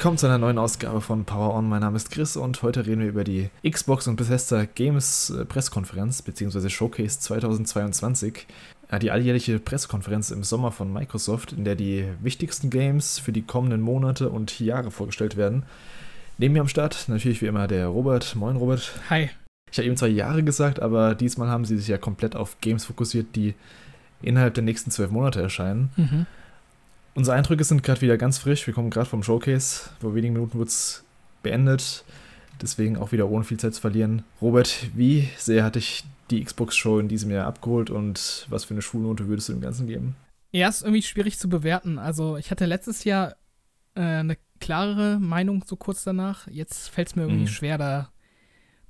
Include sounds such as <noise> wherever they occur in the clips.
Willkommen zu einer neuen Ausgabe von Power On. Mein Name ist Chris und heute reden wir über die Xbox und Bethesda Games äh, Pressekonferenz bzw. Showcase 2022. Die alljährliche Pressekonferenz im Sommer von Microsoft, in der die wichtigsten Games für die kommenden Monate und Jahre vorgestellt werden. Neben mir am Start natürlich wie immer der Robert. Moin Robert. Hi. Ich habe eben zwei Jahre gesagt, aber diesmal haben sie sich ja komplett auf Games fokussiert, die innerhalb der nächsten zwölf Monate erscheinen. Mhm. Unsere Eindrücke sind gerade wieder ganz frisch. Wir kommen gerade vom Showcase. Vor wenigen Minuten wurde es beendet. Deswegen auch wieder ohne viel Zeit zu verlieren. Robert, wie sehr hat dich die Xbox-Show in diesem Jahr abgeholt und was für eine Schulnote würdest du dem Ganzen geben? Ja, ist irgendwie schwierig zu bewerten. Also, ich hatte letztes Jahr äh, eine klarere Meinung so kurz danach. Jetzt fällt es mir irgendwie mhm. schwer, da,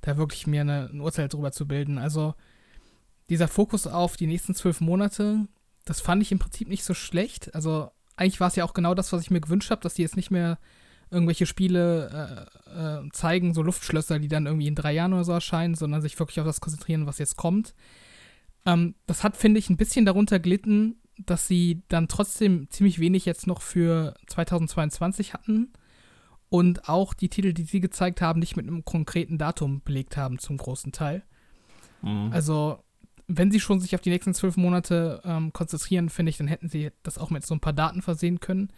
da wirklich mir eine, ein Urteil drüber zu bilden. Also, dieser Fokus auf die nächsten zwölf Monate, das fand ich im Prinzip nicht so schlecht. Also, eigentlich war es ja auch genau das, was ich mir gewünscht habe, dass die jetzt nicht mehr irgendwelche Spiele äh, äh, zeigen, so Luftschlösser, die dann irgendwie in drei Jahren oder so erscheinen, sondern sich wirklich auf das konzentrieren, was jetzt kommt. Ähm, das hat, finde ich, ein bisschen darunter gelitten, dass sie dann trotzdem ziemlich wenig jetzt noch für 2022 hatten und auch die Titel, die sie gezeigt haben, nicht mit einem konkreten Datum belegt haben, zum großen Teil. Mhm. Also wenn sie schon sich auf die nächsten zwölf Monate ähm, konzentrieren, finde ich, dann hätten sie das auch mit so ein paar Daten versehen können.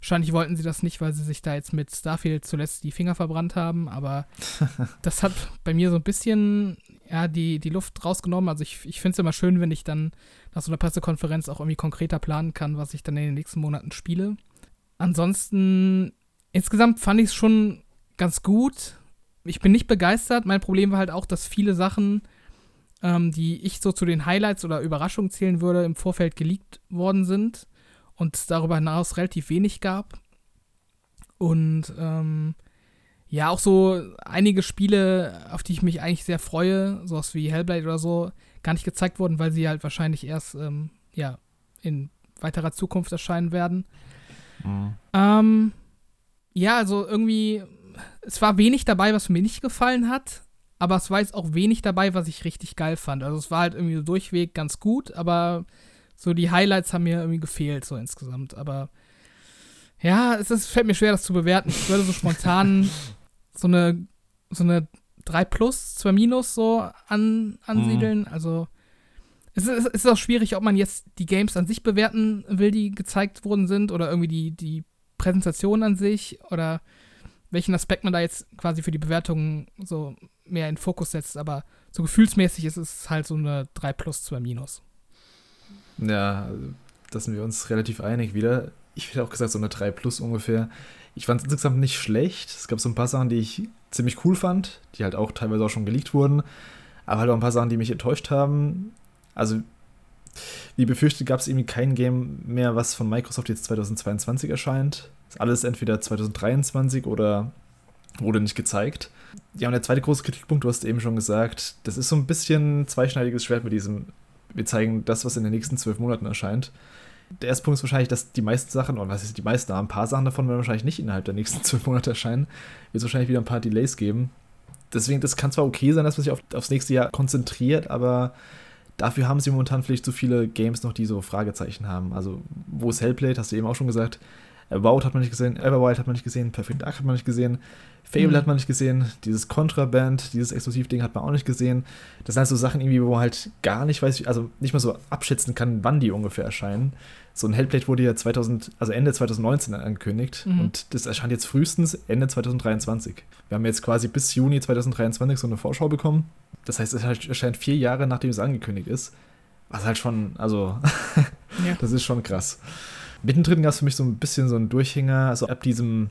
Wahrscheinlich wollten sie das nicht, weil sie sich da jetzt mit Starfield zuletzt die Finger verbrannt haben, aber <laughs> das hat bei mir so ein bisschen ja, die, die Luft rausgenommen. Also ich, ich finde es immer schön, wenn ich dann nach so einer Pressekonferenz auch irgendwie konkreter planen kann, was ich dann in den nächsten Monaten spiele. Ansonsten, insgesamt fand ich es schon ganz gut. Ich bin nicht begeistert. Mein Problem war halt auch, dass viele Sachen ähm, die ich so zu den Highlights oder Überraschungen zählen würde, im Vorfeld geleakt worden sind und es darüber hinaus relativ wenig gab. Und ähm, ja, auch so einige Spiele, auf die ich mich eigentlich sehr freue, sowas wie Hellblade oder so, gar nicht gezeigt wurden, weil sie halt wahrscheinlich erst ähm, ja, in weiterer Zukunft erscheinen werden. Mhm. Ähm, ja, also irgendwie, es war wenig dabei, was mir nicht gefallen hat aber es war jetzt auch wenig dabei, was ich richtig geil fand. Also es war halt irgendwie so durchweg ganz gut, aber so die Highlights haben mir irgendwie gefehlt, so insgesamt. Aber ja, es ist, fällt mir schwer, das zu bewerten. Ich würde so spontan <laughs> so eine, so eine 3 plus, 2 minus so an, ansiedeln. Mhm. Also es ist, es ist auch schwierig, ob man jetzt die Games an sich bewerten will, die gezeigt worden sind, oder irgendwie die, die Präsentation an sich, oder welchen Aspekt man da jetzt quasi für die Bewertung so mehr in Fokus setzt, aber so gefühlsmäßig ist es halt so eine 3 plus, 2 minus. Ja, da sind wir uns relativ einig wieder. Ich hätte auch gesagt, so eine 3 plus ungefähr. Ich fand es insgesamt nicht schlecht. Es gab so ein paar Sachen, die ich ziemlich cool fand, die halt auch teilweise auch schon geleakt wurden. Aber halt auch ein paar Sachen, die mich enttäuscht haben. Also, wie befürchtet, gab es irgendwie kein Game mehr, was von Microsoft jetzt 2022 erscheint. Ist alles entweder 2023 oder wurde nicht gezeigt. Ja, und der zweite große Kritikpunkt, du hast eben schon gesagt, das ist so ein bisschen zweischneidiges Schwert mit diesem, wir zeigen das, was in den nächsten zwölf Monaten erscheint. Der erste Punkt ist wahrscheinlich, dass die meisten Sachen, oder was ist die meisten, ein paar Sachen davon werden wahrscheinlich nicht innerhalb der nächsten <laughs> zwölf Monate erscheinen. Wird es wahrscheinlich wieder ein paar Delays geben. Deswegen, das kann zwar okay sein, dass man sich auf, aufs nächste Jahr konzentriert, aber dafür haben sie momentan vielleicht zu viele Games noch, die so Fragezeichen haben. Also, wo ist Hellblade, hast du eben auch schon gesagt, About hat man nicht gesehen, Everwild hat man nicht gesehen, Perfect Dark hat man nicht gesehen, Fable mhm. hat man nicht gesehen, dieses Contraband, dieses Exklusivding hat man auch nicht gesehen. Das sind halt so Sachen irgendwie, wo man halt gar nicht weiß, also nicht mal so abschätzen kann, wann die ungefähr erscheinen. So ein Hellblade wurde ja 2000, also Ende 2019 angekündigt mhm. und das erscheint jetzt frühestens Ende 2023. Wir haben jetzt quasi bis Juni 2023 so eine Vorschau bekommen. Das heißt, es erscheint vier Jahre, nachdem es angekündigt ist. Was halt schon, also, <laughs> ja. das ist schon krass. Mittendrin gab es für mich so ein bisschen so einen Durchhänger, also ab diesem,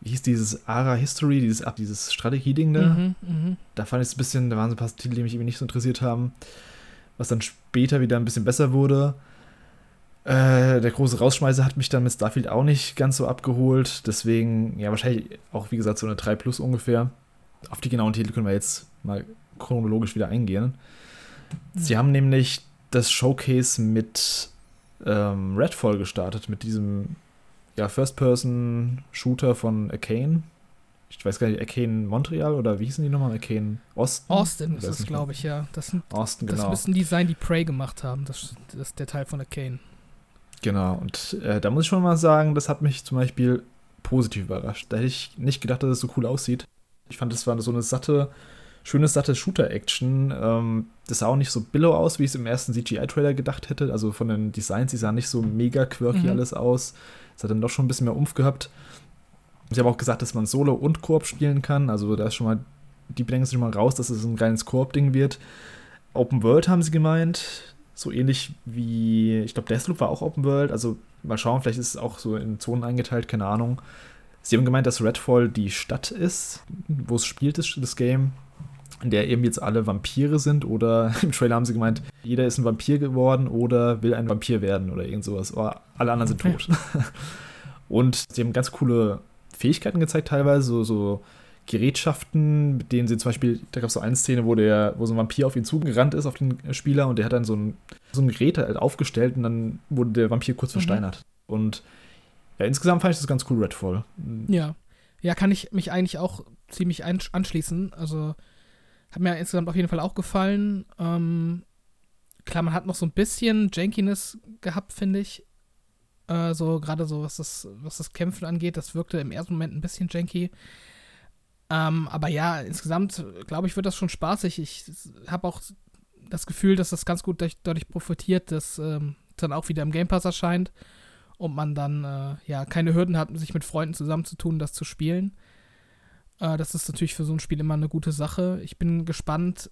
wie hieß dieses Ara History, dieses, ab dieses Strategie-Ding da. Mhm, mh. Da fand ich es ein bisschen, da waren so ein paar Titel, die mich irgendwie nicht so interessiert haben. Was dann später wieder ein bisschen besser wurde. Äh, der große Rausschmeißer hat mich dann mit Starfield auch nicht ganz so abgeholt. Deswegen, ja, wahrscheinlich auch, wie gesagt, so eine 3 Plus ungefähr. Auf die genauen Titel können wir jetzt mal chronologisch wieder eingehen. Sie haben nämlich das Showcase mit ähm, Redfall gestartet mit diesem ja, First-Person-Shooter von Arcane. Ich weiß gar nicht, Arcane Montreal oder wie hießen die nochmal? Arcane Austin? Austin ist das, glaube ich, ja. Das, sind, Austin, das genau. müssen die sein, die Prey gemacht haben. Das, das ist der Teil von Arcane. Genau, und äh, da muss ich schon mal sagen, das hat mich zum Beispiel positiv überrascht. Da hätte ich nicht gedacht, dass es so cool aussieht. Ich fand, es war so eine satte, schöne, satte Shooter-Action. Ähm, das sah auch nicht so billow aus, wie ich es im ersten CGI-Trailer gedacht hätte. Also von den Designs, die sahen nicht so mega quirky mhm. alles aus. Es hat dann doch schon ein bisschen mehr Umf gehabt. Sie haben auch gesagt, dass man Solo und Koop spielen kann. Also da ist schon mal, die bringen sich schon mal raus, dass es ein reines Koop-Ding wird. Open World haben sie gemeint. So ähnlich wie, ich glaube, Deathloop war auch Open World. Also mal schauen, vielleicht ist es auch so in Zonen eingeteilt, keine Ahnung. Sie haben gemeint, dass Redfall die Stadt ist, wo es spielt, das, das Game, in der eben jetzt alle Vampire sind. Oder <laughs> im Trailer haben sie gemeint, jeder ist ein Vampir geworden oder will ein Vampir werden oder irgend sowas. Oder alle anderen sind tot. <laughs> Und sie haben ganz coole Fähigkeiten gezeigt, teilweise, so, so Gerätschaften, mit denen sie zum Beispiel, da gab es so eine Szene, wo der, wo so ein Vampir auf ihn zugerannt ist, auf den Spieler, und der hat dann so ein, so ein Gerät halt aufgestellt und dann wurde der Vampir kurz mhm. versteinert. Und ja, insgesamt fand ich das ganz cool, Redfall. Ja. Ja, kann ich mich eigentlich auch ziemlich anschließen. Also hat mir insgesamt auf jeden Fall auch gefallen. Ähm, klar, man hat noch so ein bisschen Jankiness gehabt, finde ich. Äh, so gerade so, was das, was das Kämpfen angeht, das wirkte im ersten Moment ein bisschen janky. Ähm, aber ja, insgesamt glaube ich, wird das schon spaßig. Ich habe auch das Gefühl, dass das ganz gut durch, dadurch profitiert, dass ähm, dann auch wieder im Game Pass erscheint und man dann äh, ja keine Hürden hat, sich mit Freunden zusammenzutun, das zu spielen. Äh, das ist natürlich für so ein Spiel immer eine gute Sache. Ich bin gespannt,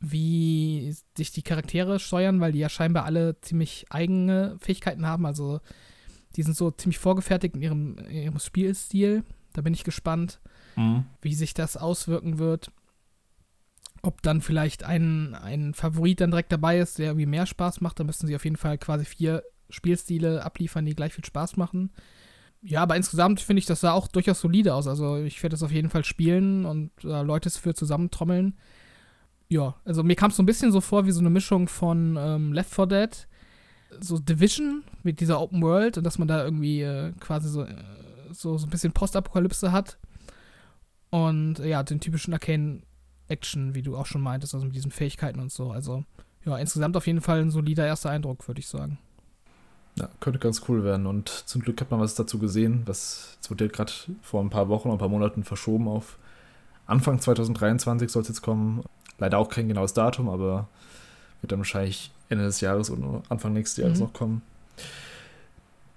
wie sich die Charaktere steuern, weil die ja scheinbar alle ziemlich eigene Fähigkeiten haben. Also die sind so ziemlich vorgefertigt in ihrem, in ihrem Spielstil. Da bin ich gespannt mhm. wie sich das auswirken wird. Ob dann vielleicht ein, ein Favorit dann direkt dabei ist, der irgendwie mehr Spaß macht, dann müssen sie auf jeden Fall quasi vier Spielstile abliefern, die gleich viel Spaß machen. Ja, aber insgesamt finde ich, das sah auch durchaus solide aus. Also ich werde das auf jeden Fall spielen und äh, Leute für zusammentrommeln. Ja, also mir kam es so ein bisschen so vor wie so eine Mischung von ähm, Left 4 Dead, so Division mit dieser Open World und dass man da irgendwie äh, quasi so, äh, so, so ein bisschen Postapokalypse hat. Und ja, den typischen Arcane-Action, wie du auch schon meintest, also mit diesen Fähigkeiten und so. Also ja, insgesamt auf jeden Fall ein solider erster Eindruck, würde ich sagen. Ja, könnte ganz cool werden. Und zum Glück hat man was dazu gesehen. Das wurde gerade vor ein paar Wochen oder ein paar Monaten verschoben auf Anfang 2023 soll es jetzt kommen. Leider auch kein genaues Datum, aber wird dann wahrscheinlich Ende des Jahres oder Anfang nächstes Jahres mhm. noch kommen.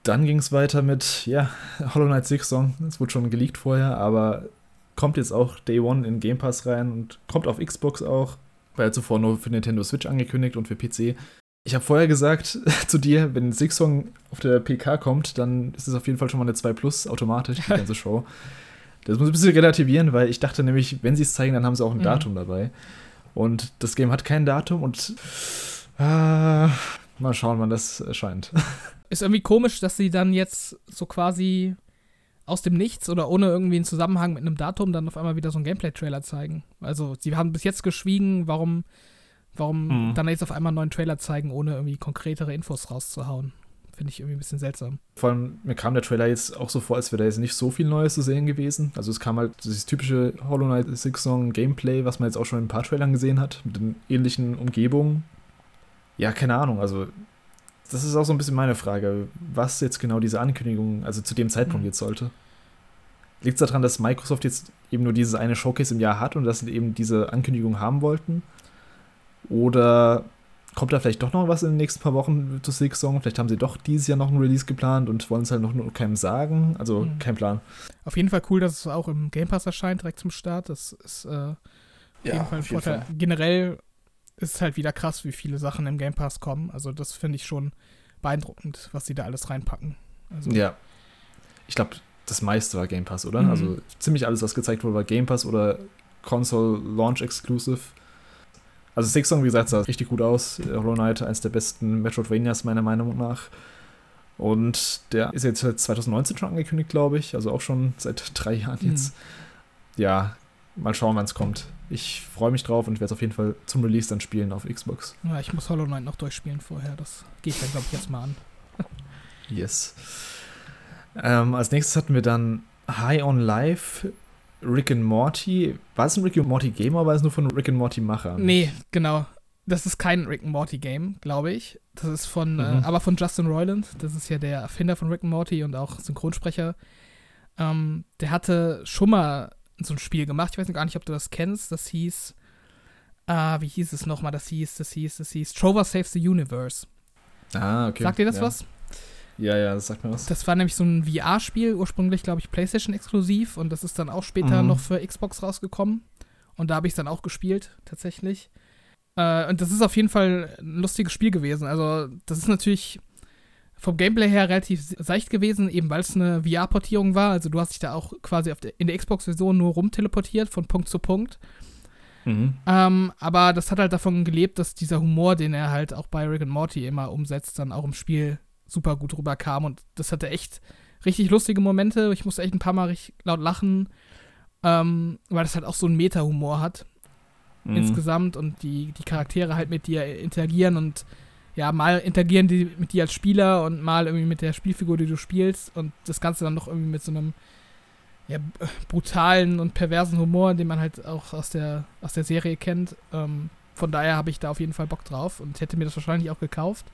Dann ging es weiter mit, ja, Hollow Knight Six Song. Es wurde schon geleakt vorher, aber kommt jetzt auch Day One in Game Pass rein und kommt auf Xbox auch. War ja zuvor nur für Nintendo Switch angekündigt und für PC. Ich habe vorher gesagt <laughs> zu dir, wenn Six-Song auf der PK kommt, dann ist es auf jeden Fall schon mal eine 2 Plus automatisch, die <laughs> ganze Show. Das muss ich ein bisschen relativieren, weil ich dachte nämlich, wenn sie es zeigen, dann haben sie auch ein mhm. Datum dabei. Und das Game hat kein Datum und äh, mal schauen, wann das erscheint. <laughs> Ist irgendwie komisch, dass sie dann jetzt so quasi aus dem Nichts oder ohne irgendwie einen Zusammenhang mit einem Datum dann auf einmal wieder so einen Gameplay-Trailer zeigen. Also, sie haben bis jetzt geschwiegen, warum, warum mhm. dann jetzt auf einmal einen neuen Trailer zeigen, ohne irgendwie konkretere Infos rauszuhauen. Finde ich irgendwie ein bisschen seltsam. Vor allem, mir kam der Trailer jetzt auch so vor, als wäre da jetzt nicht so viel Neues zu sehen gewesen. Also es kam halt dieses typische Hollow Knight Six Song Gameplay, was man jetzt auch schon in ein paar Trailern gesehen hat, mit den ähnlichen Umgebungen. Ja, keine Ahnung, also das ist auch so ein bisschen meine Frage, was jetzt genau diese Ankündigung, also zu dem Zeitpunkt mhm. jetzt sollte. Liegt es daran, dass Microsoft jetzt eben nur dieses eine Showcase im Jahr hat und dass sie eben diese Ankündigung haben wollten? Oder kommt da vielleicht doch noch was in den nächsten paar Wochen zu Six Song? Vielleicht haben sie doch dieses Jahr noch ein Release geplant und wollen es halt noch nur keinem sagen. Also mhm. kein Plan. Auf jeden Fall cool, dass es auch im Game Pass erscheint, direkt zum Start. Das ist äh, auf ja, jeden Fall ein Vorteil. Fall. Generell ist halt wieder krass, wie viele Sachen im Game Pass kommen. Also das finde ich schon beeindruckend, was sie da alles reinpacken. Also ja. Ich glaube, das meiste war Game Pass, oder? Mhm. Also ziemlich alles, was gezeigt wurde, war Game Pass oder Console Launch Exclusive. Also Six Song, wie gesagt, sah richtig gut aus. Hollow Knight, eines der besten Metroidvanias meiner Meinung nach. Und der ist jetzt 2019 schon angekündigt, glaube ich. Also auch schon seit drei Jahren jetzt. Mhm. Ja, mal schauen, wann es kommt ich freue mich drauf und werde es auf jeden Fall zum Release dann spielen auf Xbox. Ja, ich muss Hollow Knight noch durchspielen vorher. Das gehe ich dann, glaube ich, jetzt mal an. <laughs> yes. Ähm, als nächstes hatten wir dann High on Life, Rick and Morty. War es ein Rick and Morty Game oder war es nur von Rick and Morty Macher? Nee, genau. Das ist kein Rick and Morty Game, glaube ich. Das ist von, äh, mhm. äh, aber von Justin Roiland. Das ist ja der Erfinder von Rick and Morty und auch Synchronsprecher. Ähm, der hatte schon mal so ein Spiel gemacht. Ich weiß gar nicht, ob du das kennst. Das hieß, äh, wie hieß es nochmal? Das hieß, das hieß, das hieß Trover Saves the Universe. Ah, okay. Sagt dir das ja. was? Ja, ja, das sagt mir was. Das war nämlich so ein VR-Spiel, ursprünglich, glaube ich, PlayStation exklusiv und das ist dann auch später Mhm. noch für Xbox rausgekommen. Und da habe ich es dann auch gespielt, tatsächlich. Äh, und das ist auf jeden Fall ein lustiges Spiel gewesen. Also, das ist natürlich vom Gameplay her relativ seicht gewesen, eben weil es eine VR-Portierung war. Also, du hast dich da auch quasi der, in der Xbox-Version nur rumteleportiert, von Punkt zu Punkt. Mhm. Ähm, aber das hat halt davon gelebt, dass dieser Humor, den er halt auch bei Rick and Morty immer umsetzt, dann auch im Spiel super gut rüberkam. Und das hatte echt richtig lustige Momente. Ich musste echt ein paar Mal richtig laut lachen, ähm, weil das halt auch so einen Meta-Humor hat Mhm. insgesamt und die, die Charaktere halt mit dir interagieren und ja, mal interagieren die mit dir als Spieler und mal irgendwie mit der Spielfigur, die du spielst und das Ganze dann noch irgendwie mit so einem ja, brutalen und perversen Humor, den man halt auch aus der, aus der Serie kennt. Ähm, von daher habe ich da auf jeden Fall Bock drauf und hätte mir das wahrscheinlich auch gekauft.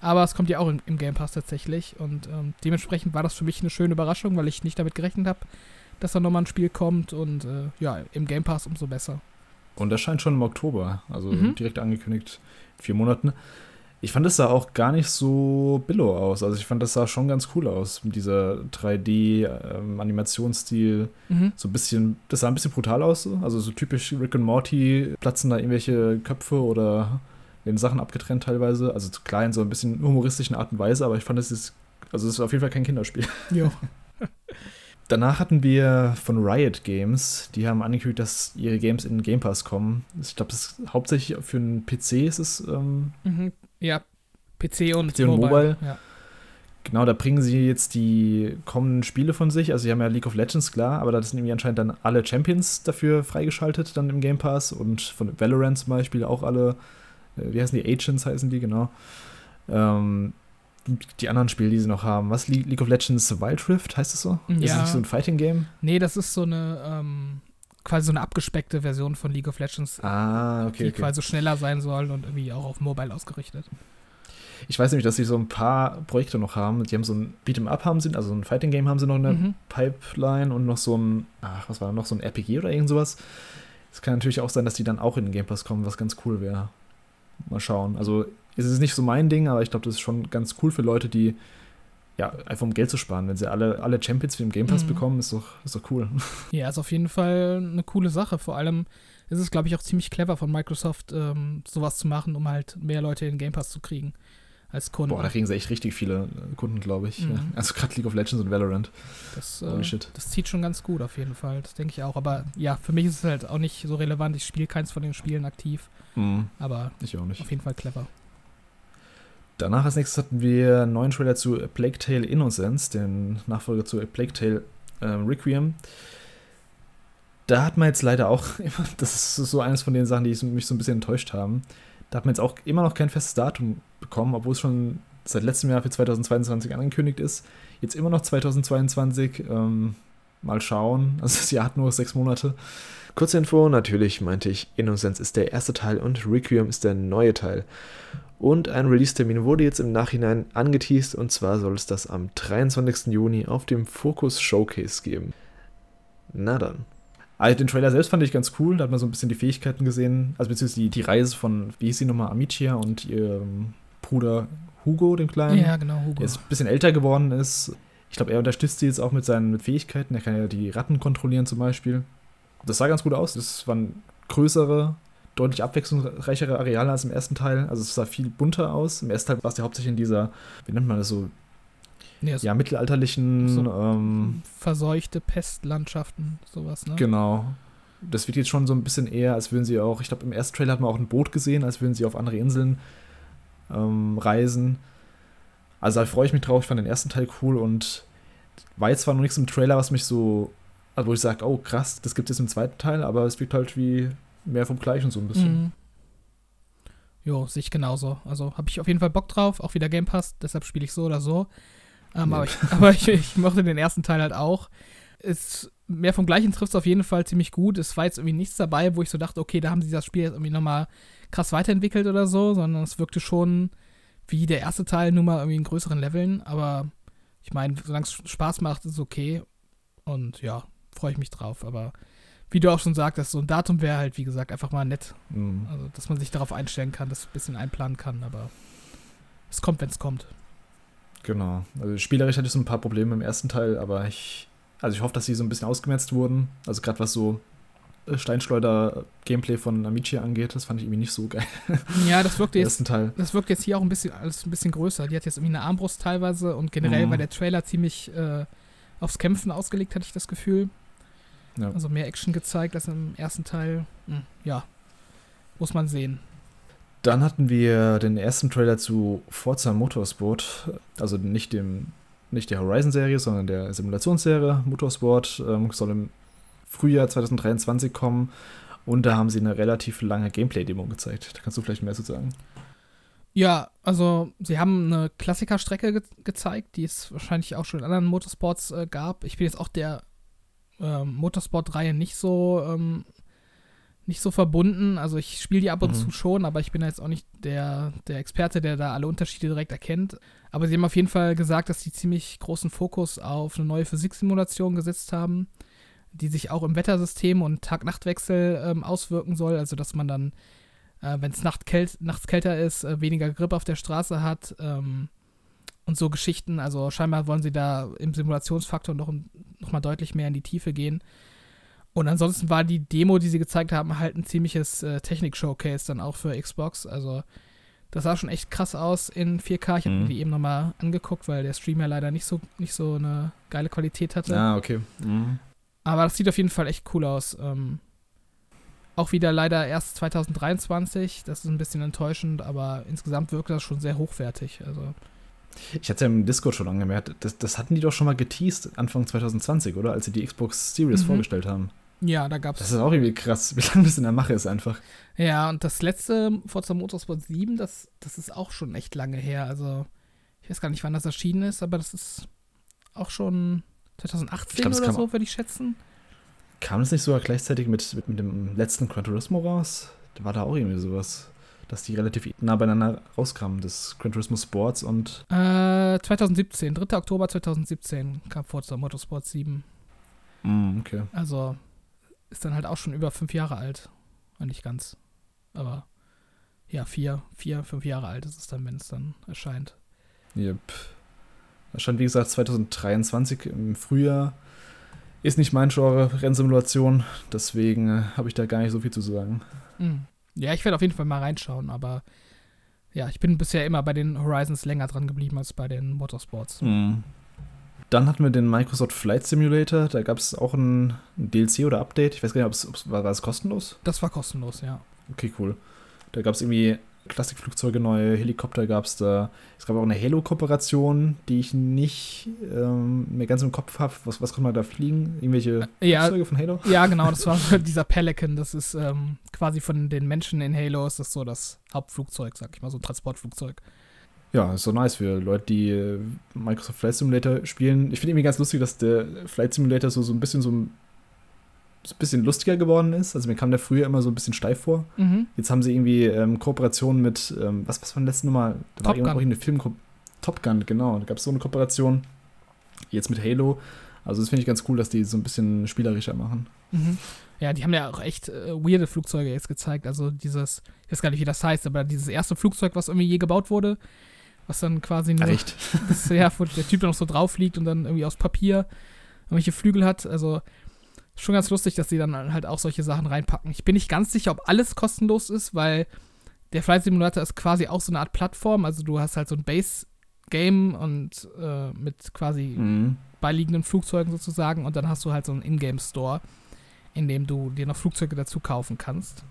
Aber es kommt ja auch im, im Game Pass tatsächlich und ähm, dementsprechend war das für mich eine schöne Überraschung, weil ich nicht damit gerechnet habe, dass da nochmal ein Spiel kommt und äh, ja, im Game Pass umso besser. Und das scheint schon im Oktober, also Mhm. direkt angekündigt, in vier Monaten. Ich fand, es sah auch gar nicht so billow aus. Also ich fand, das sah schon ganz cool aus mit dieser 3D-Animationsstil. Mhm. so ein bisschen, das sah ein bisschen brutal aus. so. Also so typisch Rick und Morty, platzen da irgendwelche Köpfe oder werden Sachen abgetrennt teilweise. Also zu klein, so ein bisschen humoristischen Art und Weise, aber ich fand, es ist, also es ist auf jeden Fall kein Kinderspiel. <laughs> Jo. Danach hatten wir von Riot Games, die haben angekündigt, dass ihre Games in den Game Pass kommen. Ich glaube, das ist hauptsächlich für einen PC ist es, ähm, Mhm. Ja, PC und, PC und Mobile. Ja. genau, da bringen sie jetzt die kommenden Spiele von sich. Also sie haben ja League of Legends, klar, aber da sind irgendwie anscheinend dann alle Champions dafür freigeschaltet, dann im Game Pass. Und von Valorant zum Beispiel auch alle, wie heißen die, Agents heißen die, genau. Ähm, die anderen Spiele, die sie noch haben. Was, Le League of Legends Wild Rift, heißt das so? Ist das Ja. nicht so ein Fighting-Game? Nee, das ist so eine, ähm, quasi so eine abgespeckte Version von League of Legends, Ah, okay, die okay. quasi schneller sein soll und irgendwie auch auf Mobile ausgerichtet. Ich weiß nämlich, dass sie so ein paar Projekte noch haben. Die haben so ein Beat'em Up haben sie, also ein Fighting Game haben sie noch in der Mhm. Pipeline und noch so ein, ach, was war noch, so ein RPG oder irgend sowas. Es kann natürlich auch sein, dass die dann auch in den Game Pass kommen, was ganz cool wäre. Mal schauen. Also es ist nicht so mein Ding, aber ich glaube, das ist schon ganz cool für Leute, die ja, einfach um Geld zu sparen. Wenn sie alle, alle Champions für den Game Pass Mhm. bekommen, ist doch, ist doch cool. <laughs> Ja, ist auf jeden Fall eine coole Sache. Vor allem ist es, glaube ich, auch ziemlich clever von Microsoft, ähm, sowas zu machen, um halt mehr Leute in den Game Pass zu kriegen als Kunden. Boah, da kriegen sie echt richtig viele äh, Kunden, glaube ich. Mhm. Ja. Also gerade League of Legends und Valorant. das, äh, shit. das zieht schon ganz gut auf jeden Fall. Das denke ich auch. Aber ja, für mich ist es halt auch nicht so relevant. Ich spiele keins von den Spielen aktiv. Mhm. Aber Ich auch nicht. auf jeden Fall clever. Danach als nächstes hatten wir einen neuen Trailer zu A Plague Tale Innocence, den Nachfolger zu A Plague Tale ähm, Requiem. Da hat man jetzt leider auch, <laughs> das ist so eines von den Sachen, die mich so ein bisschen enttäuscht haben. Da hat man jetzt auch immer noch kein festes Datum bekommen, obwohl es schon seit letztem Jahr für 2022 angekündigt ist. Jetzt immer noch 2022. Ähm, mal schauen. <laughs> Also das Jahr hat nur sechs Monate. Kurze Info, natürlich meinte ich, Innocence ist der erste Teil und Requiem ist der neue Teil. Und ein Release-Termin wurde jetzt im Nachhinein angeteased und zwar soll es das am 23. Juni auf dem Focus Showcase geben. Na dann. Also den Trailer selbst fand ich ganz cool, da hat man so ein bisschen die Fähigkeiten gesehen, also beziehungsweise die, die Reise von, wie hieß sie nochmal, Amicia und ihrem Bruder Hugo, dem Kleinen, ja, genau, Hugo. der jetzt ein bisschen älter geworden ist. Ich glaube, er unterstützt sie jetzt auch mit seinen Fähigkeiten, er kann ja die Ratten kontrollieren zum Beispiel. Das sah ganz gut aus, das waren größere, deutlich abwechslungsreichere Areale als im ersten Teil. Also es sah viel bunter aus. Im ersten Teil war es ja hauptsächlich in dieser, wie nennt man das so, Nee, so ja, mittelalterlichen, So. ähm, verseuchte Pestlandschaften, sowas, ne? genau. Das wird jetzt schon so ein bisschen eher, als würden sie auch, ich glaube, im ersten Trailer hat man auch ein Boot gesehen, als würden sie auf andere Inseln ähm, reisen. Also da freue ich mich drauf. Ich fand den ersten Teil cool und war jetzt zwar noch nichts im Trailer, was mich so, also wo ich sage, oh krass, das gibt es im zweiten Teil, aber es wirkt halt wie mehr vom Gleichen so ein bisschen. Mhm. Jo, sehe ich genauso. Also habe ich auf jeden Fall Bock drauf, auch wieder Game Pass, deshalb spiele ich so oder so. Ähm, Ja. Aber, ich, aber ich, ich mochte den ersten Teil halt auch. Ist, mehr vom Gleichen trifft es auf jeden Fall ziemlich gut. Es war jetzt irgendwie nichts dabei, wo ich so dachte, okay, da haben sie das Spiel jetzt irgendwie nochmal krass weiterentwickelt oder so, sondern es wirkte schon wie der erste Teil, nur mal irgendwie in größeren Leveln. Aber ich meine, solange es Spaß macht, ist es okay. Und ja, freue ich mich drauf. Aber wie du auch schon sagtest, so ein Datum wäre halt, wie gesagt, einfach mal nett. Mhm. Also, dass man sich darauf einstellen kann, das ein bisschen einplanen kann, aber es kommt, wenn es kommt. Genau. Also spielerisch hatte ich so ein paar Probleme im ersten Teil, aber ich, also ich hoffe, dass sie so ein bisschen ausgemerzt wurden. Also gerade was so äh, Steinschleuder-Gameplay von Amici angeht, das fand ich irgendwie nicht so geil. Ja, das wirkt <laughs> jetzt, Teil. das wirkt jetzt hier auch ein bisschen alles ein bisschen größer. Die hat jetzt irgendwie eine Armbrust teilweise und generell mhm. war der Trailer ziemlich äh, aufs Kämpfen ausgelegt, hatte ich das Gefühl. Ja. Also mehr Action gezeigt als im ersten Teil. Hm, ja, muss man sehen. Dann hatten wir den ersten Trailer zu Forza Motorsport, also nicht dem nicht der Horizon-Serie, sondern der Simulationsserie Motorsport ähm, soll im Frühjahr 2023 kommen und da haben sie eine relativ lange Gameplay-Demo gezeigt. Da kannst du vielleicht mehr zu sagen. Ja, also sie haben eine Klassikerstrecke ge gezeigt, die es wahrscheinlich auch schon in anderen Motorsports äh, gab. Ich bin jetzt auch der ähm, Motorsport-Reihe nicht so ähm, nicht so verbunden. Also ich spiele die ab und mhm. zu schon, aber ich bin jetzt auch nicht der, der Experte, der da alle Unterschiede direkt erkennt. Aber sie haben auf jeden Fall gesagt, dass sie ziemlich großen Fokus auf eine neue Physiksimulation gesetzt haben, die sich auch im Wettersystem und Tag-Nacht-Wechsel ähm, auswirken soll. Also dass man dann, äh, wenn es Nacht nachts kälter ist, äh, weniger Grip auf der Straße hat. Ähm, und so Geschichten. Also scheinbar wollen sie da im Simulationsfaktor noch, noch mal deutlich mehr in die Tiefe gehen. Und ansonsten war die Demo, die sie gezeigt haben, halt ein ziemliches äh, Technik-Showcase dann auch für Xbox. Also das sah schon echt krass aus in 4K. Ich habe mhm. mir die eben nochmal angeguckt, weil der Stream ja leider nicht so, nicht so eine geile Qualität hatte. Ah, okay. Mhm. Aber das sieht auf jeden Fall echt cool aus. Ähm, auch wieder leider erst 2023. Das ist ein bisschen enttäuschend, aber insgesamt wirkt das schon sehr hochwertig. Also ich hatte ja im Discord schon angemerkt, das, das hatten die doch schon mal geteased Anfang 2020, oder? Als sie die Xbox Series mhm. vorgestellt haben. Ja, da gab's. Das ist auch irgendwie krass, wie lange das in der Mache ist einfach. Ja, und das letzte Forza Motorsport 7, das, das ist auch schon echt lange her. Also, ich weiß gar nicht, wann das erschienen ist, aber das ist auch schon 2018 glaub, oder so, würde ich schätzen. Kam das nicht sogar gleichzeitig mit, mit, mit dem letzten Gran Turismo raus? Da war da auch irgendwie sowas dass die relativ nah beieinander rauskamen, das Gran Turismo Sports und. Äh, 2017, 3. Oktober 2017 kam Forza Motorsport 7. Mm, okay. Also ist dann halt auch schon über fünf Jahre alt. Nicht ganz. Aber ja, vier, vier, fünf Jahre alt ist es dann, wenn es dann erscheint. Yep. Erscheint, wie gesagt, 2023 im Frühjahr. Ist nicht mein Genre Rennsimulation, deswegen äh, habe ich da gar nicht so viel zu sagen. Mhm. Ja, ich werde auf jeden Fall mal reinschauen, aber ja, ich bin bisher immer bei den Horizons länger dran geblieben als bei den Motorsports. Mhm. Dann hatten wir den Microsoft Flight Simulator. Da gab es auch ein, DLC oder Update. Ich weiß gar nicht, ob es war, war es kostenlos? Das war kostenlos, ja. Okay, cool. Da gab es irgendwie Klassikflugzeuge, neue Helikopter gab es da. Es gab auch eine Halo-Kooperation, die ich nicht ähm, mehr ganz im Kopf habe. Was, was konnte man da fliegen? Irgendwelche ja, Flugzeuge von Halo? Ja, <laughs> genau. Das war dieser Pelican. Das ist ähm, quasi von den Menschen in Halo ist das so das Hauptflugzeug, sag ich mal, so ein Transportflugzeug. Ja, ist so nice für Leute, die äh, Microsoft Flight Simulator spielen. Ich finde irgendwie ganz lustig, dass der Flight Simulator so, so ein bisschen so ein ein bisschen lustiger geworden ist. Also mir kam der früher immer so ein bisschen steif vor. Mhm. Jetzt haben sie irgendwie ähm, Kooperationen mit, ähm, was, was war die letzte Nummer? Da Top war irgendwo eine Filmgruppe. Top Gun, genau. Da gab es so eine Kooperation. Jetzt mit Halo. Also das finde ich ganz cool, dass die so ein bisschen spielerischer machen. Mhm. Ja, die haben ja auch echt äh, weirde Flugzeuge jetzt gezeigt. Also dieses, ich weiß gar nicht, wie das heißt, aber dieses erste Flugzeug, was irgendwie je gebaut wurde, was dann quasi nur, Echt? <laughs> Das, ja, wo der Typ noch so drauf liegt und dann irgendwie aus Papier irgendwelche Flügel hat. Also schon ganz lustig, dass sie dann halt auch solche Sachen reinpacken. Ich bin nicht ganz sicher, ob alles kostenlos ist, weil der Flight Simulator ist quasi auch so eine Art Plattform. Also du hast halt so ein Base-Game und äh, mit quasi mhm. beiliegenden Flugzeugen sozusagen und dann hast du halt so einen Ingame-Store, in dem du dir noch Flugzeuge dazu kaufen kannst.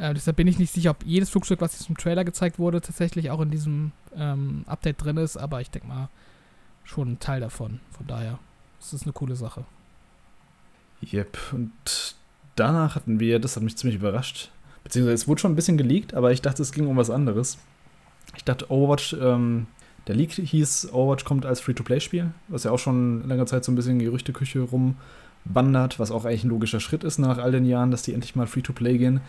Äh, deshalb bin ich nicht sicher, ob jedes Flugzeug, was jetzt im Trailer gezeigt wurde, tatsächlich auch in diesem ähm, Update drin ist, aber ich denke mal schon ein Teil davon. Von daher ist es eine coole Sache. Yep, und danach hatten wir, das hat mich ziemlich überrascht, beziehungsweise es wurde schon ein bisschen geleakt, aber ich dachte, es ging um was anderes. Ich dachte, Overwatch, ähm, der Leak hieß, Overwatch kommt als Free-to-Play-Spiel, was ja auch schon länger Zeit so ein bisschen in Gerüchteküche rumwandert, was auch eigentlich ein logischer Schritt ist nach all den Jahren, dass die endlich mal Free-to-Play gehen.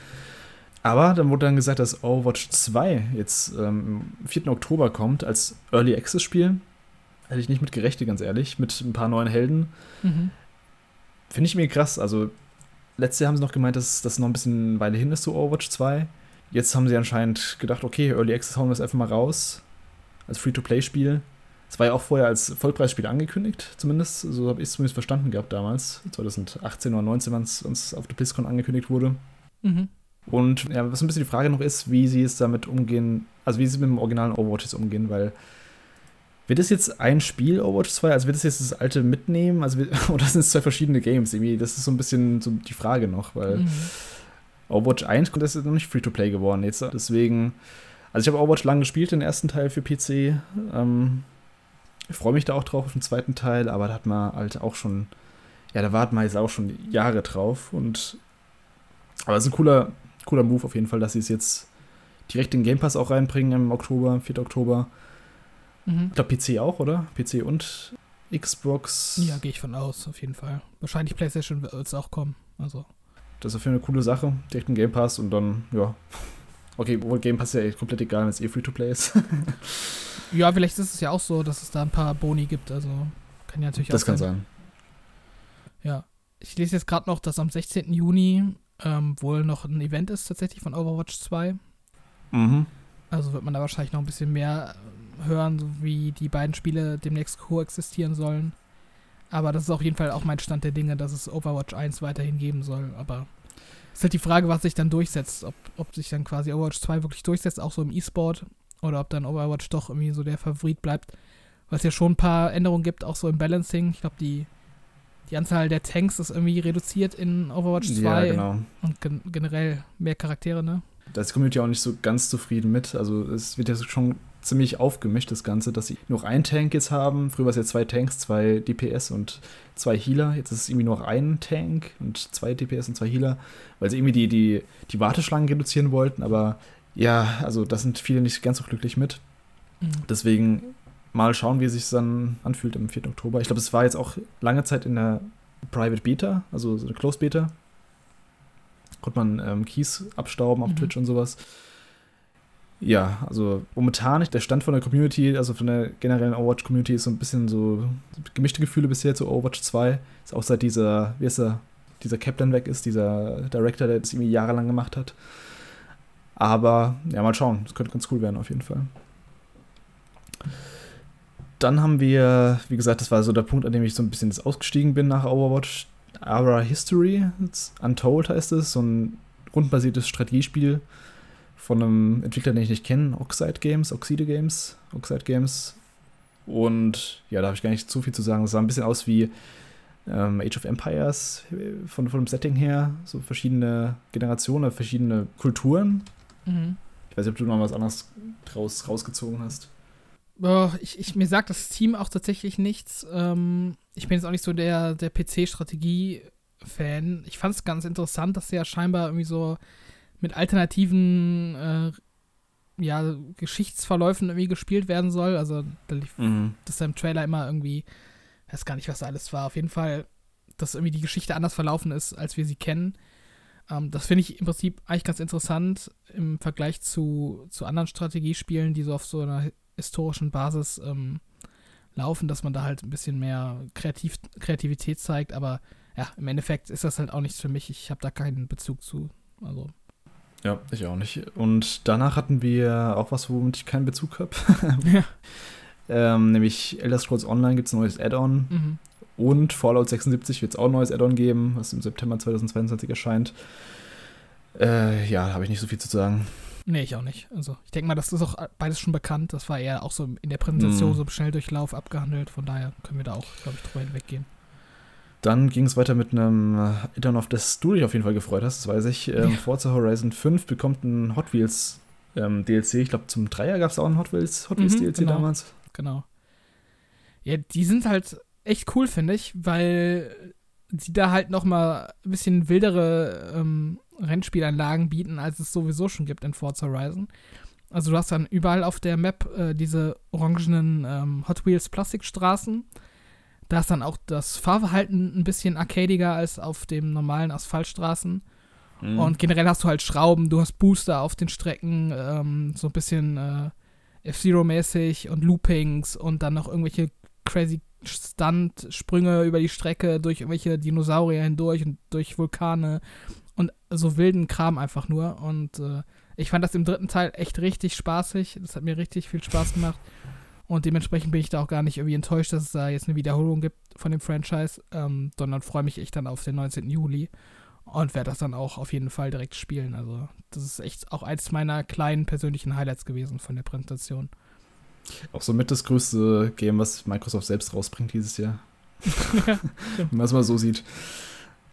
Aber dann wurde dann gesagt, dass Overwatch 2 jetzt ähm, am 4. Oktober kommt als Early Access-Spiel. Hätte ich nicht mit gerechnet, ganz ehrlich, mit ein paar neuen Helden. Mhm Finde ich mir krass. Also, letztes Jahr haben sie noch gemeint, dass das noch ein bisschen Weile hin ist zu Overwatch 2. Jetzt haben sie anscheinend gedacht, okay, Early Access hauen wir es einfach mal raus. Als Free-to-Play-Spiel. Es war ja auch vorher als Vollpreisspiel angekündigt, zumindest. So habe ich es zumindest verstanden gehabt damals. 2018 oder 2019, wann es uns auf der BlizzCon angekündigt wurde. Mhm. Und ja, was ein bisschen die Frage noch ist, wie sie es damit umgehen, also wie sie mit dem originalen Overwatch jetzt umgehen, weil wird es jetzt ein Spiel, Overwatch 2? Also wird es jetzt das alte mitnehmen? Also <laughs> oder sind es zwei verschiedene Games? Irgendwie, das ist so ein bisschen so die Frage noch, weil mhm. Overwatch 1 das ist noch nicht Free-to-Play geworden jetzt. Deswegen, also ich habe Overwatch lang gespielt, den ersten Teil für PC. Ähm, ich freue mich da auch drauf auf den zweiten Teil, aber da hat man halt auch schon, ja, da warten wir jetzt auch schon Jahre drauf. Und aber es ist ein cooler, cooler Move auf jeden Fall, dass sie es jetzt direkt in Game Pass auch reinbringen im Oktober, 4. Oktober. Mhm. Ich glaube, PC auch, oder? PC und Xbox. Ja, gehe ich von aus, auf jeden Fall. Wahrscheinlich PlayStation wird es auch kommen. Also. Das ist auf jeden Fall eine coole Sache. Direkt ein Game Pass und dann, ja. Okay, obwohl Game Pass ist ja komplett egal, wenn es eh Free-to-Play ist. <laughs> ja, vielleicht ist es ja auch so, dass es da ein paar Boni gibt. Also kann ja natürlich das auch Das kann sein. Ja. Ich lese jetzt gerade noch, dass am 16. Juni ähm, wohl noch ein Event ist tatsächlich von Overwatch 2. Mhm. Also wird man da wahrscheinlich noch ein bisschen mehr hören, so wie die beiden Spiele demnächst koexistieren sollen. Aber das ist auf jeden Fall auch mein Stand der Dinge, dass es Overwatch 1 weiterhin geben soll. Aber es ist halt die Frage, was sich dann durchsetzt. Ob, ob sich dann quasi Overwatch 2 wirklich durchsetzt, auch so im E-Sport. Oder ob dann Overwatch doch irgendwie so der Favorit bleibt. Weil es ja schon ein paar Änderungen gibt, auch so im Balancing. Ich glaube, die, die Anzahl der Tanks ist irgendwie reduziert in Overwatch 2. Ja, genau. Und gen generell mehr Charaktere, ne? Da ist die Community auch nicht so ganz zufrieden mit. Also es wird ja schon ziemlich aufgemischt, das Ganze, dass sie noch einen Tank jetzt haben. Früher war es ja zwei Tanks, zwei DPS und zwei Healer. Jetzt ist es irgendwie noch ein Tank und zwei DPS und zwei Healer, weil sie irgendwie die, die, die Warteschlangen reduzieren wollten. Aber ja, also da sind viele nicht ganz so glücklich mit. Mhm. Deswegen mal schauen, wie es sich dann anfühlt am 4. Oktober. Ich glaube, es war jetzt auch lange Zeit in der Private Beta, also so eine Closed Beta. Konnte man ähm, Keys abstauben auf mhm. Twitch und sowas ja, also momentan, der Stand von der Community, also von der generellen Overwatch-Community ist so ein bisschen so gemischte Gefühle bisher zu Overwatch 2. Ist auch seit dieser, wie ist er, dieser Captain weg ist, dieser Director, der das irgendwie jahrelang gemacht hat. Aber ja, mal schauen. Das könnte ganz cool werden auf jeden Fall. Dann haben wir, wie gesagt, das war so der Punkt, an dem ich so ein bisschen ausgestiegen bin nach Overwatch. Ara History, Untold heißt es, so ein rundenbasiertes Strategiespiel von einem Entwickler, den ich nicht kenne, Oxide Games, Oxide Games, Oxide Games. Und ja, da habe ich gar nicht zu viel zu sagen. Es sah ein bisschen aus wie ähm, Age of Empires äh, von, von dem Setting her. So verschiedene Generationen, verschiedene Kulturen. Mhm. Ich weiß nicht, ob du noch was anderes draus, rausgezogen hast. Oh, ich, ich, mir sagt das Team auch tatsächlich nichts. Ähm, ich bin jetzt auch nicht so der, der PC-Strategie-Fan. Ich fand es ganz interessant, dass ja scheinbar irgendwie so mit alternativen äh, ja, Geschichtsverläufen irgendwie gespielt werden soll. Also da lief mhm. das im Trailer immer irgendwie, weiß gar nicht, was da alles war. Auf jeden Fall, dass irgendwie die Geschichte anders verlaufen ist, als wir sie kennen. Ähm, das finde ich im Prinzip eigentlich ganz interessant im Vergleich zu, zu anderen Strategiespielen, die so auf so einer historischen Basis ähm, laufen, dass man da halt ein bisschen mehr Kreativ Kreativität zeigt. Aber ja, im Endeffekt ist das halt auch nichts für mich. Ich habe da keinen Bezug zu. Also ja, ich auch nicht. Und danach hatten wir auch was, womit ich keinen Bezug habe. <laughs> ja. ähm, nämlich Elder Scrolls Online gibt es ein neues Add-on. Mhm. Und Fallout 76 wird es auch ein neues Add-on geben, was im September 2022 erscheint. Äh, ja, habe ich nicht so viel zu sagen. Nee, ich auch nicht. Also, ich denke mal, das ist auch beides schon bekannt. Das war eher auch so in der Präsentation mhm. so im Schnelldurchlauf abgehandelt. Von daher können wir da auch, glaube ich, drüber hinweggehen. Dann ging es weiter mit einem äh, Addon, auf das du dich auf jeden Fall gefreut hast, das weiß ich. Ähm. Forza Horizon 5 bekommt ein Hot Wheels ähm, DLC. Ich glaube, zum Dreier gab es auch ein Hot Wheels, Hot Wheels mhm, DLC genau. damals. Genau. Ja, die sind halt echt cool, finde ich, weil sie da halt noch mal ein bisschen wildere ähm, Rennspielanlagen bieten, als es sowieso schon gibt in Forza Horizon. Also du hast dann überall auf der Map äh, diese orangenen ähm, Hot Wheels Plastikstraßen da ist dann auch das Fahrverhalten ein bisschen arcadiger als auf dem normalen Asphaltstraßen. Mhm. Und generell hast du halt Schrauben, du hast Booster auf den Strecken, ähm, so ein bisschen äh, F-Zero-mäßig und Loopings und dann noch irgendwelche crazy Stunt-Sprünge über die Strecke, durch irgendwelche Dinosaurier hindurch und durch Vulkane und so wilden Kram einfach nur. Und äh, ich fand das im dritten Teil echt richtig spaßig. Das hat mir richtig viel Spaß gemacht. Und dementsprechend bin ich da auch gar nicht irgendwie enttäuscht, dass es da jetzt eine Wiederholung gibt von dem Franchise, ähm, sondern freue mich echt dann auf den 19. Juli und werde das dann auch auf jeden Fall direkt spielen. Also, das ist echt auch eins meiner kleinen persönlichen Highlights gewesen von der Präsentation. Auch somit das größte Game, was Microsoft selbst rausbringt dieses Jahr. <laughs> Wenn man es mal so sieht.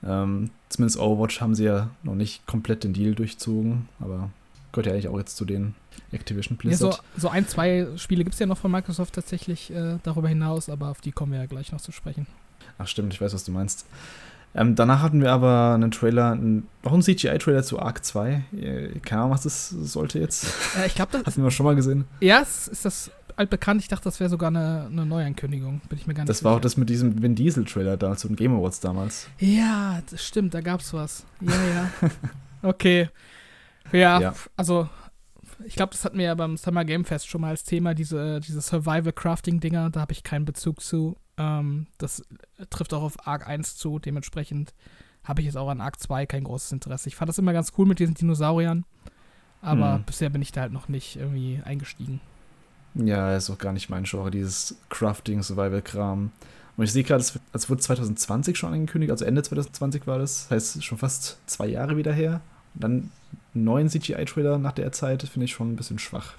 Ähm, zumindest Overwatch haben sie ja noch nicht komplett den Deal durchzogen, aber gehört ja eigentlich auch jetzt zu den Activision Blizzard. Ja, so, so ein, zwei Spiele gibt es ja noch von Microsoft tatsächlich äh, darüber hinaus, aber auf die kommen wir ja gleich noch zu sprechen. Ach stimmt, ich weiß, was du meinst. Ähm, danach hatten wir aber einen Trailer, einen, noch einen CGI-Trailer zu Arc 2. Äh, keine Ahnung, was das sollte jetzt. Ja, ich glaube, das hatten wir schon mal gesehen. Ja, ist das altbekannt. Ich dachte, das wäre sogar eine, eine Neuankündigung. Bin ich mir gar nicht Das sicher. war auch das mit diesem Vin Diesel-Trailer da zu den Game Awards damals. Ja, das stimmt, da gab's was. Ja, ja. <laughs> okay. Ja, ja. also ich glaube, das hatten wir ja beim Summer Game Fest schon mal als Thema, diese, diese Survival-Crafting-Dinger, da habe ich keinen Bezug zu. Ähm, das trifft auch auf Arc 1 zu, dementsprechend habe ich jetzt auch an Arc 2 kein großes Interesse. Ich fand das immer ganz cool mit diesen Dinosauriern, aber hm. bisher bin ich da halt noch nicht irgendwie eingestiegen. Ja, ist auch gar nicht mein Genre, dieses Crafting-Survival-Kram. Und ich sehe gerade, es wurde 2020 schon angekündigt, also Ende 2020 war das, das heißt schon fast zwei Jahre wieder her. Und dann einen neuen CGI-Trailer nach der Zeit finde ich schon ein bisschen schwach.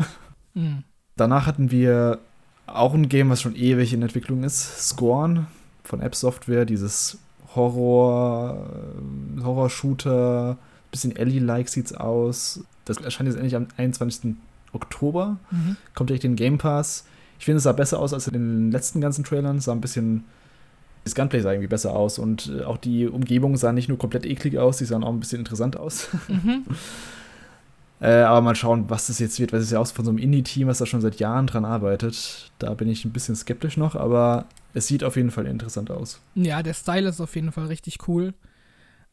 Mhm. <laughs> Danach hatten wir auch ein Game, was schon ewig in Entwicklung ist, Scorn von App Software, dieses Horror, äh, Horror-Shooter, bisschen Ellie-like sieht's aus. Das erscheint jetzt endlich am 21. Oktober. Mhm. Kommt direkt in den Game Pass. Ich finde, es sah besser aus als in den letzten ganzen Trailern. Es sah ein bisschen. Das Gunplay sah irgendwie besser aus und äh, auch die Umgebung sah nicht nur komplett eklig aus, die sahen auch ein bisschen interessant aus. Mhm. <laughs> äh, aber mal schauen, was das jetzt wird, weil es ist ja auch von so einem Indie-Team, was da schon seit Jahren dran arbeitet. Da bin ich ein bisschen skeptisch noch, aber es sieht auf jeden Fall interessant aus. Ja, der Style ist auf jeden Fall richtig cool.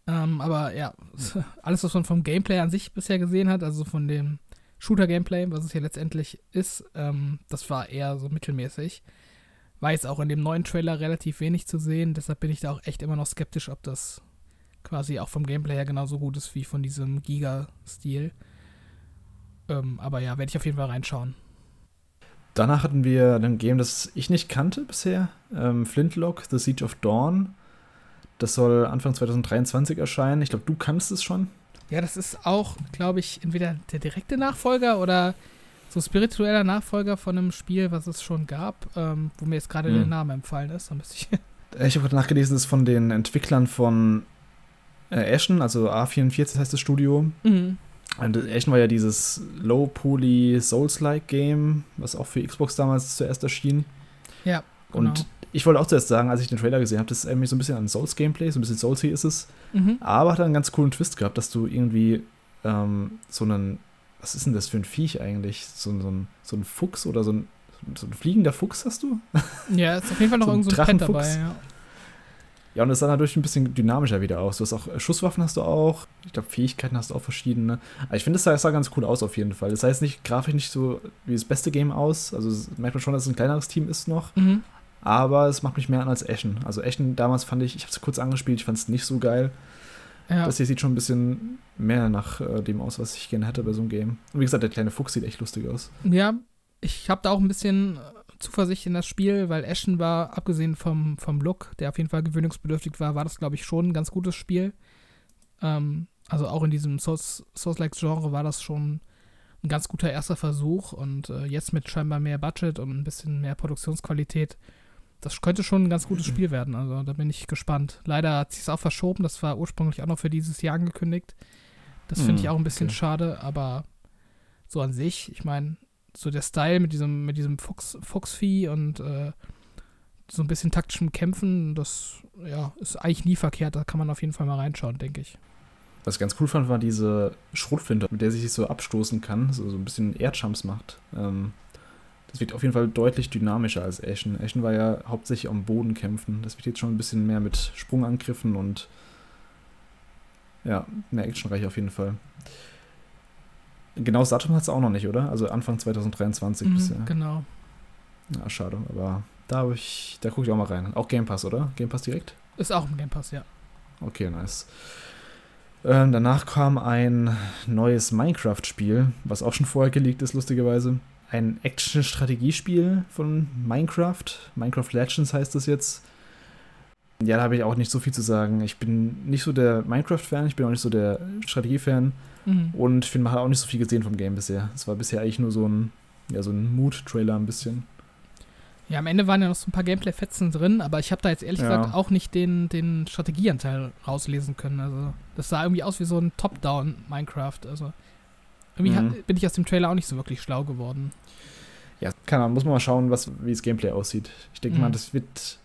Ähm, aber ja, <laughs> alles, was man vom Gameplay an sich bisher gesehen hat, also von dem Shooter-Gameplay, was es hier letztendlich ist, ähm, das war eher so mittelmäßig. War jetzt auch in dem neuen Trailer relativ wenig zu sehen, deshalb bin ich da auch echt immer noch skeptisch, ob das quasi auch vom Gameplay her genauso gut ist wie von diesem Giga-Stil. Ähm, aber ja, werde ich auf jeden Fall reinschauen. Danach hatten wir ein Game, das ich nicht kannte bisher. Ähm, Flintlock, The Siege of Dawn. Das soll Anfang 2023 erscheinen. Ich glaube, du kannst es schon. Ja, das ist auch, glaube ich, entweder der direkte Nachfolger oder so spiritueller Nachfolger von einem Spiel, was es schon gab, ähm, wo mir jetzt gerade mhm. der Name empfallen ist. <laughs> ich ich habe gerade nachgelesen, das ist von den Entwicklern von äh, Ashen, also A44 heißt das Studio. Mhm. Und Ashen war ja dieses Low-Poly Souls-like-Game, was auch für Xbox damals zuerst erschien. Ja. Genau. Und ich wollte auch zuerst sagen, als ich den Trailer gesehen habe, das ist irgendwie so ein bisschen an Souls-Gameplay, so ein bisschen Soulsy ist es. Mhm. Aber hat einen ganz coolen Twist gehabt, dass du irgendwie ähm, so einen, was ist denn das für ein Viech eigentlich? So, so, ein, so ein Fuchs oder so ein, so ein fliegender Fuchs hast du? <laughs> Ja, ist auf jeden Fall noch so irgend so ein Pet dabei, ja. Ja, und es sah dadurch ein bisschen dynamischer wieder aus. Du hast auch äh, Schusswaffen hast du auch. Ich glaube, Fähigkeiten hast du auch verschiedene. Aber ich finde, es sah, sah, ganz cool aus auf jeden Fall. Das heißt nicht grafisch nicht so wie das beste Game aus. Also merkt man schon, dass es ein kleineres Team ist noch. Mhm aber es macht mich mehr an als Ashen. Also Ashen damals fand ich, ich habe es kurz angespielt, ich fand es nicht so geil. Ja. Das hier sieht schon ein bisschen mehr nach äh, dem aus, was ich gerne hätte bei so einem Game. Und wie gesagt, der kleine Fuchs sieht echt lustig aus. Ja, ich habe da auch ein bisschen äh, Zuversicht in das Spiel, weil Ashen war, abgesehen vom, vom Look, der auf jeden Fall gewöhnungsbedürftig war, war das, glaube ich, schon ein ganz gutes Spiel. Ähm, also auch in diesem Souls-like-Genre war das schon ein ganz guter erster Versuch und äh, jetzt mit scheinbar mehr Budget und ein bisschen mehr Produktionsqualität das könnte schon ein ganz gutes Spiel werden. Also da bin ich gespannt. Leider hat sich es auch verschoben. Das war ursprünglich auch noch für dieses Jahr angekündigt. Das finde ich hm, auch ein bisschen okay. schade, aber so an sich, ich meine, so der Style mit diesem, mit diesem Fuchs, Fuchsvieh und äh, so ein bisschen taktischem Kämpfen, das ja, ist eigentlich nie verkehrt. Da kann man auf jeden Fall mal reinschauen, denke ich. Was ich ganz cool fand, war diese Schrotflinte, mit der sie sich so abstoßen kann, so, so ein bisschen Erdjumps macht. Ähm, das wird auf jeden Fall deutlich dynamischer als Ashen. Ashen war ja hauptsächlich am Boden kämpfen. Das wird jetzt schon ein bisschen mehr mit Sprungangriffen und ja, mehr actionreich auf jeden Fall. Genau Datum hat es auch noch nicht, oder? Also Anfang 2023 mhm, bisher. Genau. Ja, schade, aber Da ich, da gucke ich auch mal rein. Auch Game Pass, oder? Game Pass direkt? Ist auch im Game Pass, ja. Okay, nice. Ähm, danach kam ein neues Minecraft-Spiel, was auch schon vorher geleakt ist, lustigerweise. Ein Action-Strategiespiel von Minecraft. Minecraft Legends heißt das jetzt. Ja, da habe ich auch nicht so viel zu sagen. Ich bin nicht so der Minecraft-Fan, ich bin auch nicht so der Strategie-Fan. Mhm. Und ich finde, man hat auch nicht so viel gesehen vom Game bisher. Es war bisher eigentlich nur so ein, ja, so ein Mood-Trailer ein bisschen. Ja, am Ende waren ja noch so ein paar Gameplay-Fetzen drin, aber ich habe da jetzt ehrlich ja. gesagt auch nicht den, den Strategieanteil rauslesen können. Also, das sah irgendwie aus wie so ein Top-Down-Minecraft. Also, irgendwie mhm. hat, bin ich aus dem Trailer auch nicht so wirklich schlau geworden. Ja, keine Ahnung, muss man mal schauen, was, wie das Gameplay aussieht. Ich denke mhm. mal, das wird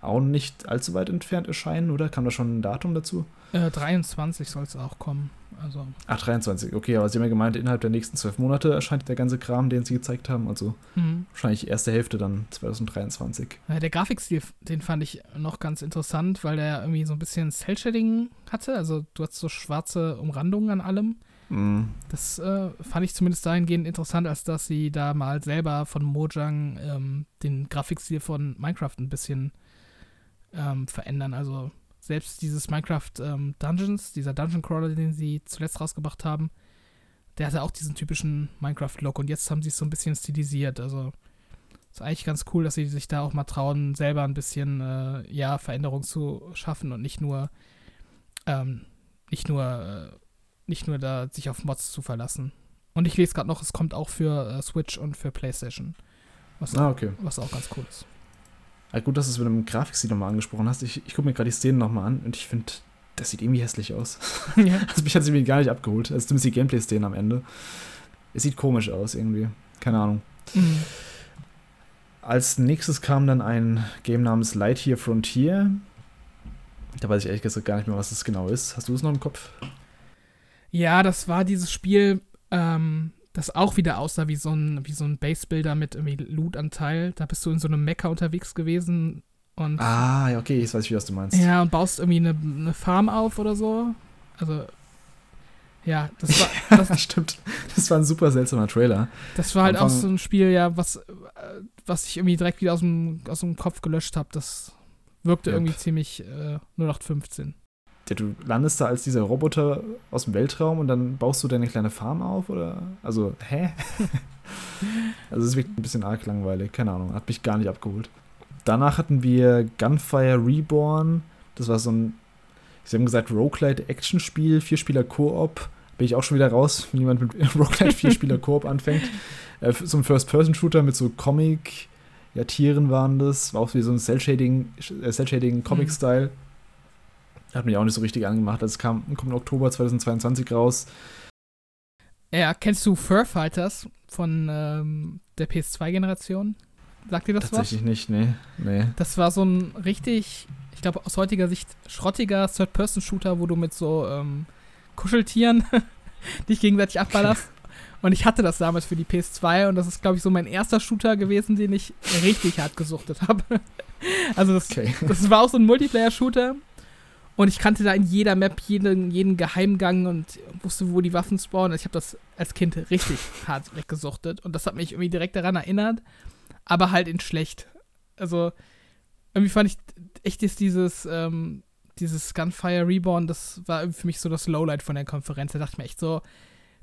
auch nicht allzu weit entfernt erscheinen, oder? Kam da schon ein Datum dazu? Äh, 23 soll es auch kommen. Also. Ach, 23, okay, aber Sie haben ja gemeint, innerhalb der nächsten zwölf Monate erscheint der ganze Kram, den Sie gezeigt haben. Also mhm. wahrscheinlich erste Hälfte dann 2023. Ja, der Grafikstil, den fand ich noch ganz interessant, weil der irgendwie so ein bisschen Cell-Shading hatte. Also du hast so schwarze Umrandungen an allem. Mhm. Das äh, fand ich zumindest dahingehend interessant, als dass sie da mal selber von Mojang ähm, den Grafikstil von Minecraft ein bisschen ähm, verändern. Also selbst dieses Minecraft ähm, Dungeons, dieser Dungeon Crawler, den sie zuletzt rausgebracht haben, der hatte auch diesen typischen Minecraft-Look und jetzt haben sie es so ein bisschen stilisiert. Also ist eigentlich ganz cool, dass sie sich da auch mal trauen, selber ein bisschen äh, ja, Veränderung zu schaffen und nicht nur ähm, nicht nur äh, nicht nur da sich auf Mods zu verlassen. Und ich lese gerade noch, es kommt auch für äh, Switch und für PlayStation. Was, ah, okay. was auch ganz cool ist. Ja, gut, dass du es mit dem Grafikstil nochmal angesprochen hast. Ich, ich gucke mir gerade die Szenen nochmal an und ich finde, das sieht irgendwie hässlich aus. <laughs> Ja. Also mich hat es irgendwie gar nicht abgeholt. Also zumindest die Gameplay-Szenen am Ende. Es sieht komisch aus irgendwie. Keine Ahnung. Mhm. Als nächstes kam dann ein Game namens Lightyear Frontier. Da weiß ich ehrlich gesagt gar nicht mehr, was das genau ist. Hast du es noch im Kopf? Ja, das war dieses Spiel, ähm, das auch wieder aussah wie so ein, wie so ein Base-Builder mit irgendwie Loot-Anteil. Da bist du in so einem Mecha unterwegs gewesen und. Ah, ja, okay, jetzt weiß ich, was du meinst. Ja, und baust irgendwie eine, eine Farm auf oder so. Also. Ja, das war. <laughs> Das, stimmt. Das war ein super seltsamer Trailer. Das war halt Anfang, auch so ein Spiel, ja, was, was ich irgendwie direkt wieder aus dem, aus dem Kopf gelöscht habe. Das wirkte yep. irgendwie ziemlich äh, 0815 ja, du landest da als dieser Roboter aus dem Weltraum und dann baust du deine kleine Farm auf oder? Also, hä? <laughs> also es ist wirklich ein bisschen arg langweilig, keine Ahnung, hat mich gar nicht abgeholt. Danach hatten wir Gunfire Reborn, das war so ein, sie haben gesagt, Roguelite-Action-Spiel, Vierspieler Koop. Bin ich auch schon wieder raus, wenn jemand mit <laughs> Roguelite Vierspieler Koop anfängt. Äh, so ein First-Person-Shooter mit so Comic, ja, Tieren waren das, war auch wie so ein äh, Cell-Shading Comic-Style. Mhm hat mich auch nicht so richtig angemacht. Also es kam, kommt im Oktober 2022 raus. Ja, kennst du Fur Fighters von ähm, der PS2-Generation? Sagt dir das Tatsächlich was? nicht, nee. nee. Das war so ein richtig, ich glaube aus heutiger Sicht schrottiger Third-Person-Shooter, wo du mit so ähm, Kuscheltieren <laughs> dich gegenseitig abballerst. Und ich hatte das damals für die PS2 und das ist, glaube ich, so mein erster Shooter gewesen, den ich richtig hart gesuchtet habe. <laughs> also das, okay. das war auch so ein Multiplayer-Shooter und ich kannte da in jeder Map jeden, jeden Geheimgang und wusste, wo die Waffen spawnen. Also ich habe das als Kind richtig <laughs> hart weggesuchtet. Und das hat mich irgendwie direkt daran erinnert. Aber halt in schlecht. Also, irgendwie fand ich echt ist dieses, ähm, dieses Gunfire Reborn, das war für mich so das Lowlight von der Konferenz. Da dachte ich mir echt so,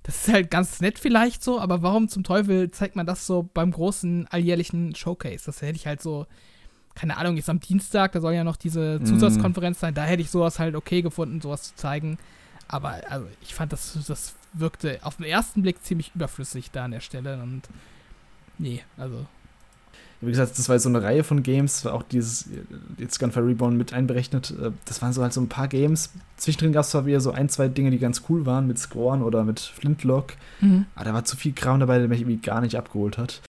das ist halt ganz nett vielleicht so, aber warum zum Teufel zeigt man das so beim großen alljährlichen Showcase? Das hätte ich halt so keine Ahnung, jetzt am Dienstag, da soll ja noch diese mhm. Zusatzkonferenz sein, da hätte ich sowas halt okay gefunden, sowas zu zeigen. Aber also ich fand, das, das wirkte auf den ersten Blick ziemlich überflüssig da an der Stelle und nee, also. Wie gesagt, das war so eine Reihe von Games, auch dieses jetzt Gunfire Reborn mit einberechnet. Äh, das waren so halt so ein paar Games. Zwischendrin gab es zwar wieder so ein, zwei Dinge, die ganz cool waren, mit Scorn oder mit Flintlock. Mhm. Aber da war zu viel Kram dabei, der mich irgendwie gar nicht abgeholt hat.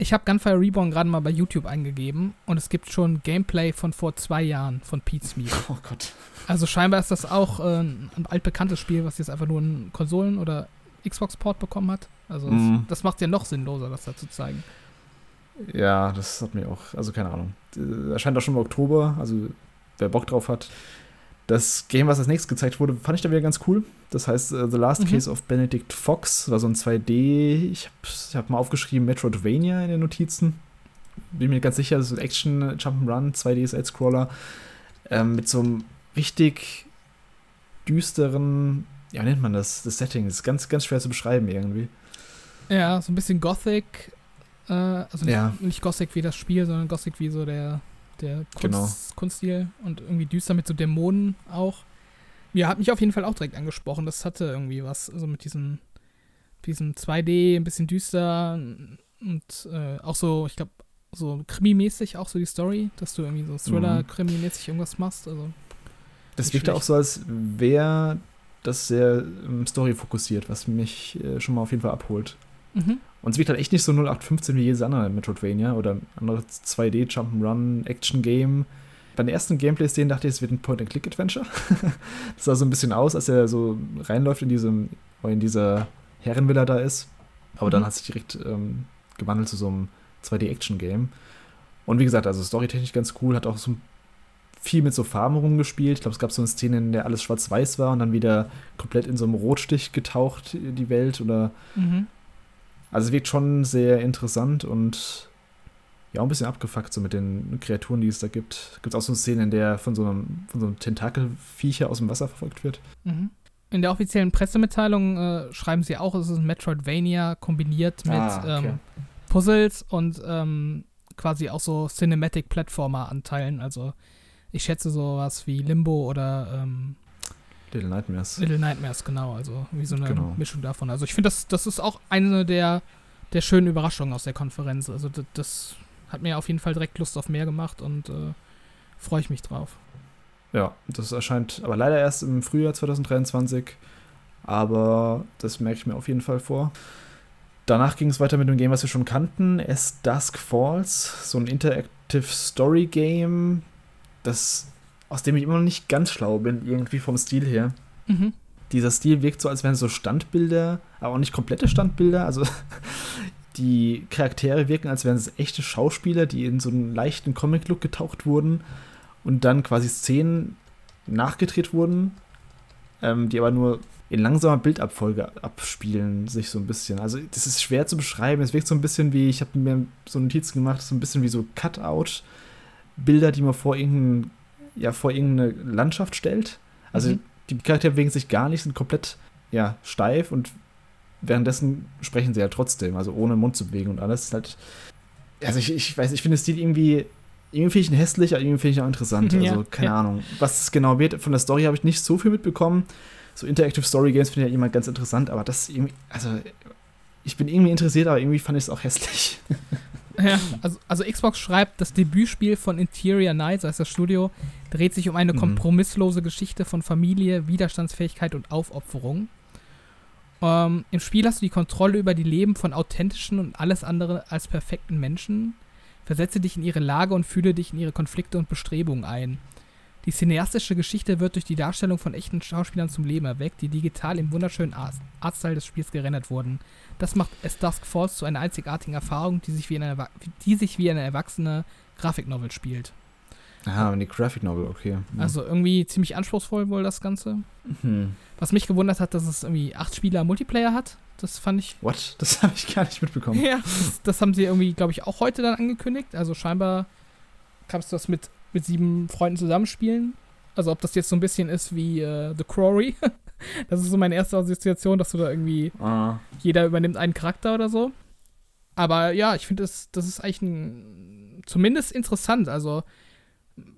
Ich habe Gunfire Reborn gerade mal bei YouTube eingegeben und es gibt schon Gameplay von vor zwei Jahren von Pete's Meat. Oh Gott. Also scheinbar ist das auch äh, ein altbekanntes Spiel, was jetzt einfach nur einen Konsolen- oder Xbox-Port bekommen hat. Also mm. das, das macht es ja noch sinnloser, das da zu zeigen. Ja, das hat mir auch, also keine Ahnung. Erscheint auch schon im Oktober, also wer Bock drauf hat, das Game, was als nächstes gezeigt wurde, fand ich da wieder ganz cool. Das heißt uh, The Last mhm. Case of Benedict Fox, war so ein 2D. Ich habe hab mal aufgeschrieben Metroidvania in den Notizen. bin mir ganz sicher, das ist ein Action Jump'n'Run, 2D Side-Scroller, ähm, mit so einem richtig düsteren, ja, nennt man das, das Setting. Das ist ganz, ganz schwer zu beschreiben irgendwie. Ja, so ein bisschen Gothic. Äh, also nicht, Ja. nicht Gothic wie das Spiel, sondern Gothic wie so der, der Kunst, Genau. Kunststil und irgendwie düster mit so Dämonen auch. Ja, hat mich auf jeden Fall auch direkt angesprochen. Das hatte irgendwie was, also mit diesem, diesem 2D, ein bisschen düster und äh, auch so, ich glaube, so Krimi-mäßig auch so die Story, dass du irgendwie so Thriller-Krimi-mäßig irgendwas machst. Also, Das wirkte auch so, als wäre das sehr ähm, Story fokussiert, was mich äh, schon mal auf jeden Fall abholt. mhm. Und es wirkt halt echt nicht so 0815 wie jedes andere Metroidvania oder ein anderes 2D Jump'n'Run Action Game. Bei den ersten Gameplay-Szenen dachte ich, es wird ein Point-and-Click-Adventure. <laughs> das sah so ein bisschen aus, als er so reinläuft in diesem, oder in dieser Herrenvilla da ist. Aber dann Mhm. hat sich direkt ähm, gewandelt zu so einem 2D-Action-Game. Und wie gesagt, also storytechnisch ganz cool, hat auch so viel mit so Farben rumgespielt. Ich glaube, es gab so eine Szene, in der alles schwarz-weiß war und dann wieder komplett in so einem Rotstich getaucht, die Welt. Oder Mhm. Also es wirkt schon sehr interessant und ja, auch ein bisschen abgefuckt so mit den Kreaturen, die es da gibt. Gibt auch so eine Szene, in der von so einem, von so einem Tentakelviecher aus dem Wasser verfolgt wird. Mhm. In der offiziellen Pressemitteilung äh, schreiben sie auch, es ist ein Metroidvania kombiniert mit Ah, okay. ähm, Puzzles und ähm, quasi auch so Cinematic-Platformer-Anteilen. Also ich schätze sowas wie Limbo oder ähm, Little Nightmares. Little Nightmares, genau. Also wie so eine Genau. Mischung davon. Also ich finde, das, das ist auch eine der, der schönen Überraschungen aus der Konferenz. Also das, das hat mir auf jeden Fall direkt Lust auf mehr gemacht und äh, freue ich mich drauf. Ja, das erscheint aber leider erst im Frühjahr 2023. Aber das merke ich mir auf jeden Fall vor. Danach ging es weiter mit dem Game, was wir schon kannten. As Dusk Falls. So ein Interactive Story Game, das, aus dem ich immer noch nicht ganz schlau bin, irgendwie vom Stil her. Mhm. Dieser Stil wirkt so, als wären es so Standbilder, aber auch nicht komplette Standbilder. Also <laughs> die Charaktere wirken, als wären es echte Schauspieler, die in so einen leichten Comic-Look getaucht wurden und dann quasi Szenen nachgedreht wurden, ähm, die aber nur in langsamer Bildabfolge abspielen, sich so ein bisschen. Also das ist schwer zu beschreiben. Es wirkt so ein bisschen wie, ich habe mir so Notizen gemacht, so ein bisschen wie so Cutout-Bilder, die man vor irgendein, ja, vor irgendeine Landschaft stellt. Also Mhm. die Charaktere bewegen sich gar nicht, sind komplett ja, steif und währenddessen sprechen sie ja trotzdem, also ohne Mund zu bewegen und alles. Ist halt, also ich, ich weiß, ich finde den Stil irgendwie, irgendwie finde ich ihn hässlich, aber irgendwie finde ich ihn auch interessant. <laughs> Ja, Also keine ja. Ahnung. Was es genau wird, von der Story habe ich nicht so viel mitbekommen. So Interactive Story Games finde ich ja immer ganz interessant, aber das irgendwie, also ich bin irgendwie interessiert, aber irgendwie fand ich es auch hässlich. <laughs> Ja, <clears throat> also, also Xbox schreibt, das Debütspiel von Interior Nights, heißt das Studio, dreht sich um eine Mhm. kompromisslose Geschichte von Familie, Widerstandsfähigkeit und Aufopferung. Ähm, Im Spiel hast du die Kontrolle über die Leben von authentischen und alles andere als perfekten Menschen. Versetze dich in ihre Lage und fühle dich in ihre Konflikte und Bestrebungen ein. Die cineastische Geschichte wird durch die Darstellung von echten Schauspielern zum Leben erweckt, die digital im wunderschönen Art- Artstyle des Spiels gerendert wurden. Das macht As Dusk Falls zu einer einzigartigen Erfahrung, die sich wie eine, die sich wie eine erwachsene Grafiknovel spielt. Ah, und die Graphic Novel, okay. Hm. Also irgendwie ziemlich anspruchsvoll wohl das Ganze. Hm. Was mich gewundert hat, dass es irgendwie acht Spieler Multiplayer hat. Das fand ich. What? Das <laughs> habe ich gar nicht mitbekommen. Ja, das, das haben sie irgendwie, glaube ich, auch heute dann angekündigt. Also scheinbar kannst du das mit, mit sieben Freunden zusammenspielen. Also ob das jetzt so ein bisschen ist wie äh, The Quarry. <laughs> das ist so meine erste Assoziation, dass du da irgendwie Ah. jeder übernimmt einen Charakter oder so. Aber ja, ich finde, das, das ist eigentlich ein, zumindest interessant. Also,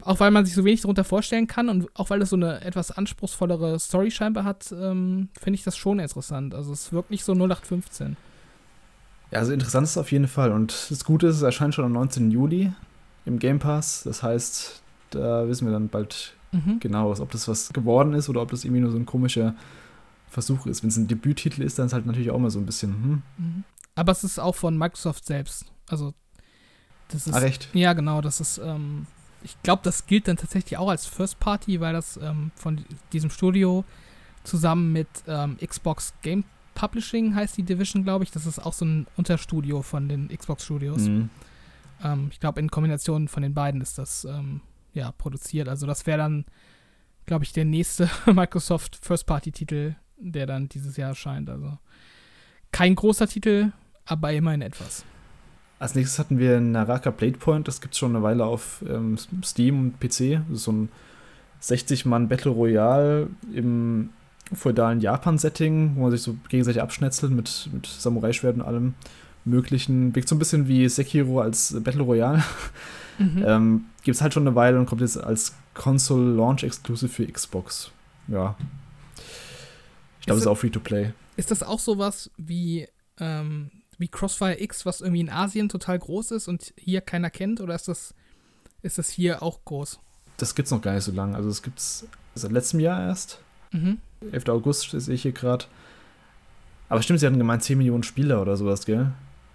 auch weil man sich so wenig darunter vorstellen kann und auch weil es so eine etwas anspruchsvollere Story scheinbar hat, ähm, finde ich das schon interessant. Also, es wirkt nicht so 0815. Ja, also interessant ist es auf jeden Fall. Und das Gute ist, es erscheint schon am 19. Juli im Game Pass. Das heißt, da wissen wir dann bald Mhm. genau, ob das was geworden ist oder ob das irgendwie nur so ein komischer Versuch ist. Wenn es ein Debüttitel ist, dann ist es halt natürlich auch mal so ein bisschen, hm, Mhm. Aber es ist auch von Microsoft selbst. Also, das ist. ah, recht. Ja, genau, das ist, ähm, ich glaube, das gilt dann tatsächlich auch als First Party, weil das ähm, von diesem Studio zusammen mit ähm, Xbox Game Publishing heißt die Division, glaube ich. Das ist auch so ein Unterstudio von den Xbox Studios. Mhm. Ähm, ich glaube, in Kombination von den beiden ist das ähm, ja produziert. Also das wäre dann, glaube ich, der nächste <laughs> Microsoft First Party Titel, der dann dieses Jahr erscheint. Also kein großer Titel, aber immerhin etwas. Als nächstes hatten wir Naraka Blade Point, das gibt es schon eine Weile auf ähm, Steam und PC. Das ist so ein 60-Mann Battle Royale im feudalen Japan-Setting, wo man sich so gegenseitig abschnetzelt mit, mit Samurai-Schwerten und allem möglichen. Wirkt so ein bisschen wie Sekiro als Battle Royale. Mhm. <laughs> ähm, Gibt es halt schon eine Weile und kommt jetzt als Console Launch Exclusive für Xbox. Ja. Ich glaube, es ist auch Free-to-Play. Ist das auch sowas wie, ähm, wie Crossfire X, was irgendwie in Asien total groß ist und hier keiner kennt? Oder ist das, ist das hier auch groß? Das gibt es noch gar nicht so lange. Also es gibt es seit letztem Jahr erst. Mhm. 11. August sehe ich hier gerade. Aber stimmt, sie hatten gemeint 10 Millionen Spieler oder sowas, gell?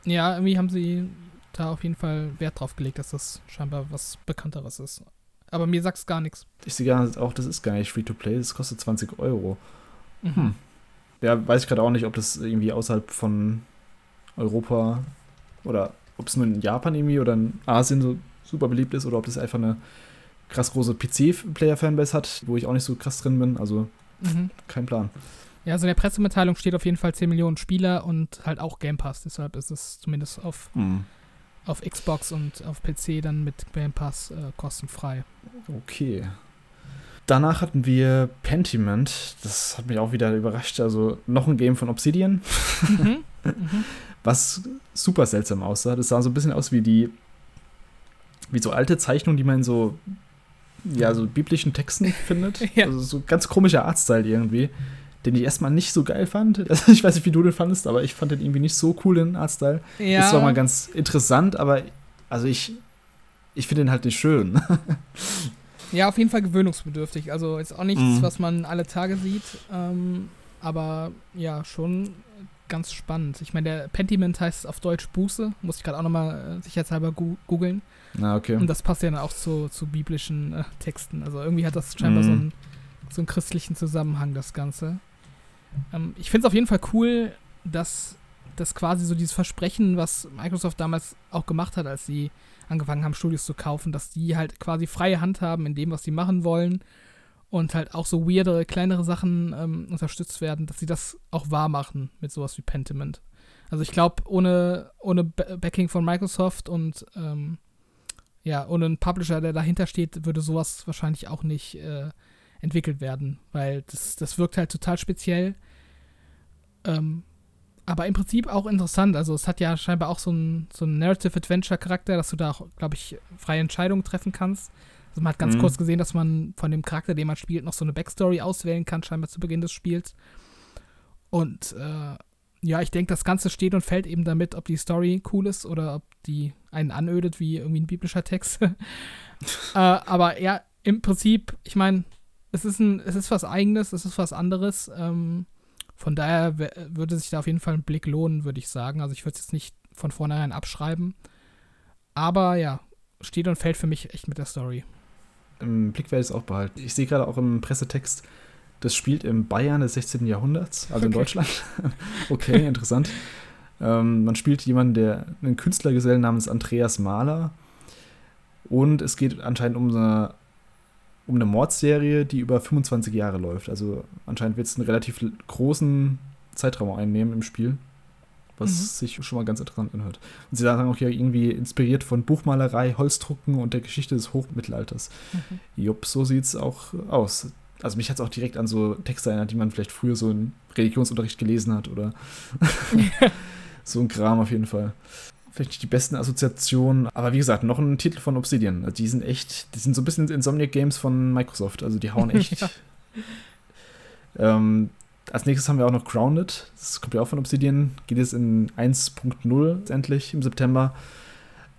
Ja, irgendwie haben sie da auf jeden Fall Wert drauf gelegt, dass das scheinbar was Bekannteres ist. Aber mir sagt es gar nichts. Ich sehe gar auch, das ist gar nicht Free-to-Play, das kostet 20 Euro. Mhm. Hm. Ja, weiß ich gerade auch nicht, ob das irgendwie außerhalb von Europa oder ob es nur in Japan irgendwie oder in Asien so super beliebt ist oder ob das einfach eine krass große PC-Player-Fanbase hat, wo ich auch nicht so krass drin bin. Also mhm. kein Plan. Ja, also in der Pressemitteilung steht auf jeden Fall 10 Millionen Spieler und halt auch Game Pass. Deshalb ist es zumindest auf, mhm. auf Xbox und auf PC dann mit Game Pass äh, kostenfrei. Okay. Danach hatten wir Pentiment. Das hat mich auch wieder überrascht. Also noch ein Game von Obsidian. Mhm. <laughs> Mhm. Was super seltsam aussah. Das sah so ein bisschen aus wie die, wie so alte Zeichnungen, die man in so, ja, so biblischen Texten <laughs> findet. ja. Also so ganz komischer Artstyle irgendwie, den ich erstmal nicht so geil fand. <laughs> ich weiß nicht, wie du den fandest, aber ich fand den irgendwie nicht so cool, den Artstyle. Ja. Das war mal ganz interessant, aber also ich, ich finde den halt nicht schön. <laughs> Ja, auf jeden Fall gewöhnungsbedürftig. Also ist auch nichts, mhm. was man alle Tage sieht. Ähm, aber ja, schon ganz spannend. Ich meine, der Pentiment heißt auf Deutsch Buße. Muss ich gerade auch nochmal äh, sicherheitshalber googeln. Ah, okay. Und das passt ja dann auch zu, zu biblischen äh, Texten. Also irgendwie hat das scheinbar mhm. so, einen, so einen christlichen Zusammenhang, das Ganze. Ähm, ich finde es auf jeden Fall cool, dass das quasi so dieses Versprechen, was Microsoft damals auch gemacht hat, als sie angefangen haben, Studios zu kaufen, dass die halt quasi freie Hand haben in dem, was sie machen wollen und halt auch so weirdere, kleinere Sachen ähm, unterstützt werden, dass sie das auch wahr machen mit sowas wie Pentiment. Also ich glaube, ohne, ohne Backing von Microsoft und ähm, ja, ohne einen Publisher, der dahinter steht, würde sowas wahrscheinlich auch nicht äh, entwickelt werden, weil das, das wirkt halt total speziell. Ähm, aber im Prinzip auch interessant. Also es hat ja scheinbar auch so einen so Narrative-Adventure-Charakter, dass du da auch, glaube ich, freie Entscheidungen treffen kannst. Also man hat ganz mhm. kurz gesehen, dass man von dem Charakter, den man spielt, noch so eine Backstory auswählen kann, scheinbar zu Beginn des Spiels. Und äh, ja, ich denke, das Ganze steht und fällt eben damit, ob die Story cool ist oder ob die einen anödet wie irgendwie ein biblischer Text. <laughs> äh, aber ja, im Prinzip, ich meine, es ist ein, es ist was Eigenes, es ist was anderes. Ähm, von daher würde sich da auf jeden Fall ein Blick lohnen, würde ich sagen. Also ich würde es jetzt nicht von vornherein abschreiben. Aber ja, steht und fällt für mich echt mit der Story. Im Blick werde ich es auch behalten. Ich sehe gerade auch im Pressetext, das spielt im Bayern des 16. Jahrhunderts, also okay. in Deutschland. <laughs> okay, interessant. ähm, man spielt jemanden, der einen Künstlergesellen namens Andreas Mahler. Und es geht anscheinend um eine um eine Mordserie, die über 25 Jahre läuft. Also anscheinend wird es einen relativ großen Zeitraum einnehmen im Spiel, was mhm. sich schon mal ganz interessant anhört. Und sie sagen auch ja irgendwie inspiriert von Buchmalerei, Holzdrucken und der Geschichte des Hochmittelalters. Mhm. Jupp, so sieht es auch aus. Also mich hat es auch direkt an so Texte erinnert, die man vielleicht früher so im Religionsunterricht gelesen hat oder <laughs> so ein Kram auf jeden Fall vielleicht nicht die besten Assoziationen. Aber wie gesagt, noch ein Titel von Obsidian. Also die sind echt, die sind so ein bisschen Insomniac Games von Microsoft. Also die hauen echt. <laughs> ja. ähm, als nächstes haben wir auch noch Grounded. Das kommt ja auch von Obsidian. Geht es in 1.0 endlich im September.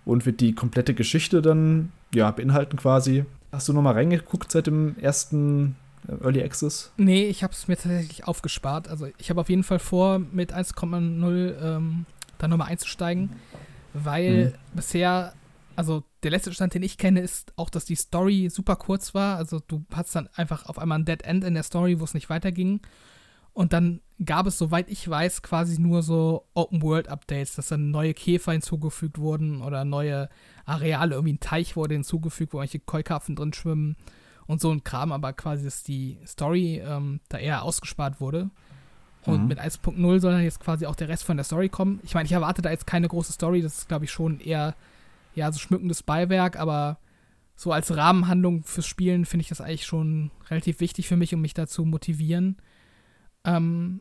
Und wird die komplette Geschichte dann ja, beinhalten quasi. Hast du noch mal reingeguckt seit dem ersten äh, Early Access? Nee, ich habe es mir tatsächlich aufgespart. Also ich habe auf jeden Fall vor, mit 1.0 ähm, da nochmal einzusteigen weil mhm. bisher, also der letzte Stand, den ich kenne, ist auch, dass die Story super kurz war. Also du hast dann einfach auf einmal ein Dead End in der Story, wo es nicht weiterging. Und dann gab es, soweit ich weiß, quasi nur so Open-World-Updates, dass dann neue Käfer hinzugefügt wurden oder neue Areale, irgendwie ein Teich wurde hinzugefügt, wo manche Keukarpfen drin schwimmen und so ein Kram, aber quasi, dass die Story ähm, da eher ausgespart wurde. Und mhm. mit 1.0 soll dann jetzt quasi auch der Rest von der Story kommen. Ich meine, ich erwarte da jetzt keine große Story, das ist, glaube ich, schon eher ja, so schmückendes Beiwerk, aber so als Rahmenhandlung fürs Spielen finde ich das eigentlich schon relativ wichtig für mich, um mich dazu motivieren. Ähm,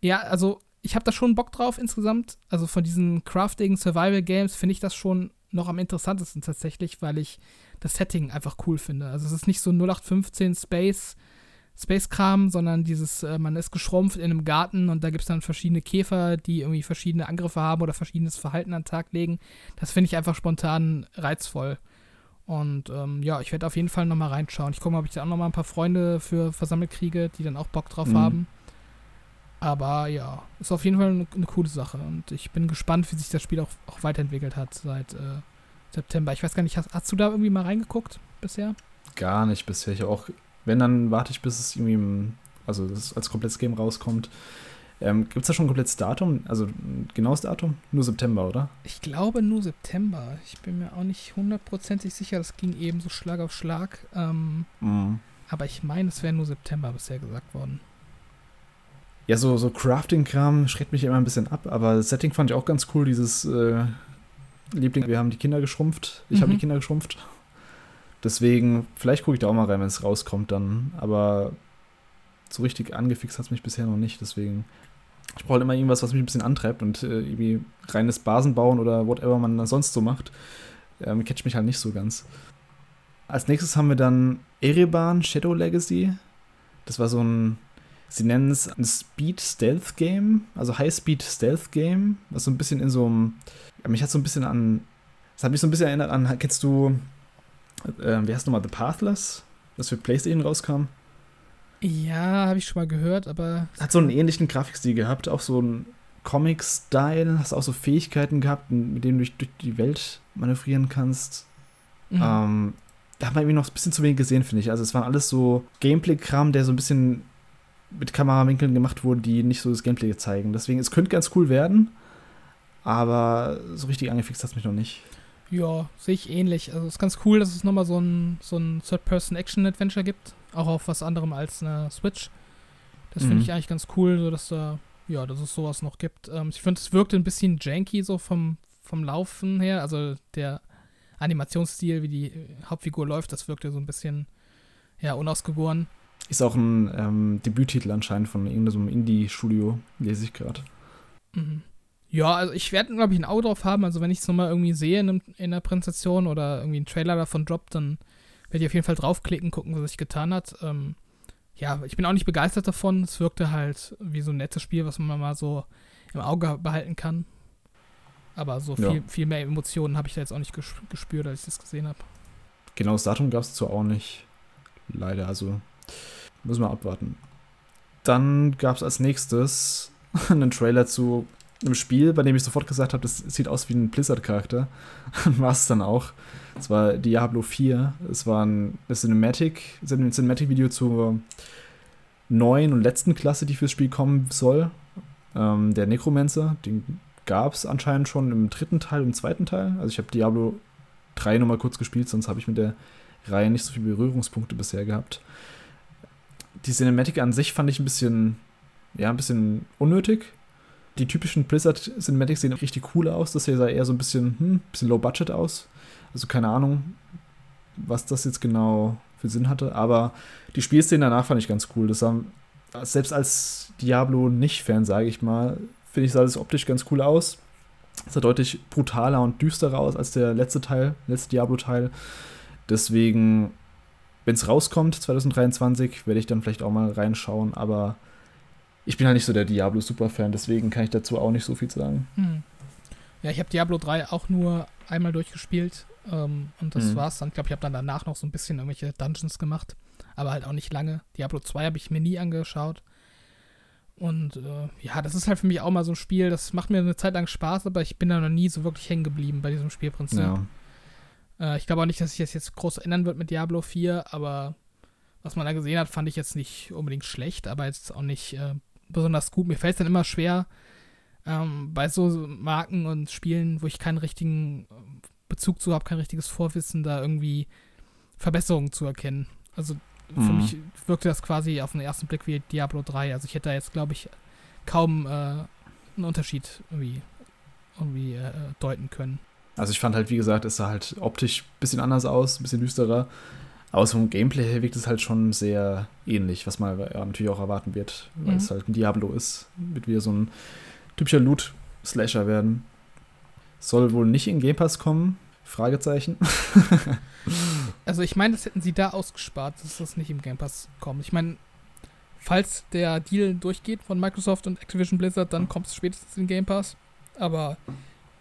ja, also ich habe da schon Bock drauf insgesamt. Also von diesen Crafting Survival Games finde ich das schon noch am interessantesten tatsächlich, weil ich das Setting einfach cool finde. Also es ist nicht so 0815 Space Space-Kram, sondern dieses, äh, man ist geschrumpft in einem Garten und da gibt es dann verschiedene Käfer, die irgendwie verschiedene Angriffe haben oder verschiedenes Verhalten an den Tag legen. Das finde ich einfach spontan reizvoll. Und ähm, ja, ich werde auf jeden Fall nochmal reinschauen. Ich gucke mal, ob ich da auch nochmal ein paar Freunde für versammelt kriege, die dann auch Bock drauf mhm. haben. Aber ja, ist auf jeden Fall eine, eine, coole Sache. Und ich bin gespannt, wie sich das Spiel auch, auch weiterentwickelt hat seit äh, September. Ich weiß gar nicht, hast, hast, du da irgendwie mal reingeguckt bisher? Gar nicht bisher. Ich habe auch wenn, dann warte ich, bis es irgendwie im, also als komplettes Game rauskommt. Ähm, Gibt es da schon ein komplettes Datum? Also ein genaues Datum? Nur September, oder? Ich glaube nur September. Ich bin mir auch nicht hundertprozentig sicher. Das ging eben so Schlag auf Schlag. Ähm, mm. Aber ich meine, es wäre nur September bisher gesagt worden. Ja, so, so Crafting-Kram schreckt mich immer ein bisschen ab, aber das Setting fand ich auch ganz cool. Dieses äh, Liebling, wir haben die Kinder geschrumpft. Ich mhm. habe die Kinder geschrumpft. Deswegen, vielleicht gucke ich da auch mal rein, wenn es rauskommt dann. Aber so richtig angefixt hat es mich bisher noch nicht. Deswegen, ich brauche halt immer irgendwas, was mich ein bisschen antreibt und äh, irgendwie reines Basen bauen oder whatever man da sonst so macht, ähm, catcht mich halt nicht so ganz. Als nächstes haben wir dann Ereban Shadow Legacy. Das war so ein, sie nennen es ein Speed Stealth Game, also High Speed Stealth Game, was so ein bisschen in so einem, mich hat so ein bisschen an, das hat mich so ein bisschen erinnert an, kennst du äh, wie heißt nochmal, The Pathless, das für PlayStation rauskam. Ja, habe ich schon mal gehört, aber. Hat so einen ähnlichen Grafikstil gehabt, auch so einen Comic-Style, hast auch so Fähigkeiten gehabt, mit denen du durch, durch die Welt manövrieren kannst. Mhm. Ähm, da hat man irgendwie noch ein bisschen zu wenig gesehen, finde ich. Also es waren alles so Gameplay-Kram, der so ein bisschen mit Kamerawinkeln gemacht wurde, die nicht so das Gameplay zeigen. Deswegen, es könnte ganz cool werden, aber so richtig angefixt hat es mich noch nicht. Ja, sehe ich ähnlich. Also es ist ganz cool, dass es nochmal so ein, so ein Third-Person-Action-Adventure gibt. Auch auf was anderem als eine Switch. Das finde mhm. ich eigentlich ganz cool, so dass da, ja, dass es sowas noch gibt. Ähm, ich finde, es wirkte ein bisschen janky so vom, vom Laufen her. Also der Animationsstil, wie die Hauptfigur läuft, das wirkte so ein bisschen, ja, unausgegoren. Ist auch ein ähm, Debüttitel anscheinend von irgendeinem Indie-Studio, lese ich gerade. Mhm. Ja, also ich werde, glaube ich, ein Auge drauf haben. Also wenn ich es nochmal irgendwie sehe in, in der Präsentation oder irgendwie ein Trailer davon droppt, dann werde ich auf jeden Fall draufklicken, gucken, was sich getan hat. Ähm, ja, ich bin auch nicht begeistert davon. Es wirkte halt wie so ein nettes Spiel, was man mal so im Auge behalten kann. Aber so viel, ja. viel mehr Emotionen habe ich da jetzt auch nicht gespürt, als ich das gesehen habe. Genau, das Datum gab es zwar auch nicht. Leider, also müssen wir abwarten. Dann gab es als nächstes <laughs> einen Trailer zu einem Spiel, bei dem ich sofort gesagt habe, das sieht aus wie ein Blizzard-Charakter. <laughs> war es dann auch. Es war Diablo 4. Es war ein Cinematic, ein Cinematic-Video zur neuen und letzten Klasse, die fürs Spiel kommen soll. Ähm, der Necromancer, den gab es anscheinend schon im dritten Teil im zweiten Teil. Also ich habe Diablo 3 nochmal kurz gespielt, sonst habe ich mit der Reihe nicht so viele Berührungspunkte bisher gehabt. Die Cinematic an sich fand ich ein bisschen, ja, ein bisschen unnötig die typischen Blizzard Cinematics sehen richtig cool aus. Das hier sah eher so ein bisschen, hm, bisschen low budget aus. Also keine Ahnung, was das jetzt genau für Sinn hatte. Aber die Spielszenen danach fand ich ganz cool. Das sah, selbst als Diablo nicht-Fan, sage ich mal, finde ich, sah das optisch ganz cool aus. Es sah deutlich brutaler und düsterer aus als der letzte Teil, letzte Diablo-Teil. Deswegen, wenn es rauskommt, 2023, werde ich dann vielleicht auch mal reinschauen. Aber ich bin halt nicht so der Diablo-Superfan, deswegen kann ich dazu auch nicht so viel sagen. Hm. Ja, ich habe Diablo 3 auch nur einmal durchgespielt ähm, und das mhm. war's dann. Ich glaube, ich habe dann danach noch so ein bisschen irgendwelche Dungeons gemacht, aber halt auch nicht lange. Diablo 2 habe ich mir nie angeschaut. Und äh, ja, das ist halt für mich auch mal so ein Spiel, das macht mir eine Zeit lang Spaß, aber ich bin da noch nie so wirklich hängen geblieben bei diesem Spielprinzip. Ja. Äh, ich glaube auch nicht, dass sich das jetzt groß ändern wird mit Diablo 4, aber was man da gesehen hat, fand ich jetzt nicht unbedingt schlecht, aber jetzt auch nicht äh, besonders gut. Mir fällt es dann immer schwer, ähm, bei so Marken und Spielen, wo ich keinen richtigen äh, Bezug zu habe, kein richtiges Vorwissen, da irgendwie Verbesserungen zu erkennen. Also für mhm. mich wirkte das quasi auf den ersten Blick wie Diablo 3. Also ich hätte da jetzt, glaube ich, kaum äh, einen Unterschied irgendwie, irgendwie äh, deuten können. Also ich fand halt, wie gesagt, es sah halt optisch ein bisschen anders aus, ein bisschen düsterer. Aber vom Gameplay her wirkt es halt schon sehr ähnlich, was man ja, natürlich auch erwarten wird, weil mhm. es halt ein Diablo ist. Wird wieder so ein typischer Loot-Slasher werden. Soll wohl nicht in Game Pass kommen. Fragezeichen. <laughs> also ich meine, das hätten sie da ausgespart, dass das nicht im Game Pass kommt. Ich meine, falls der Deal durchgeht von Microsoft und Activision Blizzard, dann kommt es spätestens in Game Pass. Aber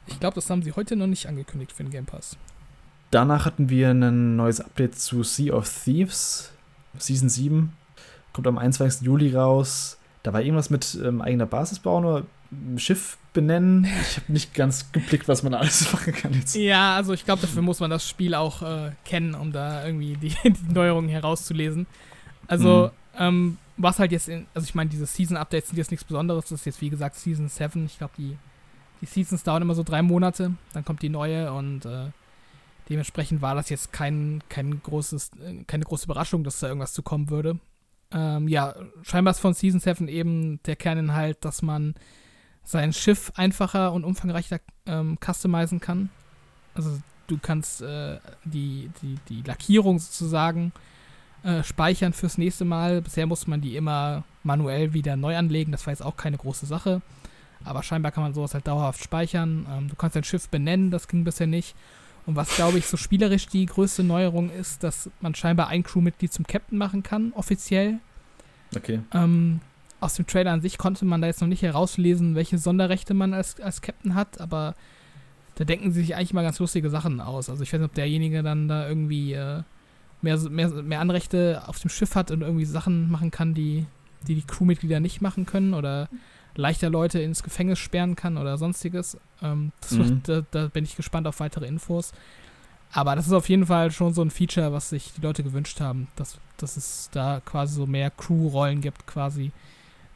ich glaube, das haben sie heute noch nicht angekündigt für den Game Pass. Danach hatten wir ein neues Update zu Sea of Thieves, Season 7. Kommt am 21. Juli raus. Da war irgendwas mit ähm, eigener Basis bauen oder Schiff benennen. Ich habe nicht ganz geblickt, was man alles <laughs> machen kann jetzt. Ja, also ich glaube, dafür muss man das Spiel auch äh, kennen, um da irgendwie die, <laughs> die Neuerungen herauszulesen. Also, mhm. ähm, was halt jetzt, in, also ich meine, diese Season-Updates sind jetzt nichts Besonderes. Das ist jetzt, wie gesagt, Season 7. Ich glaube, die, die Seasons dauern immer so drei Monate. Dann kommt die neue und äh, dementsprechend war das jetzt kein, kein großes, äh, keine große Überraschung, dass da irgendwas zu kommen würde. Ähm, ja, scheinbar ist von Season 7 eben der Kerninhalt, dass man sein Schiff einfacher und umfangreicher ähm, customizen kann. Also du kannst äh, die, die, die Lackierung sozusagen äh, speichern fürs nächste Mal. Bisher musste man die immer manuell wieder neu anlegen. Das war jetzt auch keine große Sache. Aber scheinbar kann man sowas halt dauerhaft speichern. Ähm, du kannst dein Schiff benennen, das ging bisher nicht. Und was, glaube ich, so spielerisch die größte Neuerung ist, dass man scheinbar ein Crewmitglied zum Captain machen kann, offiziell. Okay. Ähm, aus dem Trailer an sich konnte man da jetzt noch nicht herauslesen, welche Sonderrechte man als, als Captain hat, aber da denken sie sich eigentlich mal ganz lustige Sachen aus. Also ich weiß nicht, ob derjenige dann da irgendwie äh, mehr, mehr, mehr Anrechte auf dem Schiff hat und irgendwie Sachen machen kann, die die, die Crewmitglieder nicht machen können oder leichter Leute ins Gefängnis sperren kann oder sonstiges. Ähm, mhm. wird, da, da, bin ich gespannt auf weitere Infos. Aber das ist auf jeden Fall schon so ein Feature, was sich die Leute gewünscht haben, dass, dass es da quasi so mehr Crew-Rollen gibt, quasi,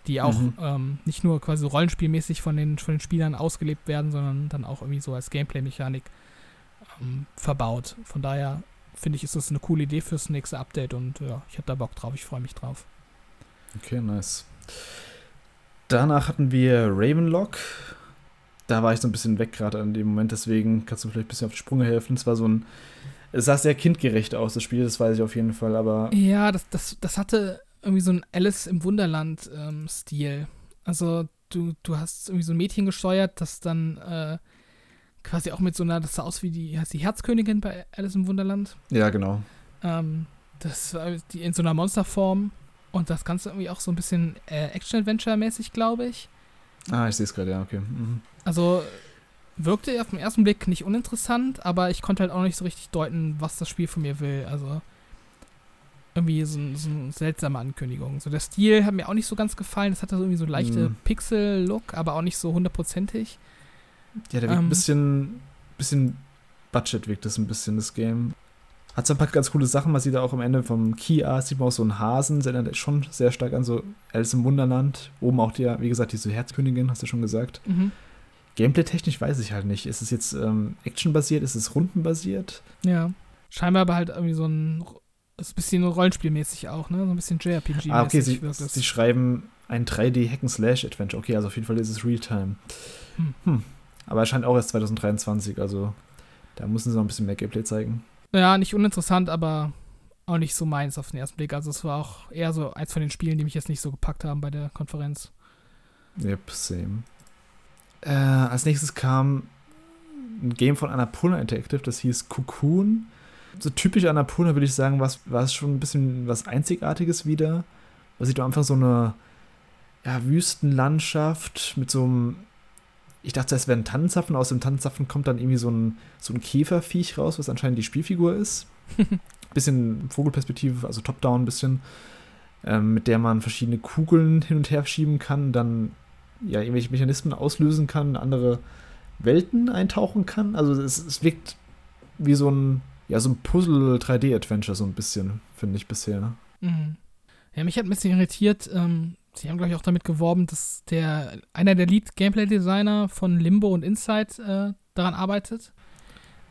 die auch mhm. ähm, nicht nur quasi rollenspielmäßig von den, von den Spielern ausgelebt werden, sondern dann auch irgendwie so als Gameplay-Mechanik ähm, verbaut. Von daher finde ich, ist das eine coole Idee fürs nächste Update und ja, ich habe da Bock drauf, ich freue mich drauf. Okay, nice. Danach hatten wir Ravenlock. Da war ich so ein bisschen weg gerade an dem Moment, deswegen kannst du vielleicht ein bisschen auf die Sprünge helfen. Es war so ein. Es sah sehr kindgerecht aus, das Spiel, das weiß ich auf jeden Fall, aber. Ja, das, das, das hatte irgendwie so ein Alice im Wunderland-Stil. Ähm, also du, du hast irgendwie so ein Mädchen gesteuert, das dann äh, quasi auch mit so einer, das sah aus wie die, heißt die Herzkönigin bei Alice im Wunderland. Ja, genau. Ähm, das war die in so einer Monsterform und das Ganze irgendwie auch so ein bisschen äh, Action-Adventure-mäßig, glaube ich. Ah, ich sehe es gerade, ja, okay. Mhm. Also wirkte auf den ersten Blick nicht uninteressant, aber ich konnte halt auch nicht so richtig deuten, was das Spiel von mir will. Also irgendwie so, so eine seltsame Ankündigung. So der Stil hat mir auch nicht so ganz gefallen. Das hatte so irgendwie so leichte mm. Pixel-Look, aber auch nicht so hundertprozentig. Ja, der wirkt ähm, ein bisschen, bisschen Budget wirkt das ein bisschen, das Game. Hat so ein paar ganz coole Sachen. Man sieht da auch am Ende vom Key sieht man auch so einen Hasen, der erinnert schon sehr stark an so Alice im Wunderland. Oben auch die, wie gesagt, diese Herzkönigin, hast du schon gesagt. Mhm. Gameplay-technisch weiß ich halt nicht. Ist es jetzt ähm, actionbasiert? Ist es rundenbasiert? Ja. Scheinbar aber halt irgendwie so ein ist ein bisschen rollenspielmäßig auch, ne? So ein bisschen JRPG-mäßig. Ah, okay, sie, sie schreiben ein 3D-Hack-and-Slash-Adventure. Okay, also auf jeden Fall ist es Realtime. Hm. Hm. Aber er scheint auch erst 2023, also da müssen sie noch ein bisschen mehr Gameplay zeigen. Ja, nicht uninteressant, aber auch nicht so meins auf den ersten Blick. Also es war auch eher so eins von den Spielen, die mich jetzt nicht so gepackt haben bei der Konferenz. Yep, same. Äh, als nächstes kam ein Game von Annapurna Interactive, das hieß Cocoon so typisch Annapurna würde ich sagen, war es schon ein bisschen was Einzigartiges wieder. Man sieht am Anfang so eine ja, Wüstenlandschaft mit so einem. Ich dachte, es wäre ein Tannenzapfen. Aus dem Tannenzapfen kommt dann irgendwie so ein, so ein Käferviech raus, was anscheinend die Spielfigur ist. <laughs> bisschen Vogelperspektive, also top-down ein bisschen. Ähm, mit der man verschiedene Kugeln hin und her schieben kann, dann ja irgendwelche Mechanismen auslösen kann, andere Welten eintauchen kann. Also es, es wirkt wie so ein ja, so ein Puzzle-3D-Adventure, so ein bisschen, finde ich bisher. Mhm. Ja, mich hat ein bisschen irritiert. Ähm, sie haben, glaube ich, auch damit geworben, dass der einer der Lead-Gameplay-Designer von Limbo und Inside äh, daran arbeitet.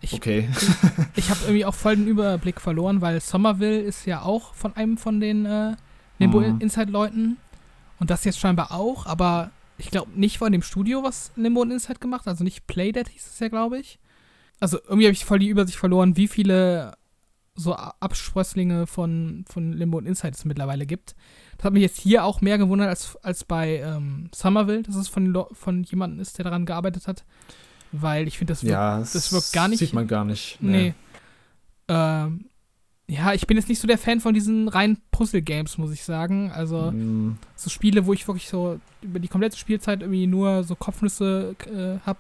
Ich, okay. <laughs> ich habe irgendwie auch voll den Überblick verloren, weil Somerville ist ja auch von einem von den äh, Limbo mhm. Inside-Leuten. Und das jetzt scheinbar auch, aber ich glaube, nicht von dem Studio, was Limbo und Inside gemacht, also nicht Playdead hieß es ja, glaube ich. Also irgendwie habe ich voll die Übersicht verloren, wie viele so Absprösslinge von, von Limbo und Inside es mittlerweile gibt. Das hat mich jetzt hier auch mehr gewundert als, als bei ähm, Somerville, dass es von, von jemandem ist, der daran gearbeitet hat. Weil ich finde, das, wirkt, ja, das wirkt gar nicht. Sieht man gar nicht. Nee. nee. Ähm, ja, ich bin jetzt nicht so der Fan von diesen reinen Puzzle-Games, muss ich sagen. Also, mm. so Spiele, wo ich wirklich so über die komplette Spielzeit irgendwie nur so Kopfnüsse äh, habe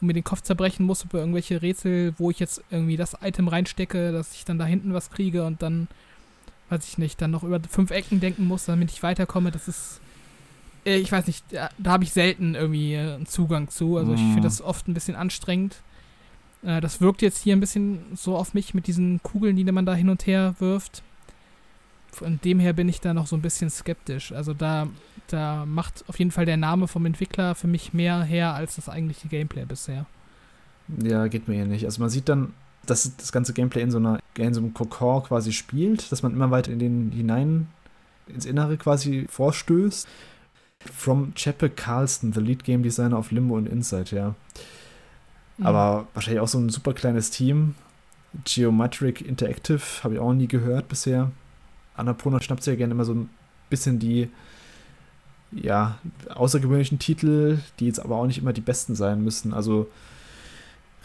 und mir den Kopf zerbrechen muss über irgendwelche Rätsel, wo ich jetzt irgendwie das Item reinstecke, dass ich dann da hinten was kriege und dann, weiß ich nicht, dann noch über fünf Ecken denken muss, damit ich weiterkomme. Das ist, äh, ich weiß nicht, da, da habe ich selten irgendwie äh, einen Zugang zu. Also, ich finde mhm. das oft ein bisschen anstrengend. Äh, das wirkt jetzt hier ein bisschen so auf mich mit diesen Kugeln, die man da hin und her wirft. Von dem her bin ich da noch so ein bisschen skeptisch. Also da da macht auf jeden Fall der Name vom Entwickler für mich mehr her als das eigentliche Gameplay bisher. Ja, geht mir hier nicht. Also man sieht dann, dass das ganze Gameplay in so einer in so einem Kokon quasi spielt, dass man immer weiter in den hinein ins Innere quasi vorstößt. From Cheppe Carlston, the Lead Game Designer auf Limbo und Inside, ja. Mhm. Aber wahrscheinlich auch so ein super kleines Team. Geometric Interactive habe ich auch nie gehört bisher. Annapurna schnappt sich ja gerne immer so ein bisschen die ja, außergewöhnlichen Titel, die jetzt aber auch nicht immer die besten sein müssen. Also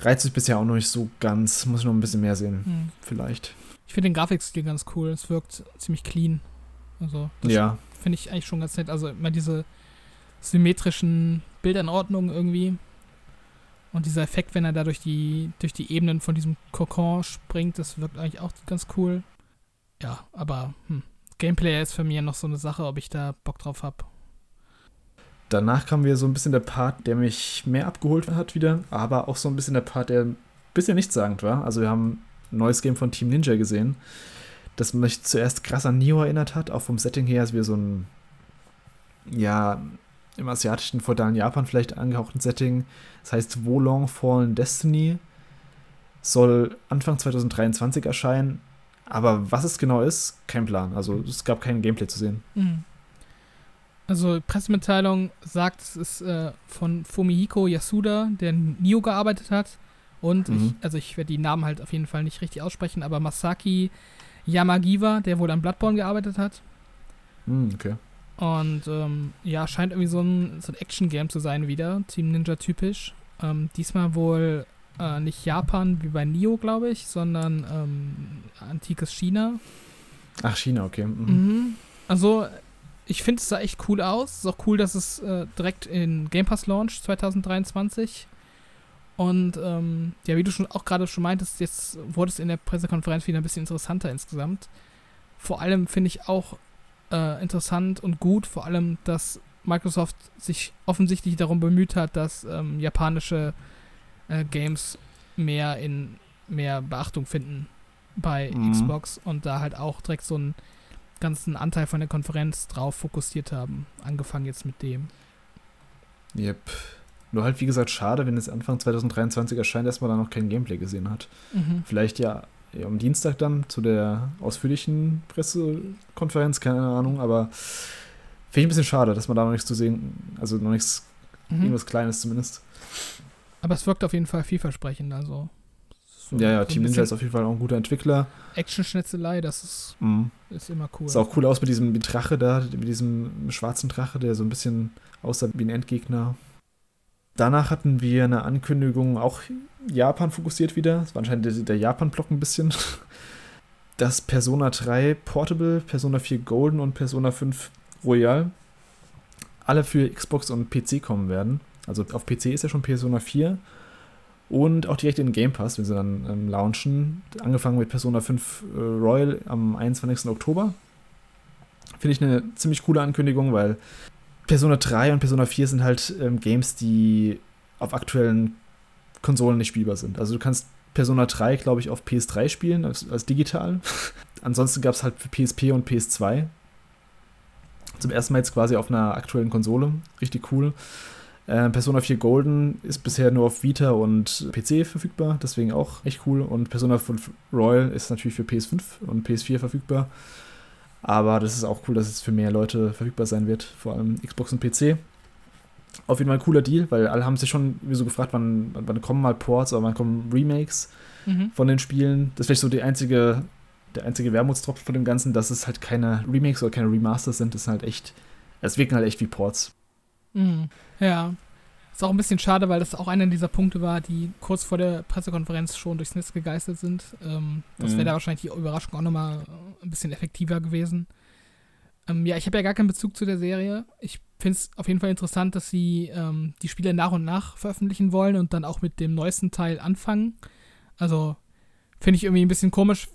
reizt sich bisher auch noch nicht so ganz. Muss ich noch ein bisschen mehr sehen, hm. vielleicht. Ich finde den Grafikstil ganz cool. Es wirkt ziemlich clean. Also, ja. finde ich eigentlich schon ganz nett. Also, immer diese symmetrischen Ordnung irgendwie. Und dieser Effekt, wenn er da durch die, durch die Ebenen von diesem Kokon springt, das wirkt eigentlich auch ganz cool. Ja, aber hm. Gameplay ist für mich noch so eine Sache, ob ich da Bock drauf habe danach kam wieder so ein bisschen der Part, der mich mehr abgeholt hat wieder, aber auch so ein bisschen der Part, der ein bisschen nichtssagend war. Also wir haben ein neues Game von Team Ninja gesehen, das mich zuerst krass an Nioh erinnert hat, auch vom Setting her, als wir so ein, ja, im asiatischen, feudalen Japan vielleicht angehauchten Setting. Das heißt Wolong Fallen Destiny. Soll Anfang 2023 erscheinen. Aber was es genau ist, kein Plan. Also es gab kein Gameplay zu sehen. Mhm. Also Pressemitteilung sagt, es ist äh, von Fumihiko Yasuda, der in Nio gearbeitet hat. Und mhm. ich, also ich werde die Namen halt auf jeden Fall nicht richtig aussprechen, aber Masaki Yamagiwa, der wohl an Bloodborne gearbeitet hat. Mhm, okay. Und ähm, ja, scheint irgendwie so ein, so ein Action-Game zu sein wieder, Team Ninja typisch. Ähm, diesmal wohl äh, nicht Japan wie bei Nio, glaube ich, sondern ähm, antikes China. Ach, China, okay. Mhm. Mhm. Also ich finde, es sah echt cool aus. Es ist auch cool, dass es äh, direkt in Game Pass launch 2023. Und ähm, ja, wie du schon auch gerade schon meintest, jetzt wurde es in der Pressekonferenz wieder ein bisschen interessanter insgesamt. Vor allem finde ich auch äh, interessant und gut, vor allem, dass Microsoft sich offensichtlich darum bemüht hat, dass ähm, japanische äh, Games mehr in mehr Beachtung finden bei mhm. Xbox und da halt auch direkt so ein ganzen Anteil von der Konferenz drauf fokussiert haben. Angefangen jetzt mit dem. Yep. Nur halt, wie gesagt, schade, wenn es Anfang 2023 erscheint, dass man da noch kein Gameplay gesehen hat. Mhm. Vielleicht ja, ja, am Dienstag dann zu der ausführlichen Pressekonferenz, keine Ahnung, aber finde ich ein bisschen schade, dass man da noch nichts zu sehen, also noch nichts, mhm. irgendwas Kleines zumindest. Aber es wirkt auf jeden Fall vielversprechend, also so, ja, ja, Team Ninja ist auf jeden Fall auch ein guter Entwickler. Action-Schnetzelei, das ist, mhm. ist immer cool. Sah auch cool aus mit diesem Drache da, mit diesem schwarzen Drache, der so ein bisschen aussah wie ein Endgegner. Danach hatten wir eine Ankündigung, auch Japan fokussiert wieder. Das war anscheinend der, der Japan-Block ein bisschen. <laughs> Dass Persona 3 Portable, Persona 4 Golden und Persona 5 Royal alle für Xbox und PC kommen werden. Also auf PC ist ja schon Persona 4 und auch direkt in den Game Pass, wenn sie dann ähm, launchen. Angefangen mit Persona 5 äh, Royal am 21. Oktober. Finde ich eine ziemlich coole Ankündigung, weil Persona 3 und Persona 4 sind halt ähm, Games, die auf aktuellen Konsolen nicht spielbar sind. Also du kannst Persona 3, glaube ich, auf PS3 spielen, als, als digital. <laughs> Ansonsten gab es halt für PSP und PS2. Zum ersten Mal jetzt quasi auf einer aktuellen Konsole. Richtig cool. Äh, Persona 4 Golden ist bisher nur auf Vita und PC verfügbar, deswegen auch echt cool. Und Persona 5 Royal ist natürlich für PS5 und PS4 verfügbar. Aber das ist auch cool, dass es für mehr Leute verfügbar sein wird, vor allem Xbox und PC. Auf jeden Fall ein cooler Deal, weil alle haben sich schon so gefragt, wann, wann kommen mal Ports oder wann kommen Remakes mhm. von den Spielen. Das ist vielleicht so die einzige, der einzige Wermutstropfen von dem Ganzen, dass es halt keine Remakes oder keine Remasters sind. Das sind halt echt, es wirken halt echt wie Ports. Mhm. Ja. Ist auch ein bisschen schade, weil das auch einer dieser Punkte war, die kurz vor der Pressekonferenz schon durchs Netz gegeistert sind. Ähm, das wäre mhm. da wahrscheinlich die Überraschung auch nochmal ein bisschen effektiver gewesen. Ähm, ja, ich habe ja gar keinen Bezug zu der Serie. Ich finde es auf jeden Fall interessant, dass sie ähm, die Spiele nach und nach veröffentlichen wollen und dann auch mit dem neuesten Teil anfangen. Also finde ich irgendwie ein bisschen komisch,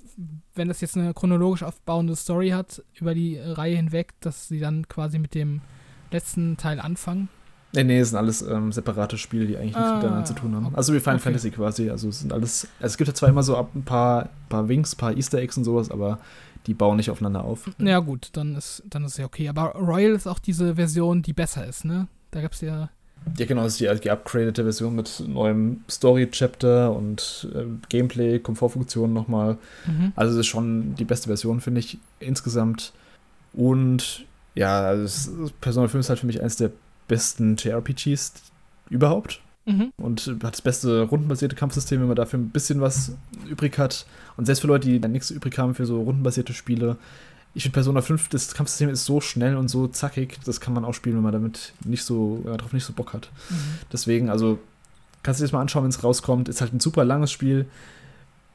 wenn das jetzt eine chronologisch aufbauende Story hat über die Reihe hinweg, dass sie dann quasi mit dem letzten Teil anfangen. Nee, nee, es sind alles ähm, separate Spiele, die eigentlich nichts ah, miteinander zu tun haben. Also wie Final okay. Fantasy quasi. Also es sind alles. Also es gibt ja zwar immer so ab ein paar, paar Winks, ein paar Easter Eggs und sowas, aber die bauen nicht aufeinander auf. Ja, gut, dann ist, dann ist ja okay. Aber Royal ist auch diese Version, die besser ist, ne? Da gab es ja. Ja, genau, das ist die, die upgradete Version mit neuem Story-Chapter und äh, Gameplay, Komfortfunktionen nochmal. Mhm. Also, es ist schon die beste Version, finde ich, insgesamt. Und ja, also Persona 5 ist halt für mich eines der besten JRPGs überhaupt. Mhm. Und hat das beste rundenbasierte Kampfsystem, wenn man dafür ein bisschen was übrig hat. Und selbst für Leute, die dann nichts übrig haben für so rundenbasierte Spiele, ich finde Persona 5, das Kampfsystem ist so schnell und so zackig, das kann man auch spielen, wenn man damit nicht so, ja, darauf nicht so Bock hat. Mhm. Deswegen, also, kannst du dir das mal anschauen, wenn es rauskommt. Ist halt ein super langes Spiel.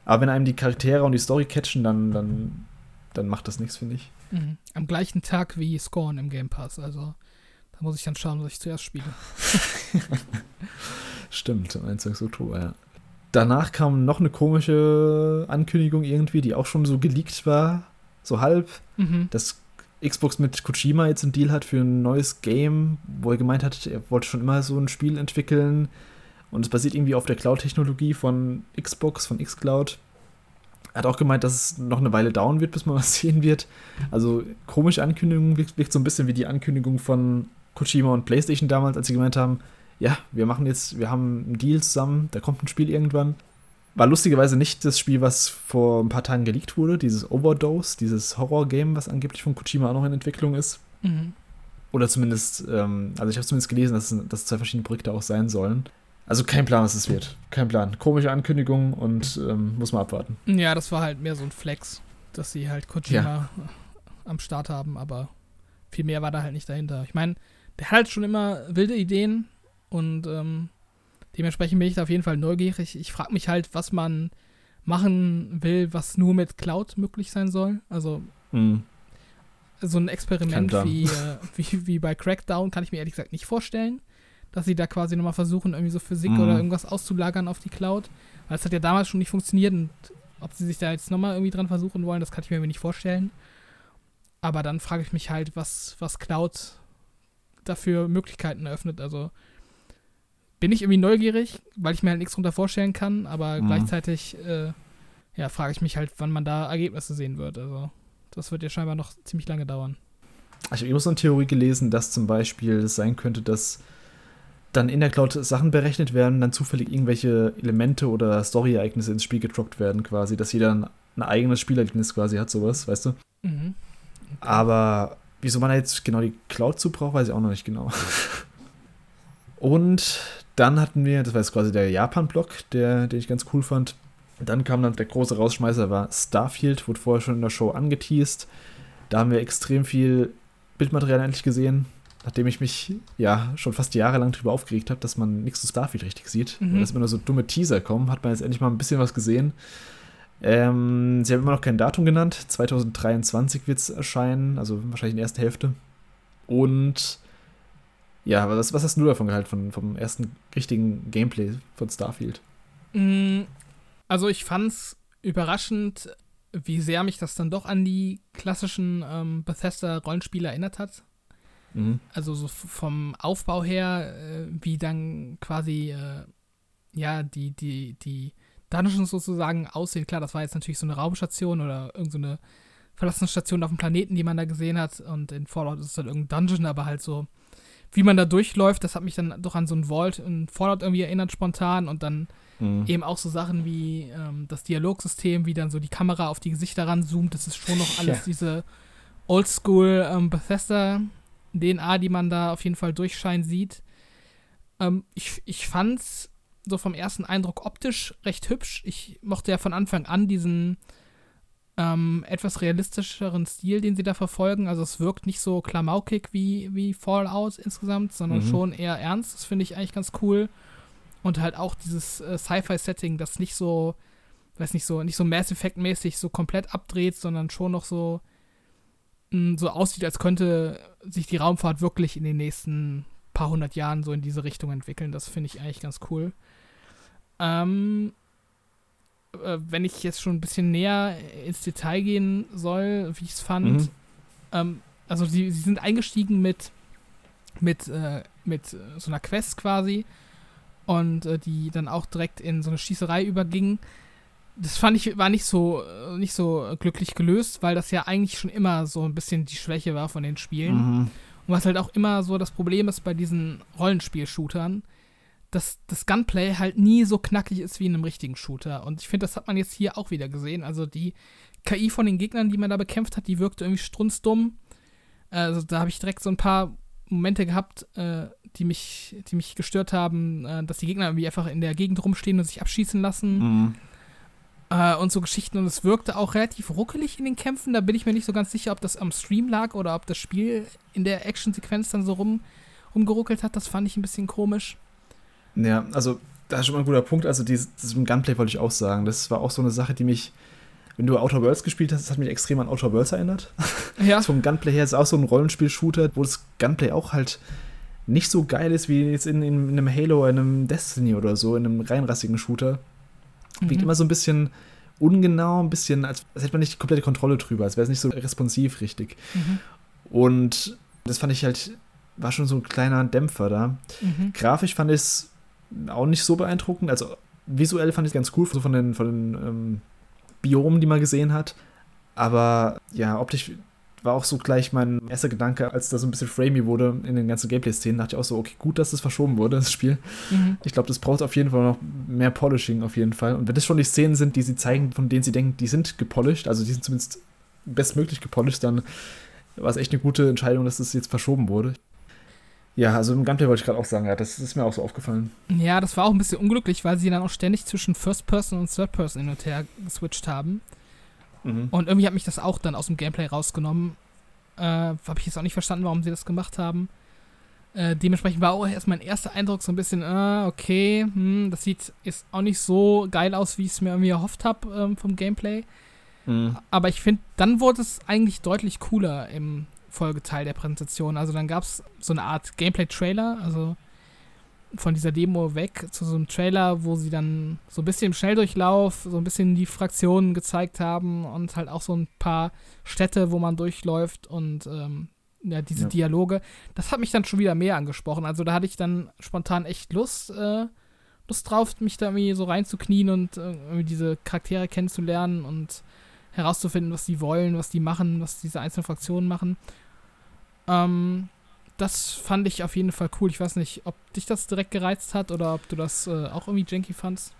Aber wenn einem die Charaktere und die Story catchen, dann, dann, dann macht das nichts, finde ich. Mhm. Am gleichen Tag wie Scorn im Game Pass, also da muss ich dann schauen, was ich zuerst spiele. <laughs> Stimmt, am 21. Oktober, ja. Danach kam noch eine komische Ankündigung irgendwie, die auch schon so geleakt war, so halb, mhm. dass Xbox mit Kojima jetzt einen Deal hat für ein neues Game, wo er gemeint hat, er wollte schon immer so ein Spiel entwickeln und es basiert irgendwie auf der Cloud-Technologie von Xbox, von Xcloud. Er hat auch gemeint, dass es noch eine Weile dauern wird, bis man was <laughs> sehen wird. Also komische Ankündigung, wirkt so ein bisschen wie die Ankündigung von Kojima und PlayStation damals, als sie gemeint haben, ja, wir machen jetzt, wir haben einen Deal zusammen, da kommt ein Spiel irgendwann. War lustigerweise nicht das Spiel, was vor ein paar Tagen geleakt wurde, dieses Overdose, dieses Horror-Game, was angeblich von Kojima auch noch in Entwicklung ist. Mhm. Oder zumindest, ähm, also ich habe zumindest gelesen, dass, dass zwei verschiedene Projekte auch sein sollen. Also kein Plan, was es wird. Kein Plan. Komische Ankündigung und ähm, muss man abwarten. Ja, das war halt mehr so ein Flex, dass sie halt Kojima ja. am Start haben, aber viel mehr war da halt nicht dahinter. Ich meine, der hat halt schon immer wilde Ideen und ähm, dementsprechend bin ich da auf jeden Fall neugierig. Ich frage mich halt, was man machen will, was nur mit Cloud möglich sein soll. Also mhm. so ein Experiment wie, äh, wie, wie bei Crackdown kann ich mir ehrlich gesagt nicht vorstellen, dass sie da quasi nochmal versuchen, irgendwie so Physik mhm. oder irgendwas auszulagern auf die Cloud. Weil es hat ja damals schon nicht funktioniert und ob sie sich da jetzt nochmal irgendwie dran versuchen wollen, das kann ich mir nicht vorstellen. Aber dann frage ich mich halt, was, was Cloud dafür Möglichkeiten eröffnet. Also bin ich irgendwie neugierig, weil ich mir halt nichts darunter vorstellen kann, aber mhm. gleichzeitig äh, ja, frage ich mich halt, wann man da Ergebnisse sehen wird. Also das wird ja scheinbar noch ziemlich lange dauern. Ich habe immer so eine Theorie gelesen, dass zum Beispiel es sein könnte, dass dann in der Cloud Sachen berechnet werden, dann zufällig irgendwelche Elemente oder Story-Ereignisse ins Spiel gedroppt werden, quasi, dass jeder ein, ein eigenes Spielerlebnis quasi hat, sowas, weißt du? Mhm. Okay. Aber Wieso man da jetzt genau die Cloud zu braucht, weiß ich auch noch nicht genau. Und dann hatten wir, das war jetzt quasi der Japan-Block, der, den ich ganz cool fand. Dann kam dann der große Rausschmeißer, war Starfield, wurde vorher schon in der Show angeteased. Da haben wir extrem viel Bildmaterial endlich gesehen, nachdem ich mich ja schon fast jahrelang darüber aufgeregt habe, dass man nichts zu Starfield richtig sieht. Mhm. Dass immer nur so dumme Teaser kommen, hat man jetzt endlich mal ein bisschen was gesehen. Ähm, sie haben immer noch kein Datum genannt. 2023 wird es erscheinen, also wahrscheinlich in der ersten Hälfte. Und ja, was, was hast du davon gehalten, von, vom ersten richtigen Gameplay von Starfield? Mm, also ich fand's überraschend, wie sehr mich das dann doch an die klassischen ähm, Bethesda-Rollenspiele erinnert hat. Mhm. Also so vom Aufbau her, äh, wie dann quasi äh, ja die, die, die Dungeons sozusagen aussehen. Klar, das war jetzt natürlich so eine Raumstation oder irgendeine so verlassene Station auf dem Planeten, die man da gesehen hat. Und in Fallout ist es dann irgendein Dungeon, aber halt so, wie man da durchläuft, das hat mich dann doch an so ein Vault in Fallout irgendwie erinnert, spontan. Und dann mhm. eben auch so Sachen wie ähm, das Dialogsystem, wie dann so die Kamera auf die Gesichter ranzoomt. Das ist schon noch alles ja. diese Oldschool ähm, Bethesda-DNA, die man da auf jeden Fall durchscheinen sieht. Ähm, ich, ich fand's so vom ersten Eindruck optisch recht hübsch. Ich mochte ja von Anfang an diesen ähm, etwas realistischeren Stil, den sie da verfolgen. Also es wirkt nicht so klamaukig wie, wie Fallout insgesamt, sondern mhm. schon eher ernst. Das finde ich eigentlich ganz cool. Und halt auch dieses äh, Sci-Fi-Setting, das nicht so, weiß nicht so, nicht so Mass Effect-mäßig so komplett abdreht, sondern schon noch so, mh, hm, so aussieht, als könnte sich die Raumfahrt wirklich in den nächsten paar hundert Jahren so in diese Richtung entwickeln. Das finde ich eigentlich ganz cool. Ähm, äh, wenn ich jetzt schon ein bisschen näher ins Detail gehen soll, wie ich es fand, mhm. ähm, also sie, sie sind eingestiegen mit, mit, äh, mit äh, so einer Quest quasi und äh, die dann auch direkt in so eine Schießerei überging. Das fand ich, war nicht so, äh, nicht so glücklich gelöst, weil das ja eigentlich schon immer so ein bisschen die Schwäche war von den Spielen. Mhm. Und was halt auch immer so das Problem ist bei diesen Rollenspiel-Shootern, dass das Gunplay halt nie so knackig ist wie in einem richtigen Shooter. Und ich finde, das hat man jetzt hier auch wieder gesehen. Also die KI von den Gegnern, die man da bekämpft hat, die wirkte irgendwie strunzdumm. Also da habe ich direkt so ein paar Momente gehabt, äh, die, mich, die mich gestört haben, äh, dass die Gegner irgendwie einfach in der Gegend rumstehen und sich abschießen lassen. Mhm. Äh, und so Geschichten. Und es wirkte auch relativ ruckelig in den Kämpfen. Da bin ich mir nicht so ganz sicher, ob das am Stream lag oder ob das Spiel in der Actionsequenz dann so rum, rumgeruckelt hat. Das fand ich ein bisschen komisch. Ja, also da ist schon mal ein guter Punkt. Also dieses, das mit Gunplay wollte ich auch sagen. Das war auch so eine Sache, die mich, wenn du Outer Worlds gespielt hast, das hat mich extrem an Outer Worlds erinnert. Ja. <laughs> vom Gunplay her ist auch so ein Rollenspiel-Shooter, wo das Gunplay auch halt nicht so geil ist wie jetzt in, in, in einem Halo, in einem Destiny oder so, in einem reinrassigen Shooter. Mhm. Wirkt immer so ein bisschen ungenau, ein bisschen, als, als hätte man nicht die komplette Kontrolle drüber, als wäre es nicht so responsiv richtig. Mhm. Und das fand ich halt, war schon so ein kleiner Dämpfer da. Mhm. Grafisch fand ich es auch nicht so beeindruckend. Also visuell fand ich es ganz cool, so von den, von den ähm, Biomen, die man gesehen hat. Aber ja, optisch war auch so gleich mein erster Gedanke, als das so ein bisschen framey wurde in den ganzen Gameplay-Szenen, dachte ich auch so, okay, gut, dass das verschoben wurde, das Spiel. Mhm. Ich glaube, das braucht auf jeden Fall noch mehr Polishing auf jeden Fall. Und wenn das schon die Szenen sind, die sie zeigen, von denen sie denken, die sind gepolished, also die sind zumindest bestmöglich gepolished, dann war es echt eine gute Entscheidung, dass das jetzt verschoben wurde. Ja, also im Gameplay wollte ich gerade auch sagen, ja, das ist mir auch so aufgefallen. Ja, das war auch ein bisschen unglücklich, weil sie dann auch ständig zwischen First Person und Third Person hin und her geswitcht haben. Mhm. Und irgendwie hat mich das auch dann aus dem Gameplay rausgenommen. Äh, Habe ich jetzt auch nicht verstanden, warum sie das gemacht haben. Äh, dementsprechend war auch erst mein erster Eindruck so ein bisschen, äh, okay, hm, das sieht jetzt auch nicht so geil aus, wie ich es mir irgendwie erhofft habe ähm, vom Gameplay. Mhm. Aber ich finde, dann wurde es eigentlich deutlich cooler im Folgeteil der Präsentation. Also dann gab es so eine Art Gameplay-Trailer, also von dieser Demo weg zu so einem Trailer, wo sie dann so ein bisschen im Schnelldurchlauf, so ein bisschen die Fraktionen gezeigt haben und halt auch so ein paar Städte, wo man durchläuft und ähm, ja, diese ja. Dialoge. Das hat mich dann schon wieder mehr angesprochen. Also da hatte ich dann spontan echt Lust, äh, Lust drauf, mich da irgendwie so reinzuknien und äh, irgendwie diese Charaktere kennenzulernen und herauszufinden, was die wollen, was die machen, was diese einzelnen Fraktionen machen. Ähm, das fand ich auf jeden Fall cool. Ich weiß nicht, ob dich das direkt gereizt hat oder ob du das äh, auch irgendwie janky fandst.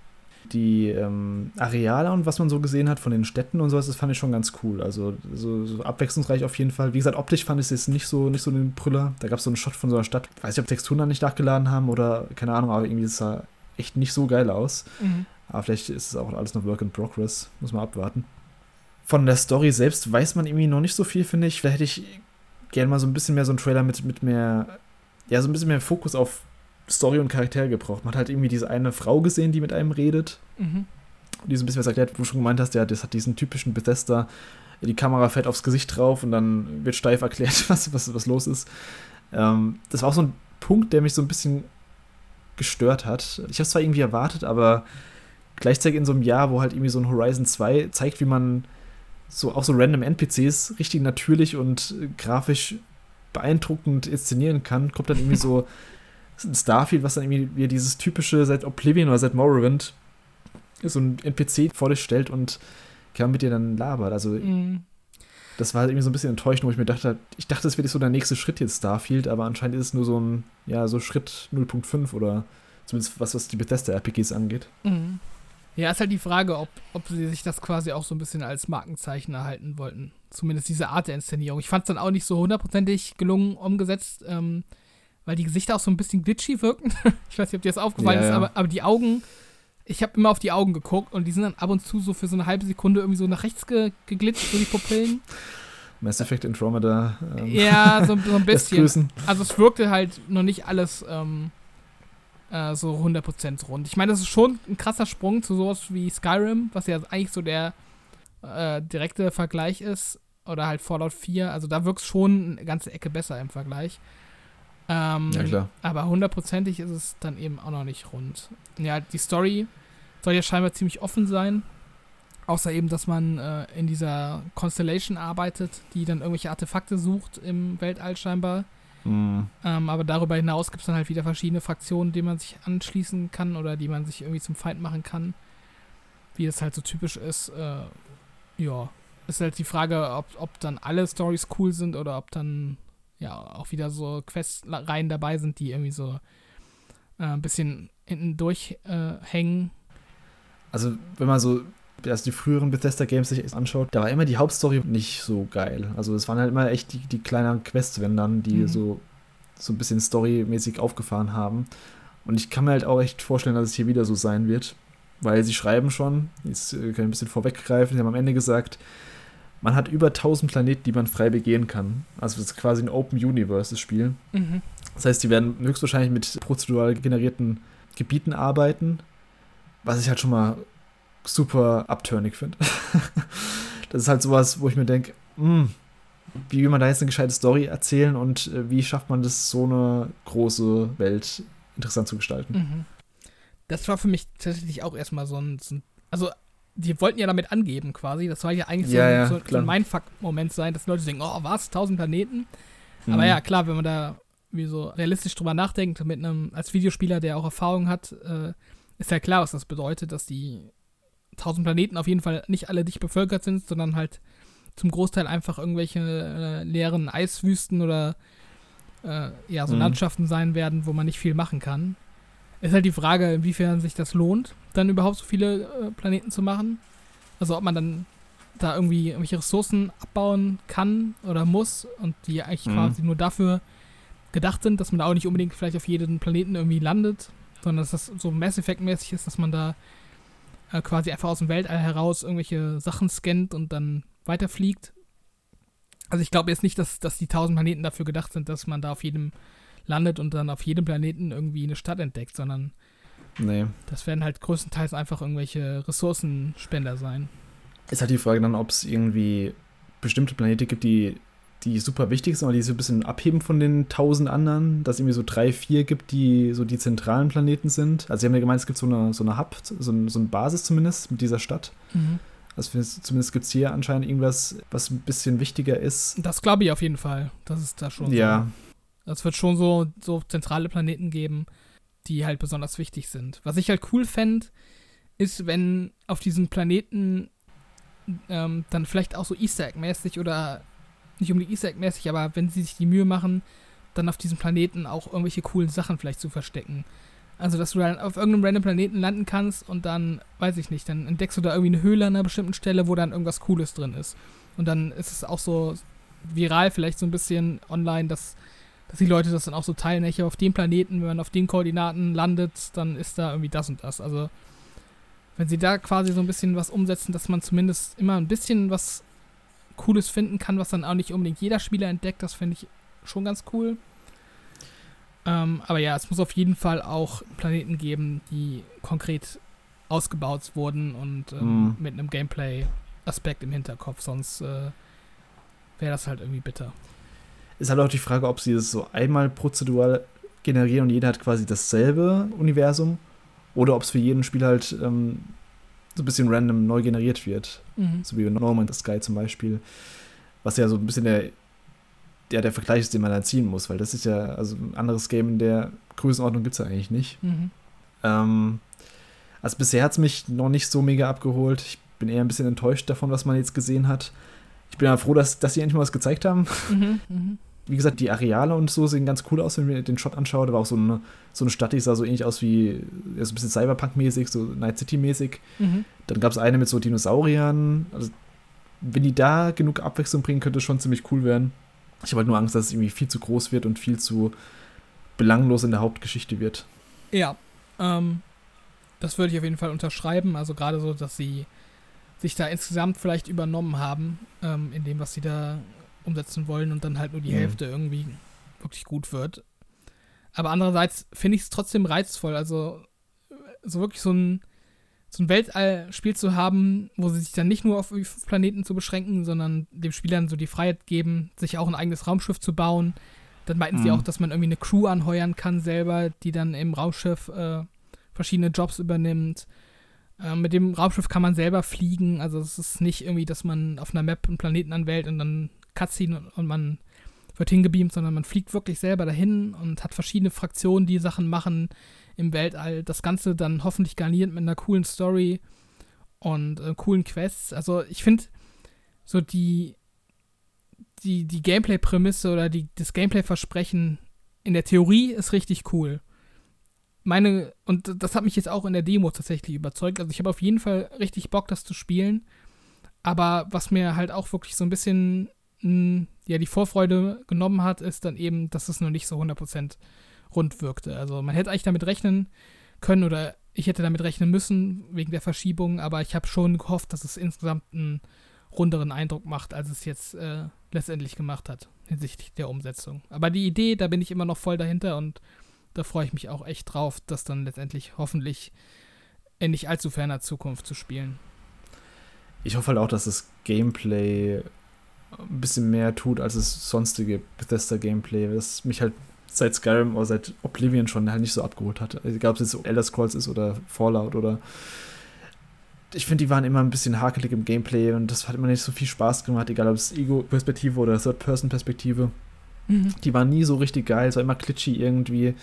Die ähm, Areale und was man so gesehen hat von den Städten und sowas, das fand ich schon ganz cool. Also so, so abwechslungsreich auf jeden Fall. Wie gesagt, optisch fand ich es jetzt nicht so, nicht so den Brüller. Da gab es so einen Shot von so einer Stadt. Ich weiß nicht, ob Texturen da nicht nachgeladen haben oder keine Ahnung, aber irgendwie sah echt nicht so geil aus. Mhm. Aber vielleicht ist es auch alles noch Work in Progress. Muss man abwarten. Von der Story selbst weiß man irgendwie noch nicht so viel, finde ich. Vielleicht hätte ich gerne mal so ein bisschen mehr so ein Trailer mit, mit mehr, ja, so ein bisschen mehr Fokus auf Story und Charakter gebraucht. Man hat halt irgendwie diese eine Frau gesehen, die mit einem redet. Mhm. Die so ein bisschen was erklärt, wo du schon gemeint hast, ja, das hat diesen typischen Bethesda, die Kamera fällt aufs Gesicht drauf und dann wird steif erklärt, <laughs> was, was, was los ist. Ähm, das war auch so ein Punkt, der mich so ein bisschen gestört hat. Ich habe es zwar irgendwie erwartet, aber gleichzeitig in so einem Jahr, wo halt irgendwie so ein Horizon 2 zeigt, wie man so auch so random NPCs richtig natürlich und grafisch beeindruckend inszenieren kann, kommt dann irgendwie so <laughs> ein Starfield, was dann irgendwie wie dieses typische seit Oblivion oder seit Morrowind so ein NPC vor dich stellt und kann mit dir dann labert. Also mm. das war halt irgendwie so ein bisschen enttäuschend, wo ich mir dachte, ich dachte, das wäre so der nächste Schritt jetzt Starfield, aber anscheinend ist es nur so ein, ja, so Schritt 0.5 oder zumindest was, was die Bethesda-RPGs angeht. Mm. Ja, ist halt die Frage, ob, ob sie sich das quasi auch so ein bisschen als Markenzeichen erhalten wollten. Zumindest diese Art der Inszenierung. Ich fand es dann auch nicht so hundertprozentig gelungen umgesetzt, ähm, weil die Gesichter auch so ein bisschen glitchy wirken. <laughs> ich weiß nicht, ob dir das aufgefallen Ja, ist, ja. aber, aber die Augen, ich habe immer auf die Augen geguckt und die sind dann ab und zu so für so eine halbe Sekunde irgendwie so nach rechts ge geglitscht, so die Pupillen. Mass Effect Andromeda. Ähm, Ja, so, so ein <laughs> bisschen. Also es wirkte halt noch nicht alles ähm, äh, so 100% rund. Ich meine, das ist schon ein krasser Sprung zu sowas wie Skyrim, was ja eigentlich so der äh, direkte Vergleich ist. Oder halt Fallout 4. Also da wirkt es schon eine ganze Ecke besser im Vergleich. Ähm, Ja, klar. aber hundertprozentig ist es dann eben auch noch nicht rund. Ja, die Story soll ja scheinbar ziemlich offen sein. Außer eben, dass man äh, in dieser Constellation arbeitet, die dann irgendwelche Artefakte sucht im Weltall scheinbar. Mhm. Ähm, aber darüber hinaus gibt es dann halt wieder verschiedene Fraktionen, denen man sich anschließen kann oder die man sich irgendwie zum Feind machen kann. Wie das halt so typisch ist. Äh, ja, ist halt die Frage, ob, ob dann alle Stories cool sind oder ob dann ja auch wieder so Questreihen dabei sind, die irgendwie so äh, ein bisschen hinten durchhängen. Äh, hängen. Also, wenn man so erst die früheren Bethesda-Games sich anschaut, da war immer die Hauptstory nicht so geil. Also, es waren halt immer echt die, die kleineren Quests, wenn dann, die Mhm. so, so ein bisschen storymäßig aufgefahren haben. Und ich kann mir halt auch echt vorstellen, dass es hier wieder so sein wird. Weil sie schreiben schon, jetzt äh, kann ich ein bisschen vorweggreifen, sie haben am Ende gesagt, man hat über 1000 Planeten, die man frei begehen kann. Also das ist quasi ein Open Universe, das Spiel. Mhm. Das heißt, die werden höchstwahrscheinlich mit prozedural generierten Gebieten arbeiten, was ich halt schon mal super abturnig finde. <laughs> das ist halt sowas, wo ich mir denke, wie will man da jetzt eine gescheite Story erzählen und äh, wie schafft man das, so eine große Welt interessant zu gestalten? Mhm. Das war für mich tatsächlich auch erstmal so ein, so ein. Also, die wollten ja damit angeben quasi. Das soll ja eigentlich so, Ja, ein- ja, so, so ein Mindfuck-Moment sein, dass die Leute denken, oh, was, 1000 Planeten? Aber Mhm. ja, klar, wenn man da wie so realistisch drüber nachdenkt, mit einem, als Videospieler, der auch Erfahrung hat, äh, ist ja klar, was das bedeutet, dass die 1000 Planeten auf jeden Fall nicht alle dicht bevölkert sind, sondern halt zum Großteil einfach irgendwelche äh, leeren Eiswüsten oder äh, ja, so Mhm. Landschaften sein werden, wo man nicht viel machen kann. Ist halt die Frage, inwiefern sich das lohnt, dann überhaupt so viele äh, Planeten zu machen. Also ob man dann da irgendwie irgendwelche Ressourcen abbauen kann oder muss und die eigentlich Mhm. quasi nur dafür gedacht sind, dass man da auch nicht unbedingt vielleicht auf jedem Planeten irgendwie landet, sondern dass das so Mass Effect-mäßig ist, dass man da äh, quasi einfach aus dem Weltall heraus irgendwelche Sachen scannt und dann weiterfliegt. Also ich glaube jetzt nicht, dass, dass die tausend Planeten dafür gedacht sind, dass man da auf jedem landet und dann auf jedem Planeten irgendwie eine Stadt entdeckt, sondern Nee. das werden halt größtenteils einfach irgendwelche Ressourcenspender sein. Ist halt die Frage dann, ob es irgendwie bestimmte Planete gibt, die, die super wichtig sind, oder die so ein bisschen abheben von den tausend anderen, dass es irgendwie so drei, vier gibt, die so die zentralen Planeten sind. Also sie haben ja gemeint, es gibt so eine, so eine Hub, so, ein, so eine Basis zumindest mit dieser Stadt. Also für- zumindest gibt es hier anscheinend irgendwas, was ein bisschen wichtiger ist. Das glaube ich auf jeden Fall. Das ist da schon Ja, so. Es wird schon so, so zentrale Planeten geben, die halt besonders wichtig sind. Was ich halt cool fände, ist, wenn auf diesem Planeten ähm, dann vielleicht auch so Easter Egg-mäßig oder nicht unbedingt Easter Egg-mäßig, aber wenn sie sich die Mühe machen, dann auf diesem Planeten auch irgendwelche coolen Sachen vielleicht zu verstecken. Also, dass du dann auf irgendeinem random Planeten landen kannst und dann, weiß ich nicht, dann entdeckst du da irgendwie eine Höhle an einer bestimmten Stelle, wo dann irgendwas Cooles drin ist. Und dann ist es auch so viral vielleicht so ein bisschen online, dass, dass die Leute das dann auch so teilen. Ich auf dem Planeten, wenn man auf den Koordinaten landet, dann ist da irgendwie das und das. Also, wenn sie da quasi so ein bisschen was umsetzen, dass man zumindest immer ein bisschen was Cooles finden kann, was dann auch nicht unbedingt jeder Spieler entdeckt, das finde ich schon ganz cool. Ähm, aber ja, es muss auf jeden Fall auch Planeten geben, die konkret ausgebaut wurden und ähm, Mhm. mit einem Gameplay-Aspekt im Hinterkopf, sonst äh, wäre das halt irgendwie bitter. ist halt auch die Frage, ob sie das so einmal prozedural generieren und jeder hat quasi dasselbe Universum oder ob es für jeden Spieler halt ähm, so ein bisschen random neu generiert wird. So wie No Man's Sky zum Beispiel. Was ja so ein bisschen der, der, der Vergleich ist, den man da ziehen muss, weil das ist ja, also ein anderes Game in der Größenordnung gibt es ja eigentlich nicht. Mhm. Ähm, also bisher hat es mich noch nicht so mega abgeholt. Ich bin eher ein bisschen enttäuscht davon, was man jetzt gesehen hat. Ich bin ja froh, dass, dass sie endlich mal was gezeigt haben. Mhm. Mhm. Wie gesagt, die Areale und so sehen ganz cool aus, wenn man den Shot anschaut. Da war auch so eine, so eine Stadt, die sah so ähnlich aus wie, ja, so ein bisschen Cyberpunk-mäßig, so Night City-mäßig. Mhm. Dann gab es eine mit so Dinosauriern. Also, wenn die da genug Abwechslung bringen, könnte es schon ziemlich cool werden. Ich habe halt nur Angst, dass es irgendwie viel zu groß wird und viel zu belanglos in der Hauptgeschichte wird. Ja, ähm, das würde ich auf jeden Fall unterschreiben. Also gerade so, dass sie sich da insgesamt vielleicht übernommen haben ähm, in dem, was sie da umsetzen wollen und dann halt nur die mhm. Hälfte irgendwie wirklich gut wird. Aber andererseits finde ich es trotzdem reizvoll. Also so wirklich so ein, so ein Weltallspiel zu haben, wo sie sich dann nicht nur auf Planeten zu beschränken, sondern dem Spielern so die Freiheit geben, sich auch ein eigenes Raumschiff zu bauen. Dann meinten mhm. sie auch, dass man irgendwie eine Crew anheuern kann selber, die dann im Raumschiff äh, verschiedene Jobs übernimmt. Äh, mit dem Raumschiff kann man selber fliegen. Also es ist nicht irgendwie, dass man auf einer Map einen Planeten anwählt und dann Cutscene und, man wird hingebeamt, sondern man fliegt wirklich selber dahin und hat verschiedene Fraktionen, die Sachen machen im Weltall. Das Ganze dann hoffentlich garniert mit einer coolen Story und äh, coolen Quests. Also ich finde so die, die, die Gameplay-Prämisse oder die, das Gameplay-Versprechen in der Theorie ist richtig cool meine, und das hat mich jetzt auch in der Demo tatsächlich überzeugt. Also ich habe auf jeden Fall richtig Bock, das zu spielen. Aber was mir halt auch wirklich so ein bisschen mh, ja, die Vorfreude genommen hat, ist dann eben, dass es noch nicht so 100% rund wirkte. Also man hätte eigentlich damit rechnen können oder ich hätte damit rechnen müssen wegen der Verschiebung, aber ich habe schon gehofft, dass es insgesamt einen runderen Eindruck macht, als es jetzt äh, letztendlich gemacht hat hinsichtlich der Umsetzung. Aber die Idee, da bin ich immer noch voll dahinter und da freue ich mich auch echt drauf, das dann letztendlich hoffentlich in nicht allzu ferner Zukunft zu spielen. Ich hoffe halt auch, dass das Gameplay ein bisschen mehr tut als das sonstige Bethesda-Gameplay, das mich halt seit Skyrim oder seit Oblivion schon halt nicht so abgeholt hat. Egal, ob es jetzt Elder Scrolls ist oder Fallout oder ich finde, die waren immer ein bisschen hakelig im Gameplay und das hat immer nicht so viel Spaß gemacht, egal ob es Ego-Perspektive oder Third-Person-Perspektive. Mhm. Die waren nie so richtig geil, es war immer glitchy irgendwie.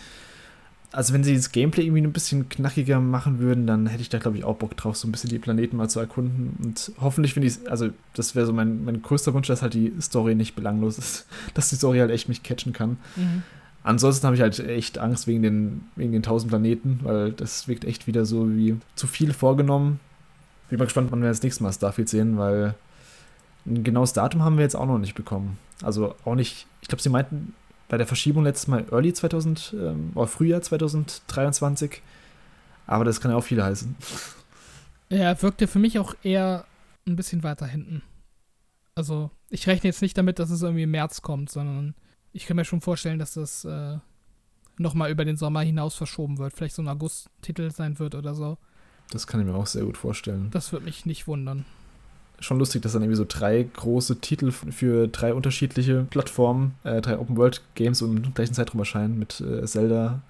Also wenn sie das Gameplay irgendwie ein bisschen knackiger machen würden, dann hätte ich da, glaube ich, auch Bock drauf, so ein bisschen die Planeten mal zu erkunden. Und hoffentlich finde ich also das wäre so mein, mein größter Wunsch, dass halt die Story nicht belanglos ist. <laughs> Dass die Story halt echt mich catchen kann. Mhm. Ansonsten habe ich halt echt Angst wegen den, wegen den tausend Planeten, weil das wirkt echt wieder so wie zu viel vorgenommen. Bin mal gespannt, wann wir das nächste Mal Starfield sehen, weil ein genaues Datum haben wir jetzt auch noch nicht bekommen. Also auch nicht, ich glaube, sie meinten bei der Verschiebung letztes Mal Early 2000 ähm, oder Frühjahr 2023. Aber das kann ja auch viel heißen. <laughs> Ja, wirkte für mich auch eher ein bisschen weiter hinten. Also, ich rechne jetzt nicht damit, dass es irgendwie im März kommt, sondern ich kann mir schon vorstellen, dass das äh, nochmal über den Sommer hinaus verschoben wird. Vielleicht so ein August-Titel sein wird oder so. Das kann ich mir auch sehr gut vorstellen. Das würde mich nicht wundern schon lustig, dass dann irgendwie so drei große Titel für drei unterschiedliche Plattformen, äh, drei Open-World-Games im gleichen Zeitraum erscheinen mit äh, Zelda,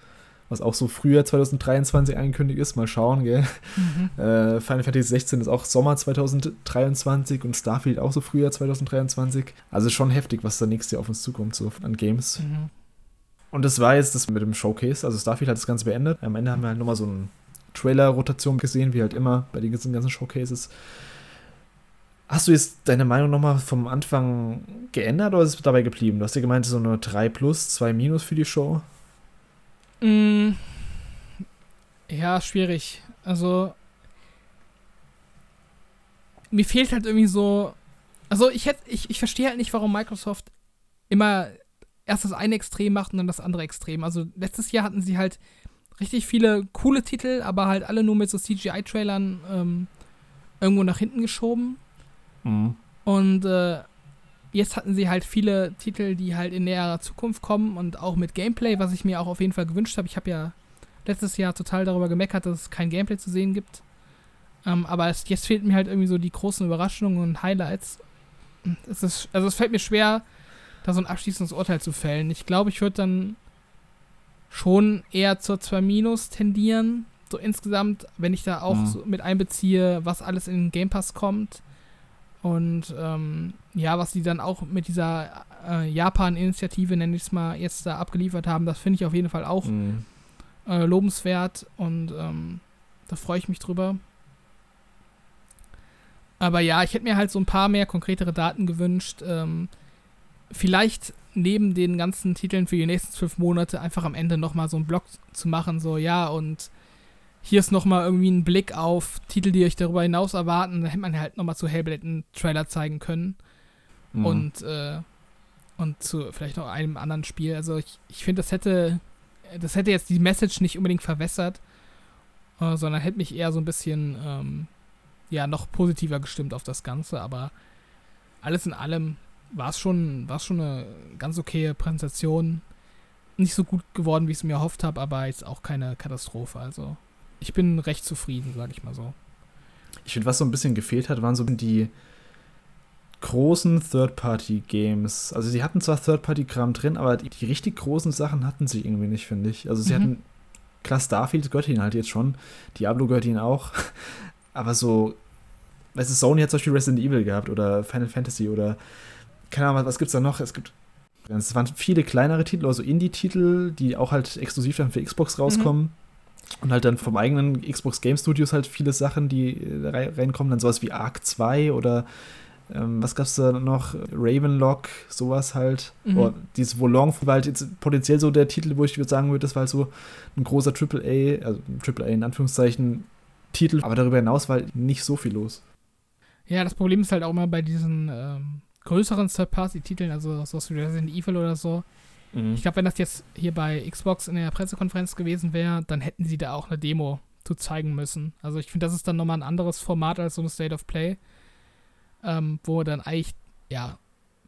was auch so früher 2023 angekündigt ist. Mal schauen, gell? Mhm. Äh, Final Fantasy 16 ist auch Sommer 2023 und Starfield auch so früher 2023. Also schon heftig, was da nächstes Jahr auf uns zukommt, so an Games. Mhm. Und das war jetzt das mit dem Showcase. Also Starfield hat das Ganze beendet. Am Ende haben wir halt nochmal so eine Trailer-Rotation gesehen, wie halt immer bei den ganzen Showcases. Hast du jetzt deine Meinung nochmal vom Anfang geändert oder ist es dabei geblieben? Du hast ja gemeint, so eine 3 plus, 2 minus für die Show. Mm, ja, schwierig. Also, mir fehlt halt irgendwie so. Also, ich, hätt, ich, ich verstehe halt nicht, warum Microsoft immer erst das eine Extrem macht und dann das andere Extrem. Also, letztes Jahr hatten sie halt richtig viele coole Titel, aber halt alle nur mit so CGI-Trailern ähm, irgendwo nach hinten geschoben. Mhm. Und äh, jetzt hatten sie halt viele Titel, die halt in näherer Zukunft kommen und auch mit Gameplay, was ich mir auch auf jeden Fall gewünscht habe. Ich habe ja letztes Jahr total darüber gemeckert, dass es kein Gameplay zu sehen gibt. Ähm, aber es, jetzt fehlt mir halt irgendwie so die großen Überraschungen und Highlights. Es ist, also es fällt mir schwer, da so ein abschließendes Urteil zu fällen. Ich glaube, ich würde dann schon eher zur 2 Minus tendieren. So insgesamt, wenn ich da auch mhm. so mit einbeziehe, was alles in den Game Pass kommt und ähm, ja, was die dann auch mit dieser äh, Japan-Initiative, nenne ich es mal, jetzt da abgeliefert haben, das finde ich auf jeden Fall auch mhm. äh, lobenswert und ähm, da freue ich mich drüber. Aber ja, ich hätte mir halt so ein paar mehr konkretere Daten gewünscht. Ähm, vielleicht neben den ganzen Titeln für die nächsten zwölf Monate einfach am Ende nochmal so einen Blog zu machen, so ja, und hier ist nochmal irgendwie ein Blick auf Titel, die euch darüber hinaus erwarten. Da hätte man halt nochmal zu Hellblade einen Trailer zeigen können. Mhm. Und, äh, und zu vielleicht noch einem anderen Spiel. Also ich, ich finde, das hätte das hätte jetzt die Message nicht unbedingt verwässert, äh, sondern hätte mich eher so ein bisschen, ähm, ja, noch positiver gestimmt auf das Ganze, aber alles in allem war es schon, schon eine ganz okaye Präsentation. Nicht so gut geworden, wie ich es mir erhofft habe, aber jetzt auch keine Katastrophe. Also ich bin recht zufrieden, sage ich mal so. Ich finde, was so ein bisschen gefehlt hat, waren so die großen Third-Party-Games. Also sie hatten zwar Third-Party-Kram drin, aber die, die, richtig großen Sachen hatten sie irgendwie nicht, finde ich. Also sie mhm. hatten, klar, Starfield gehört ihnen halt jetzt schon, Diablo gehört ihnen auch, <laughs> aber so, weißt du, Sony hat zum Beispiel Resident Evil gehabt oder Final Fantasy oder keine Ahnung, was gibt's da noch? Es gibt es waren viele kleinere Titel, also Indie-Titel, die auch halt exklusiv dann für Xbox rauskommen. Mhm. Und halt dann vom eigenen Xbox Game Studios halt viele Sachen, die reinkommen, dann sowas wie Arc 2 oder ähm, was gab's da noch? Ravenlock, sowas halt. Mhm. Oh, dieses Volong war halt jetzt potenziell so der Titel, wo ich würde sagen würde, das war halt so ein großer AAA, also AAA in Anführungszeichen, Titel. Aber darüber hinaus war halt nicht so viel los. Ja, das Problem ist halt auch immer bei diesen ähm, größeren Third-Party-Titeln, also sowas wie Resident Evil oder so. Mhm. Ich glaube, wenn das jetzt hier bei Xbox in der Pressekonferenz gewesen wäre, dann hätten sie da auch eine Demo zu zeigen müssen. Also ich finde, das ist dann nochmal ein anderes Format als so ein State of Play, ähm, wo dann eigentlich, ja,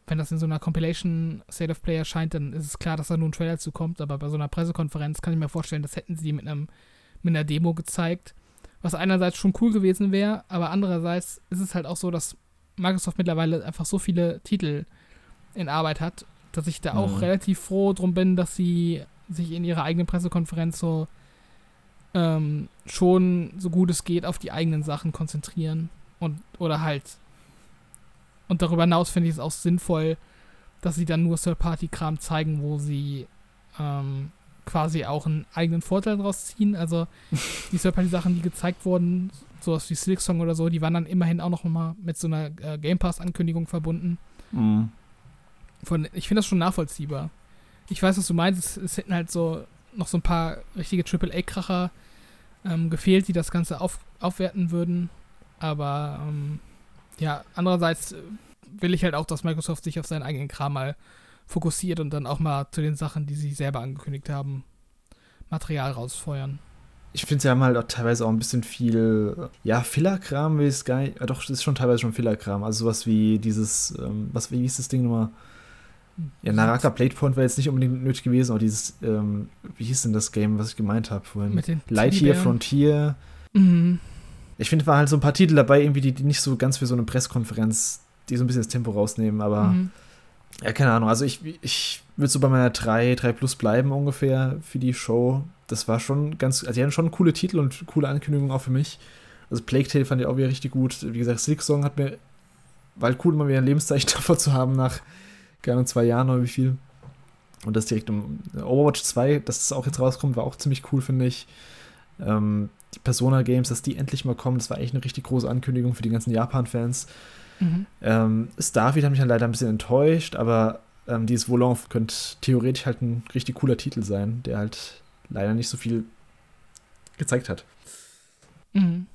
wenn das in so einer Compilation State of Play erscheint, dann ist es klar, dass da nur ein Trailer zu kommt, aber bei so einer Pressekonferenz kann ich mir vorstellen, das hätten sie mit einem mit einer Demo gezeigt, was einerseits schon cool gewesen wäre, aber andererseits ist es halt auch so, dass Microsoft mittlerweile einfach so viele Titel in Arbeit hat, dass ich da auch mhm. relativ froh drum bin, dass sie sich in ihrer eigenen Pressekonferenz so ähm, schon so gut es geht auf die eigenen Sachen konzentrieren und oder halt und darüber hinaus finde ich es auch sinnvoll, dass sie dann nur Third-Party-Kram zeigen, wo sie ähm, quasi auch einen eigenen Vorteil draus ziehen. Also <laughs> die Third-Party-Sachen, die gezeigt wurden, sowas wie Slick Song oder so, die waren dann immerhin auch noch mal mit so einer äh, Game Pass-Ankündigung verbunden. Mhm. Von, ich finde das schon nachvollziehbar. Ich weiß, was du meinst. Es, es hätten halt so noch so ein paar richtige AAA-Kracher ähm, gefehlt, die das Ganze auf, aufwerten würden. Aber ähm, ja, andererseits äh, will ich halt auch, dass Microsoft sich auf seinen eigenen Kram mal fokussiert und dann auch mal zu den Sachen, die sie selber angekündigt haben, Material rausfeuern ich finde, sie haben halt auch teilweise auch ein bisschen viel, ja, Fillerkram will ich es gar nicht, doch, das ist schon teilweise schon Fillerkram. Also sowas wie dieses, ähm, was, wie hieß das Ding nochmal? Ja, Naraka Plate Point wäre jetzt nicht unbedingt nötig gewesen, aber dieses, ähm, wie hieß denn das Game, was ich gemeint habe vorhin? Mit den Lightyear Frontier. Mhm. Ich finde, war halt so ein paar Titel dabei, irgendwie, die, die nicht so ganz für so eine Presskonferenz, die so ein bisschen das Tempo rausnehmen, aber mhm. ja, keine Ahnung. Also ich, ich würde so bei meiner 3, 3 Plus bleiben ungefähr für die Show das war schon ganz, also die hatten schon coole Titel und coole Ankündigungen auch für mich. Also Plague Tale fand ich auch wieder richtig gut. Wie gesagt, Silk Song hat mir, war halt cool, mal wieder ein Lebenszeichen <laughs> davor zu haben nach gerne zwei Jahren oder wie viel. Und das direkt um Overwatch 2, dass das auch jetzt rauskommt, war auch ziemlich cool, finde ich. Ähm, die Persona Games, dass die endlich mal kommen, das war echt eine richtig große Ankündigung für die ganzen Japan-Fans. Mhm. Ähm, Starfield hat mich dann leider ein bisschen enttäuscht, aber ähm, dieses Volon könnte theoretisch halt ein richtig cooler Titel sein, der halt leider nicht so viel gezeigt hat. Mhm.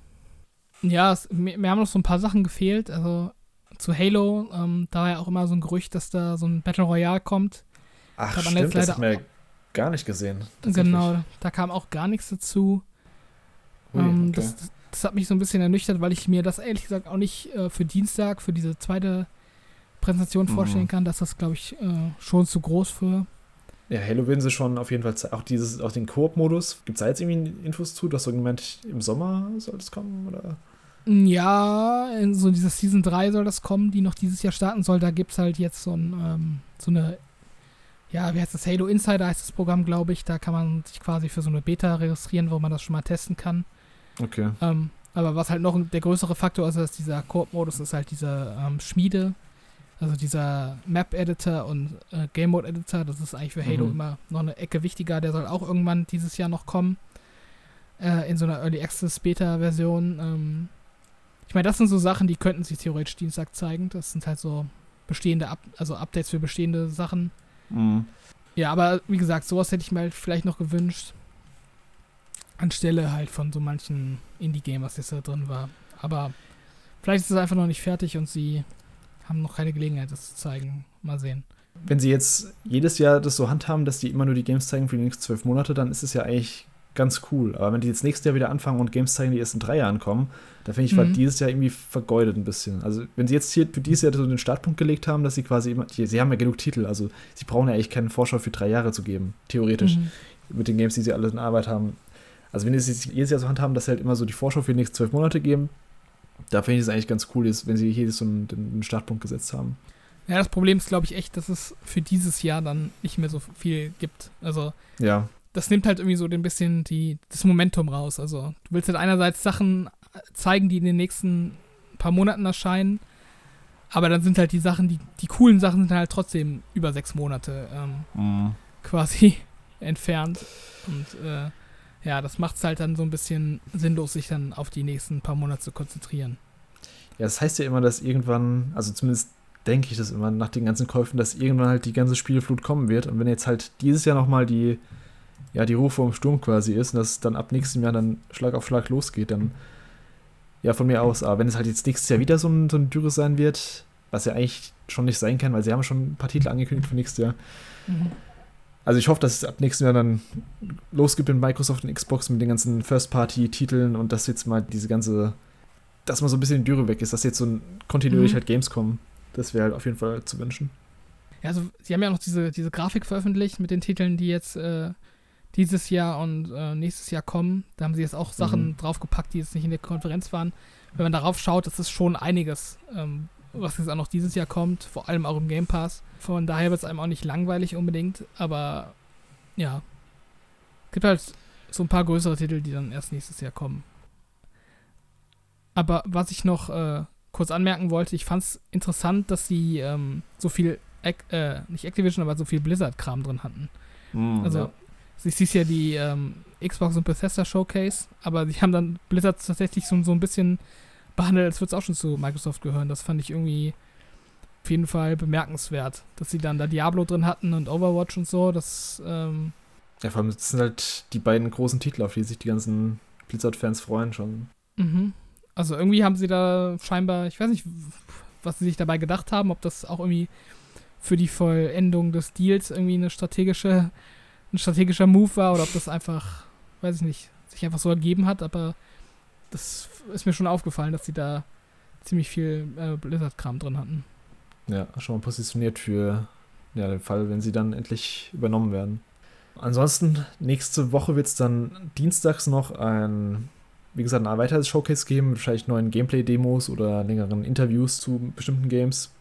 Ja, es, mir, mir, haben noch so ein paar Sachen gefehlt. Also zu Halo, ähm, da war ja auch immer so ein Gerücht, dass da so ein Battle Royale kommt. Ach, da stimmt, das haben wir gar nicht gesehen. Genau, da kam auch gar nichts dazu. Ui, ähm, okay. das, das, hat mich so ein bisschen ernüchtert, weil ich mir das ehrlich gesagt auch nicht äh, für Dienstag, für diese zweite Präsentation mhm. vorstellen kann, dass das, glaube ich, äh, schon zu groß für ja, Halo werden sie schon auf jeden Fall auch dieses, auch den Koop-Modus. Gibt es da jetzt irgendwie Infos zu? Du hast so gemeint, im Sommer soll das kommen, oder? Ja, in so dieser Season 3 soll das kommen, die noch dieses Jahr starten soll. Da gibt es halt jetzt so, ein, ähm, so eine, ja, wie heißt das? Halo Insider heißt das Programm, glaube ich. Da kann man sich quasi für so eine Beta registrieren, wo man das schon mal testen kann. Okay. Ähm, aber was halt noch der größere Faktor ist, ist dieser Koop-Modus, ist halt diese ähm, Schmiede, also dieser Map-Editor und äh, Game Mode-Editor, das ist eigentlich für Halo mhm. immer noch eine Ecke wichtiger. Der soll auch irgendwann dieses Jahr noch kommen. Äh, in so einer Early Access Beta-Version. Ähm, ich meine, das sind so Sachen, die könnten sich theoretisch Dienstag zeigen. Das sind halt so bestehende, Up also Updates für bestehende Sachen. Mhm. Ja, aber wie gesagt, sowas hätte ich mir halt vielleicht noch gewünscht. Anstelle halt von so manchen Indie-Game, was jetzt da drin war. Aber vielleicht ist es einfach noch nicht fertig und sie haben noch keine Gelegenheit, das zu zeigen. Mal sehen. wenn sie jetzt jedes Jahr das so handhaben, dass die immer nur die Games zeigen für die nächsten zwölf Monate, dann ist es ja eigentlich ganz cool. Aber wenn die jetzt nächstes Jahr wieder anfangen und Games zeigen, die erst in drei Jahren kommen, da finde ich, war mhm. dieses Jahr irgendwie vergeudet ein bisschen. Also, wenn sie jetzt hier für dieses Jahr so den Startpunkt gelegt haben, dass sie quasi immer, die, sie haben ja genug Titel, also sie brauchen ja eigentlich keinen Vorschau für drei Jahre zu geben, theoretisch, mhm. mit den Games, die sie alle in Arbeit haben. Also, wenn sie es jedes Jahr so handhaben, dass sie halt immer so die Vorschau für die nächsten zwölf Monate geben, da finde ich es eigentlich ganz cool, wenn sie hier so einen, einen Startpunkt gesetzt haben. Ja, das Problem ist, glaube ich, echt, dass es für dieses Jahr dann nicht mehr so viel gibt. Also, ja. Das nimmt halt irgendwie so ein bisschen die, das Momentum raus. Also, du willst halt einerseits Sachen zeigen, die in den nächsten paar Monaten erscheinen, aber dann sind halt die Sachen, die, die coolen Sachen sind halt trotzdem über sechs Monate ähm, mhm. quasi <laughs> entfernt. Und äh, ja, das macht es halt dann so ein bisschen sinnlos, sich dann auf die nächsten paar Monate zu konzentrieren. Ja, das heißt ja immer, dass irgendwann, also zumindest denke ich das immer nach den ganzen Käufen, dass irgendwann halt die ganze Spielflut kommen wird. Und wenn jetzt halt dieses Jahr nochmal die, ja, die Ruhe vom Sturm quasi ist und das dann ab nächstem Jahr dann Schlag auf Schlag losgeht, dann ja, von mir aus. Aber wenn es halt jetzt nächstes Jahr wieder so ein, so ein Dürre sein wird, was ja eigentlich schon nicht sein kann, weil sie haben schon ein paar Titel angekündigt für nächstes Jahr. Mhm. Also ich hoffe, dass es ab nächstem Jahr dann losgibt in Microsoft und Xbox mit den ganzen First-Party-Titeln und dass jetzt mal diese ganze, dass mal so ein bisschen die Dürre weg ist, dass jetzt so ein kontinuierlich mhm. halt Games kommen. Das wäre halt auf jeden Fall zu wünschen. Ja, also sie haben ja noch diese, diese Grafik veröffentlicht mit den Titeln, die jetzt äh, dieses Jahr und äh, nächstes Jahr kommen. Da haben sie jetzt auch Sachen mhm. draufgepackt, die jetzt nicht in der Konferenz waren. Wenn man darauf schaut, das ist schon einiges, ähm, was jetzt auch noch dieses Jahr kommt, vor allem auch im Game Pass. Von daher wird es einem auch nicht langweilig unbedingt, aber ja. Es gibt halt so ein paar größere Titel, die dann erst nächstes Jahr kommen. Aber was ich noch äh, kurz anmerken wollte, ich fand es interessant, dass sie ähm, so viel, äh, nicht Activision, aber so viel Blizzard-Kram drin hatten. Mm, also, ja. Sie siehst ja die ähm, Xbox und Bethesda Showcase, aber sie haben dann Blizzard tatsächlich so, so ein bisschen behandelt, als würde es auch schon zu Microsoft gehören. Das fand ich irgendwie auf jeden Fall bemerkenswert, dass sie dann da Diablo drin hatten und Overwatch und so. Das, ähm ja, vor allem, das sind halt die beiden großen Titel, auf die sich die ganzen Blizzard-Fans freuen schon. Mhm. Also irgendwie haben sie da scheinbar, ich weiß nicht, was sie sich dabei gedacht haben, ob das auch irgendwie für die Vollendung des Deals irgendwie eine strategische, ein strategischer Move war oder ob das einfach, weiß ich nicht, sich einfach so ergeben hat, aber das ist mir schon aufgefallen, dass sie da ziemlich viel äh, Blizzard-Kram drin hatten. Ja, schon mal positioniert für ja, den Fall, wenn sie dann endlich übernommen werden. Ansonsten, nächste Woche wird es dann dienstags noch ein wie gesagt, ein weiteres Showcase geben, wahrscheinlich neuen Gameplay-Demos oder längeren Interviews zu bestimmten Games.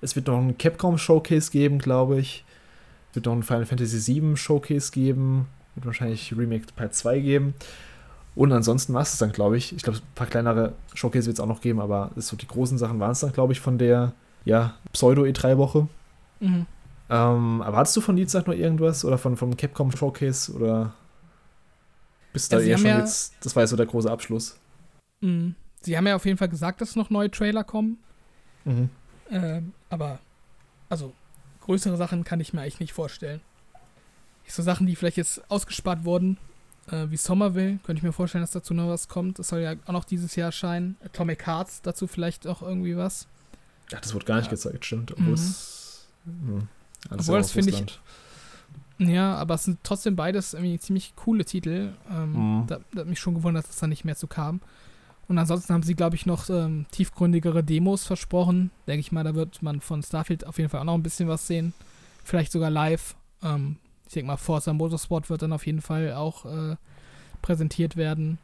Es wird noch ein Capcom-Showcase geben, glaube ich. Es wird noch ein Final Fantasy VII Showcase geben. Wird wahrscheinlich Remake Part 2 geben. Und ansonsten war es dann, glaube ich. Ich glaube, ein paar kleinere Showcase wird es auch noch geben, aber so die großen Sachen waren es dann, glaube ich, von der ja, Pseudo-E3-Woche. Mhm. Ähm, aber hattest du von Dienstag noch irgendwas? Oder von, vom Capcom Showcase? Oder bis da ja, eher schon ja, jetzt, das war ja so der große Abschluss. Mh. Sie haben ja auf jeden Fall gesagt, dass noch neue Trailer kommen. Mhm. Äh, aber, also, größere Sachen kann ich mir eigentlich nicht vorstellen. So Sachen, die vielleicht jetzt ausgespart wurden, äh, wie Somerville, könnte ich mir vorstellen, dass dazu noch was kommt. Das soll ja auch noch dieses Jahr erscheinen. Atomic Hearts, dazu vielleicht auch irgendwie was. Ja, das wurde gar nicht ja. gezeigt, stimmt. Obwohl mhm. es. Hm, Obwohl das finde ich ja, aber es sind trotzdem beides irgendwie ziemlich coole Titel. Ähm, mhm. da, da, hat mich schon gewundert, dass da nicht mehr zu kam. Und ansonsten haben sie, glaube ich, noch ähm, tiefgründigere Demos versprochen. Denke ich mal, da wird man von Starfield auf jeden Fall auch noch ein bisschen was sehen. Vielleicht sogar live. Ähm, ich denke mal, Forza Motorsport wird dann auf jeden Fall auch äh, präsentiert werden.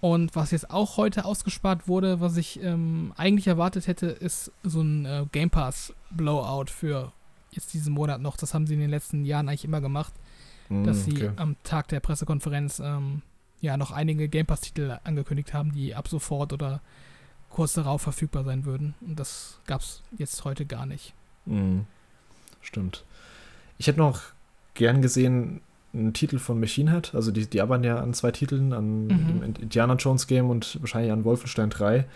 Und was jetzt auch heute ausgespart wurde, was ich ähm, eigentlich erwartet hätte, ist so ein äh, Game Pass Blowout für jetzt diesen Monat noch. Das haben sie in den letzten Jahren eigentlich immer gemacht, mm, dass sie okay. am Tag der Pressekonferenz ähm, ja noch einige Game Pass-Titel angekündigt haben, die ab sofort oder kurz darauf verfügbar sein würden. Und das gab es jetzt heute gar nicht. Mm, stimmt. Ich hätte noch gern gesehen einen Titel von Machine Head. Also die, die arbeiten ja an zwei Titeln, an mhm. dem Indiana Jones Game und wahrscheinlich an Wolfenstein 3.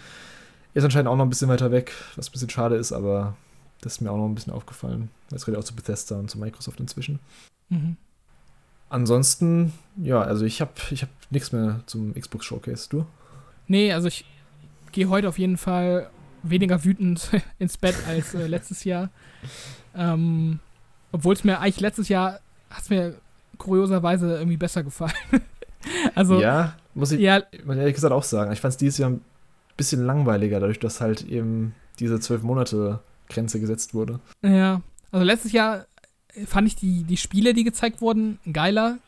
Ist anscheinend auch noch ein bisschen weiter weg, was ein bisschen schade ist, aber das ist mir auch noch ein bisschen aufgefallen. Das redet auch zu Bethesda und zu Microsoft inzwischen. Mhm. Ansonsten, ja, also ich habe ich hab nichts mehr zum Xbox Showcase. Du? Nee, also ich gehe heute auf jeden Fall weniger wütend <laughs> ins Bett als äh, letztes Jahr. Ähm, Obwohl es mir eigentlich letztes Jahr hat es mir kurioserweise irgendwie besser gefallen. <laughs> also ja, muss ich ja, ehrlich gesagt auch sagen. Ich fand es dieses Jahr ein bisschen langweiliger, dadurch, dass halt eben diese zwölf Monate Grenze gesetzt wurde. Ja, also letztes Jahr fand ich die, die Spiele, die gezeigt wurden, geiler.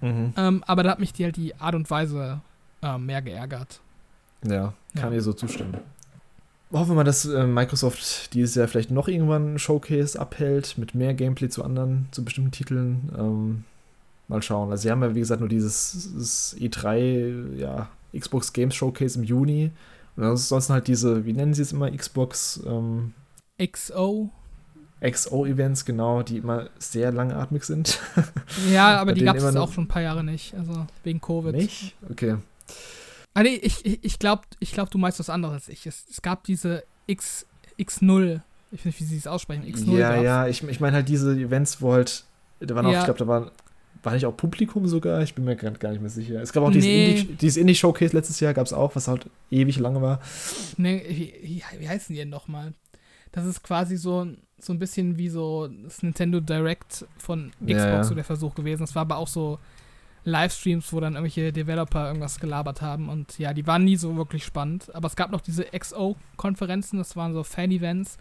Mhm. Ähm, aber da hat mich die halt die Art und Weise äh, mehr geärgert. Ja, kann ja. ihr so zustimmen. Hoffen wir mal, dass äh, Microsoft dieses Jahr vielleicht noch irgendwann ein Showcase abhält mit mehr Gameplay zu anderen, zu bestimmten Titeln. Ähm, mal schauen. Also sie haben ja, wie gesagt, nur dieses E3, ja, Xbox Games Showcase im Juni. Und ansonsten halt diese, wie nennen sie es immer, Xbox ähm, XO. XO-Events, genau, die immer sehr langatmig sind. Ja, <laughs> aber die gab es auch schon ein paar Jahre nicht, also wegen Covid. Nicht? Okay. Ah, nee, ich, ich, ich glaube, ich glaub, du meinst was anderes als ich. Es, es gab diese X, X0, ich weiß nicht, wie sie es aussprechen, X0 Ja, gab's. ja, ich, ich meine halt diese Events, wo halt, da waren auch, ja. ich glaube, da waren war nicht auch Publikum sogar? Ich bin mir gerade gar nicht mehr sicher. Es gab auch nee. Indie, dieses Indie-Showcase letztes Jahr, gab es auch, was halt ewig lange war. Nee, wie, wie heißen die denn nochmal? Das ist quasi so, so ein bisschen wie so das Nintendo Direct von Xbox ja, so der Versuch gewesen. Es war aber auch so Livestreams, wo dann irgendwelche Developer irgendwas gelabert haben. Und ja, die waren nie so wirklich spannend. Aber es gab noch diese XO-Konferenzen, das waren so Fan-Events,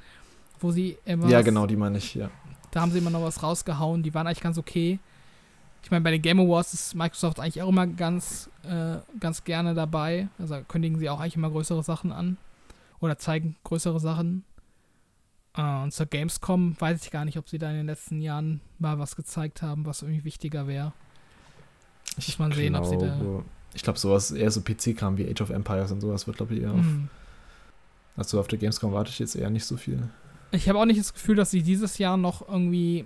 wo sie immer. Ja, genau, die meine ich, ja. Da haben sie immer noch was rausgehauen. Die waren eigentlich ganz okay. Ich meine, bei den Game Awards ist Microsoft eigentlich auch immer ganz, äh, ganz gerne dabei. Also kündigen sie auch eigentlich immer größere Sachen an. Oder zeigen größere Sachen. Uh, und zur Gamescom weiß ich gar nicht, ob sie da in den letzten Jahren mal was gezeigt haben, was irgendwie wichtiger wäre. Ich Muss mal sehen, ob sie da. Ich glaube, sowas, eher so PC-Kram wie Age of Empires und sowas wird, glaube ich, eher auf. Mm. Also auf der Gamescom warte ich jetzt eher nicht so viel. Ich habe auch nicht das Gefühl, dass sie dieses Jahr noch irgendwie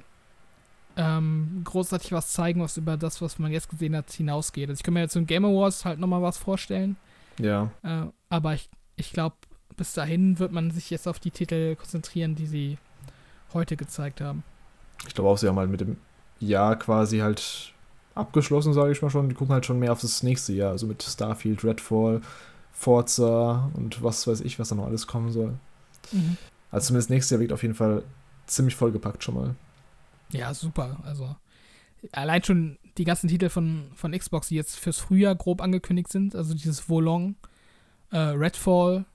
ähm, großartig was zeigen, was über das, was man jetzt gesehen hat, hinausgeht. Also ich kann mir jetzt zum Game Awards halt nochmal was vorstellen. Ja. Äh, aber ich, ich glaube, bis dahin wird man sich jetzt auf die Titel konzentrieren, die sie heute gezeigt haben. Ich glaube auch, sie haben halt mit dem Jahr quasi halt abgeschlossen, sage ich mal schon. Die gucken halt schon mehr auf das nächste Jahr, also mit Starfield, Redfall, Forza und was weiß ich, was da noch alles kommen soll. Mhm. Also zumindest nächstes Jahr wird auf jeden Fall ziemlich vollgepackt schon mal. Ja, super. Also allein schon die ganzen Titel von, von Xbox, die jetzt fürs Frühjahr grob angekündigt sind, also dieses Wolong, äh, Redfall,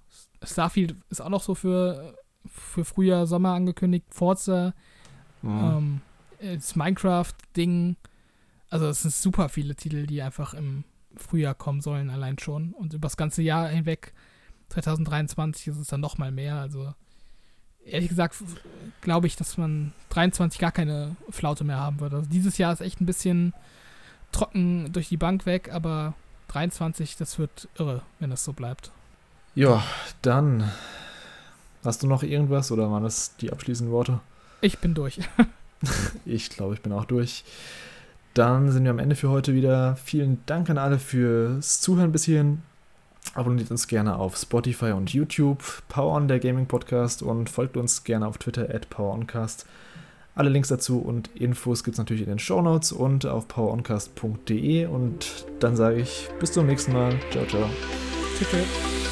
Starfield ist auch noch so für, für Frühjahr, Sommer angekündigt, Forza, mhm. ähm, das Minecraft-Ding. Also es sind super viele Titel, die einfach im Frühjahr kommen sollen, allein schon. Und über das ganze Jahr hinweg, 2023, ist es dann noch mal mehr. Also ehrlich gesagt glaube ich, dass man 23 gar keine Flaute mehr haben wird. Also dieses Jahr ist echt ein bisschen trocken durch die Bank weg, aber 23, das wird irre, wenn das so bleibt. Ja, dann hast du noch irgendwas oder waren das die abschließenden Worte? Ich bin durch. <laughs> ich glaube, ich bin auch durch. Dann sind wir am Ende für heute wieder. Vielen Dank an alle fürs Zuhören bis hierhin. Abonniert uns gerne auf Spotify und YouTube, Power On, der Gaming Podcast, und folgt uns gerne auf Twitter at PowerOncast. Alle Links dazu und Infos gibt es natürlich in den Show Notes und auf poweroncast.de. Und dann sage ich bis zum nächsten Mal. Ciao, ciao. Tschüss.